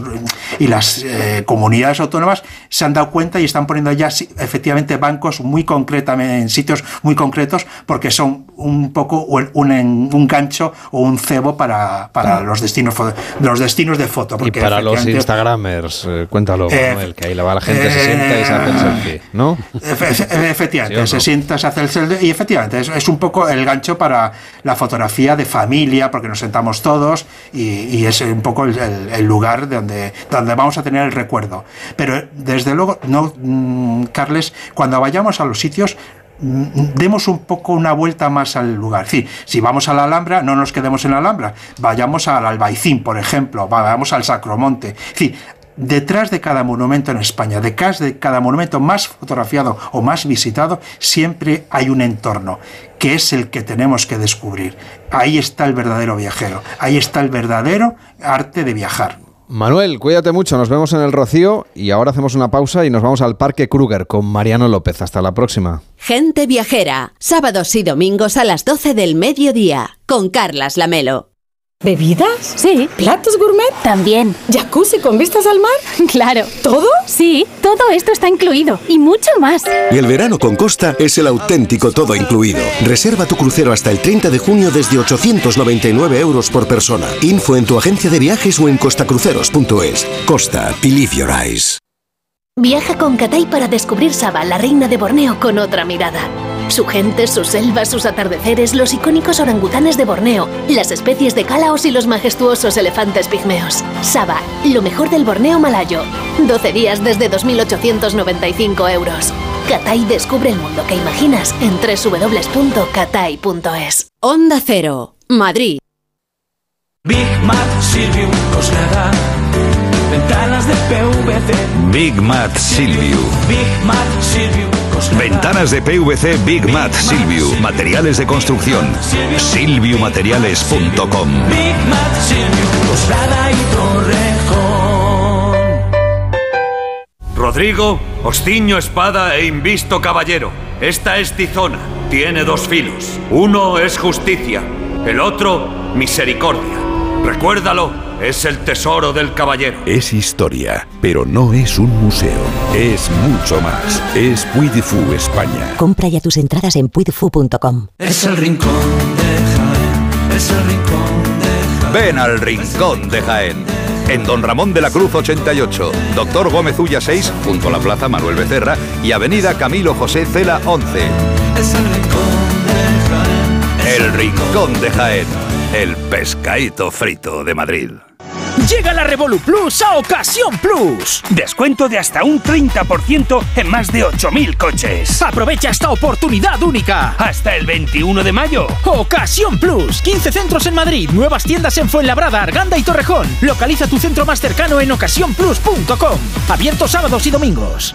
y las eh, comunidades autónomas se han dado cuenta y están poniendo ya efectivamente bancos muy concretamente en sitios muy concretos porque son un poco un, un, un gancho o un cebo para, para los destinos los destinos de foto. Y Porque para los Instagramers, eh, cuéntalo, Eh, Manuel, que ahí la, la gente se sienta y se hace el selfie, ¿no? Efe- efe- Efectivamente, ¿Sí no? se sienta, se hace el selfie y efectivamente es, es un poco el gancho para la fotografía de familia, porque nos sentamos todos y, es un poco el lugar donde, donde vamos a tener el recuerdo. Pero desde luego, no, mm, Carles, cuando vayamos a los sitios, mm, demos un poco una vuelta más al lugar. Sí, si vamos a la Alhambra, no nos quedemos en la Alhambra, vayamos al Albaicín, por ejemplo, vayamos al Sacromonte. Sí, detrás de cada monumento en España, detrás de cada monumento más fotografiado o más visitado, siempre hay un entorno que es el que tenemos que descubrir. Ahí está el verdadero viajero, ahí está el verdadero arte de viajar. Manuel, cuídate mucho, nos vemos en el Rocío y ahora hacemos una pausa y nos vamos al Parque Kruger con Mariano López. Hasta la próxima. Gente viajera, sábados y domingos a las 12 del mediodía, con Carlas Lamelo. ¿Bebidas? Sí. ¿Platos gourmet? También. ¿Jacuzzi con vistas al mar? Claro. ¿Todo? Sí, todo esto está incluido y mucho más. Y el verano con Costa es el auténtico todo incluido. Reserva tu crucero hasta el 30 de junio desde 899 euros por persona. Info en tu agencia de viajes o en costacruceros.es. Costa, believe your eyes. Viaja con Catay para descubrir Saba, la reina de Borneo, con otra mirada. Su gente, sus selvas, sus atardeceres, los icónicos orangutanes de Borneo, las especies de calaos y los majestuosos elefantes pigmeos. Saba, lo mejor del Borneo malayo. 12 días desde 2.895 euros. Catay descubre el mundo que imaginas en www.catay.es. Onda Cero, Madrid. Big Mat Silvium Coslada. Ventanas de PVC. Big Mat Silviu. Big Mat Coslada. Ventanas de PVC Big Mat Silviu. Materiales de construcción. Silviumateriales.com. Big Mat Silvium Coslada y Torrejón. Rodrigo, Osciño espada e invisto caballero. Esta es Tizona. Tiene dos filos. Uno es justicia, el otro misericordia. Recuérdalo, es el tesoro del caballero. Es historia, pero no es un museo. Es mucho más. Es Puy de Fou, España. Compra ya tus entradas en puidefu.com. Es el rincón de Jaén. Es el rincón de Jaén. Ven al Rincón de Jaén. En Don Ramón de la Cruz 88, Doctor Gómez Ulla 6, junto a la Plaza Manuel Becerra y Avenida Camilo José Cela 11. Es el rincón de Jaén. El Rincón de Jaén. El pescadito frito de Madrid. Llega la Revolu Plus a Ocasión Plus. Descuento de hasta un 30% en más de 8.000 coches. Aprovecha esta oportunidad única. Hasta el 21 de mayo. Ocasión Plus. 15 centros en Madrid. Nuevas tiendas en Fuenlabrada, Arganda y Torrejón. Localiza tu centro más cercano en ocasiónplus.com. Abierto sábados y domingos.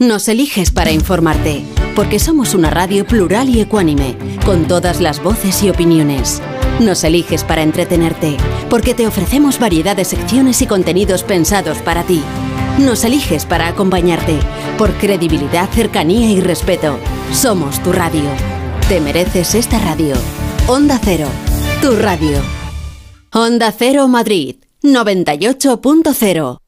Nos eliges para informarte, porque somos una radio plural y ecuánime, con todas las voces y opiniones. Nos eliges para entretenerte, porque te ofrecemos variedad de secciones y contenidos pensados para ti. Nos eliges para acompañarte, por credibilidad, cercanía y respeto. Somos tu radio. Te mereces esta radio. Onda Cero, tu radio. Onda Cero Madrid, 98.0.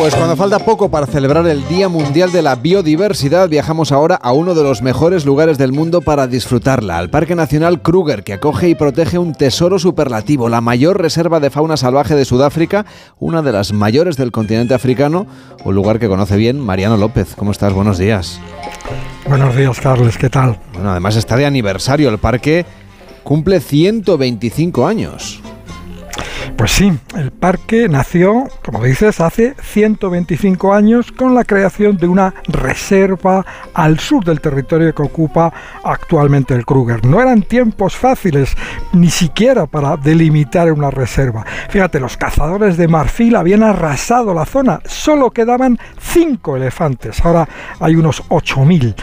Pues cuando falta poco para celebrar el Día Mundial de la Biodiversidad, viajamos ahora a uno de los mejores lugares del mundo para disfrutarla, al Parque Nacional Kruger, que acoge y protege un tesoro superlativo, la mayor reserva de fauna salvaje de Sudáfrica, una de las mayores del continente africano, un lugar que conoce bien Mariano López. ¿Cómo estás? Buenos días. Buenos días, Carles, ¿qué tal? Bueno, además está de aniversario el parque, cumple 125 años. Pues sí, el parque nació, como dices, hace 125 años con la creación de una reserva al sur del territorio que ocupa actualmente el Kruger. No eran tiempos fáciles, ni siquiera para delimitar una reserva. Fíjate, los cazadores de marfil habían arrasado la zona, solo quedaban cinco elefantes, ahora hay unos 8.000.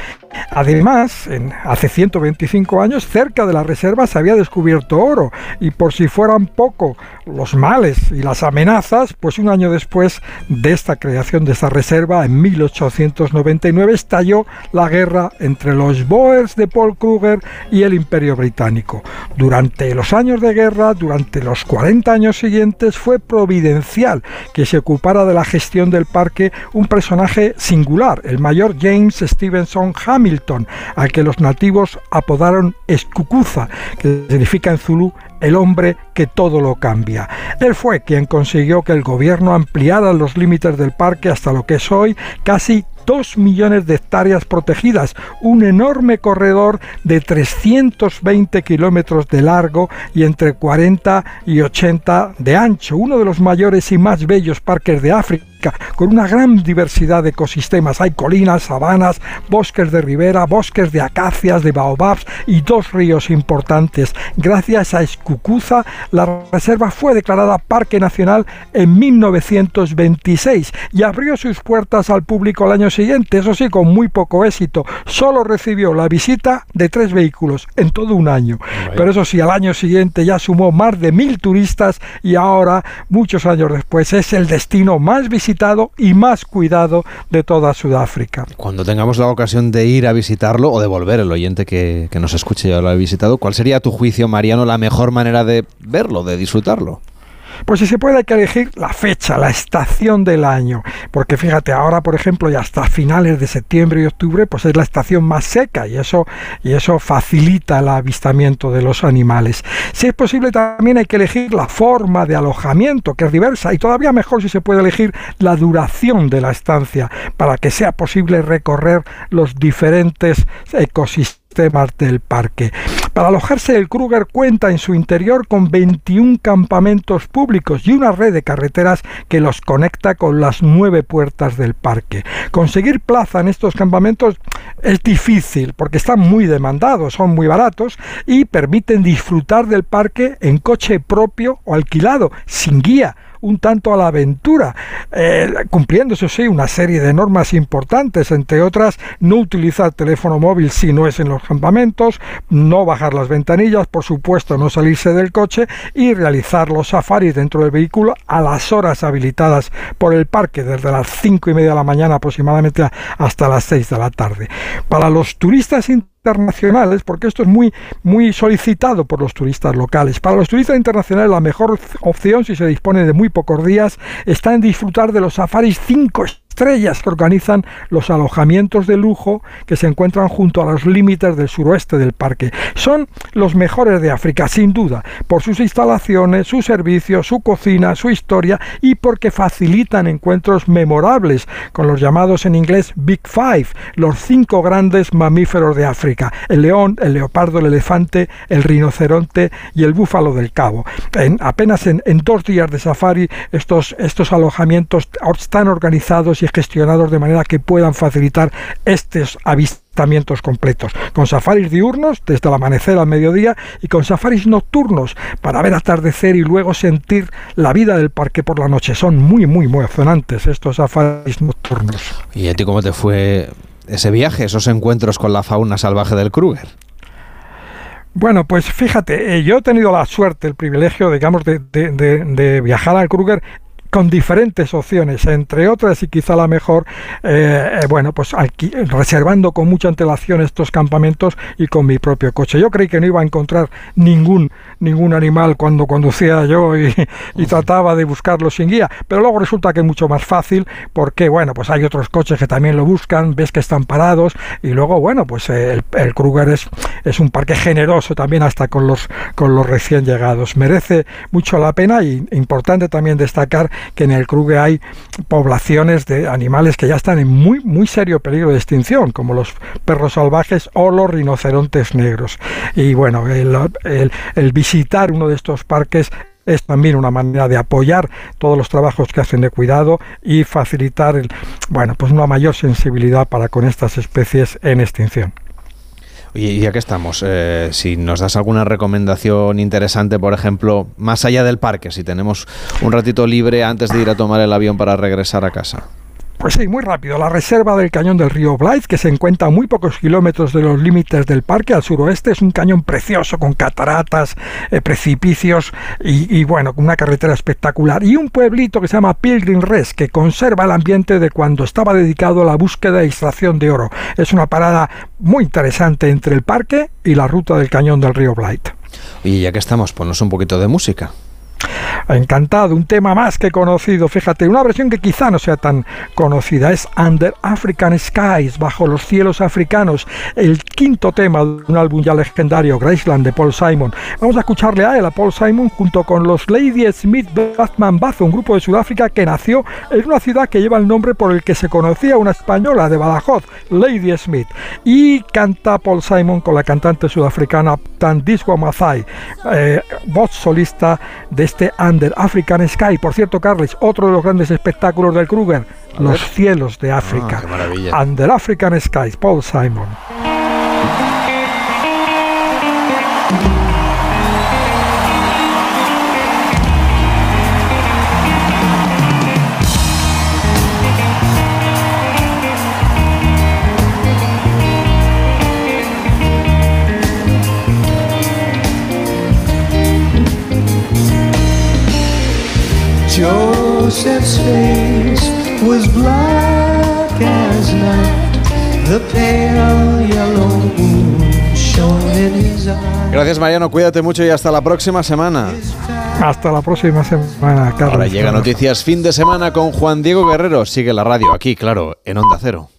Además, hace 125 años, cerca de la reserva se había descubierto oro, y por si fueran poco los males y las amenazas, pues un año después de esta creación de esta reserva, en 1899, estalló la guerra entre los Boers de Paul Kruger y el Imperio Británico. Durante los años de guerra, durante los 40 años siguientes, fue providencial que se ocupara de la gestión del parque un personaje singular, el mayor James Stevenson Hamilton, al que los nativos apodaron Escucuza, que significa en Zulu el hombre que todo lo cambia. Él fue quien consiguió que el gobierno ampliara los límites del parque hasta lo que es hoy casi 2 millones de hectáreas protegidas, un enorme corredor de 320 kilómetros de largo y entre 40 y 80 de ancho, uno de los mayores y más bellos parques de África con una gran diversidad de ecosistemas. Hay colinas, sabanas, bosques de ribera, bosques de acacias, de baobabs y dos ríos importantes. Gracias a Escucuza, la reserva fue declarada Parque Nacional en 1926 y abrió sus puertas al público al año siguiente, eso sí, con muy poco éxito. Solo recibió la visita de tres vehículos en todo un año. Pero eso sí, al año siguiente ya sumó más de mil turistas y ahora, muchos años después, es el destino más visitado y más cuidado de toda Sudáfrica. Cuando tengamos la ocasión de ir a visitarlo o de volver, el oyente que, que nos escuche ya lo ha visitado, ¿cuál sería a tu juicio, Mariano, la mejor manera de verlo, de disfrutarlo? Pues si se puede hay que elegir la fecha, la estación del año, porque fíjate, ahora por ejemplo ya hasta finales de septiembre y octubre pues es la estación más seca y eso y eso facilita el avistamiento de los animales. Si es posible también hay que elegir la forma de alojamiento, que es diversa y todavía mejor si se puede elegir la duración de la estancia para que sea posible recorrer los diferentes ecosistemas del parque. Para alojarse el Kruger cuenta en su interior con 21 campamentos públicos y una red de carreteras que los conecta con las nueve puertas del parque. Conseguir plaza en estos campamentos es difícil porque están muy demandados, son muy baratos y permiten disfrutar del parque en coche propio o alquilado, sin guía un tanto a la aventura, eh, cumpliendo, eso sí, una serie de normas importantes, entre otras, no utilizar teléfono móvil si no es en los campamentos, no bajar las ventanillas, por supuesto, no salirse del coche y realizar los safaris dentro del vehículo a las horas habilitadas por el parque, desde las cinco y media de la mañana aproximadamente hasta las 6 de la tarde. Para los turistas internacionales, porque esto es muy, muy solicitado por los turistas locales. Para los turistas internacionales la mejor opción, si se dispone de muy pocos días, está en disfrutar de los safaris 5 estrellas que organizan los alojamientos de lujo que se encuentran junto a los límites del suroeste del parque. Son los mejores de África, sin duda, por sus instalaciones, sus servicios, su cocina, su historia y porque facilitan encuentros memorables con los llamados en inglés Big Five, los cinco grandes mamíferos de África, el león, el leopardo, el elefante, el rinoceronte y el búfalo del cabo. En, apenas en, en dos días de safari estos, estos alojamientos están organizados y gestionados de manera que puedan facilitar estos avistamientos completos, con safaris diurnos desde el amanecer al mediodía y con safaris nocturnos para ver atardecer y luego sentir la vida del parque por la noche. Son muy, muy emocionantes estos safaris nocturnos. ¿Y a ti cómo te fue ese viaje, esos encuentros con la fauna salvaje del Kruger? Bueno, pues fíjate, eh, yo he tenido la suerte, el privilegio, digamos, de, de, de, de viajar al Kruger con diferentes opciones, entre otras y quizá la mejor, eh, bueno, pues aquí, reservando con mucha antelación estos campamentos y con mi propio coche. Yo creí que no iba a encontrar ningún, ningún animal cuando conducía yo y, y trataba de buscarlo sin guía, pero luego resulta que es mucho más fácil porque, bueno, pues hay otros coches que también lo buscan, ves que están parados y luego, bueno, pues el, el Kruger es, es un parque generoso también hasta con los, con los recién llegados. Merece mucho la pena y importante también destacar que en el Kruger hay poblaciones de animales que ya están en muy, muy serio peligro de extinción, como los perros salvajes o los rinocerontes negros. Y bueno, el, el, visitar uno de estos parques es también una manera de apoyar todos los trabajos que hacen de cuidado y facilitar el, bueno, pues una mayor sensibilidad para con estas especies en extinción. Y ya que estamos, eh, si nos das alguna recomendación interesante, por ejemplo, más allá del parque, si tenemos un ratito libre antes de ir a tomar el avión para regresar a casa. Pues sí, muy rápido. La reserva del cañón del río Blythe, que se encuentra a muy pocos kilómetros de los límites del parque al suroeste, es un cañón precioso con cataratas, eh, precipicios y, y, bueno, con una carretera espectacular. Y un pueblito que se llama Pilgrim Rest, que conserva el ambiente de cuando estaba dedicado a la búsqueda e extracción de oro. Es una parada muy interesante entre el parque y la ruta del cañón del río Blythe. Y ya que estamos, ponnos un poquito de música. Encantado, un tema más que conocido. Fíjate, una versión que quizá no sea tan conocida es Under African Skies, bajo los cielos africanos, el quinto tema de un álbum ya legendario, Graceland de Paul Simon. Vamos a escucharle a él, a Paul Simon, junto con los Lady Smith Batman Bath, un grupo de Sudáfrica que nació en una ciudad que lleva el nombre por el que se conocía una española de Badajoz, Lady Smith. Y canta Paul Simon con la cantante sudafricana Tandiswa Mazai, eh, voz solista de este Under African Sky. Por cierto, Carles, otro de los grandes espectáculos del Kruger, los cielos de África. Ah, Under African Skies, Paul Simon. Joseph's face was black as night. The pale yellow moon shone in his eyes. Gracias Mariano, cuídate mucho y hasta la próxima semana. Hasta la próxima semana, Carlos. Ahora llega Noticias Fin de Semana con Juan Diego Guerrero. Sigue la radio aquí, claro, en Onda Cero.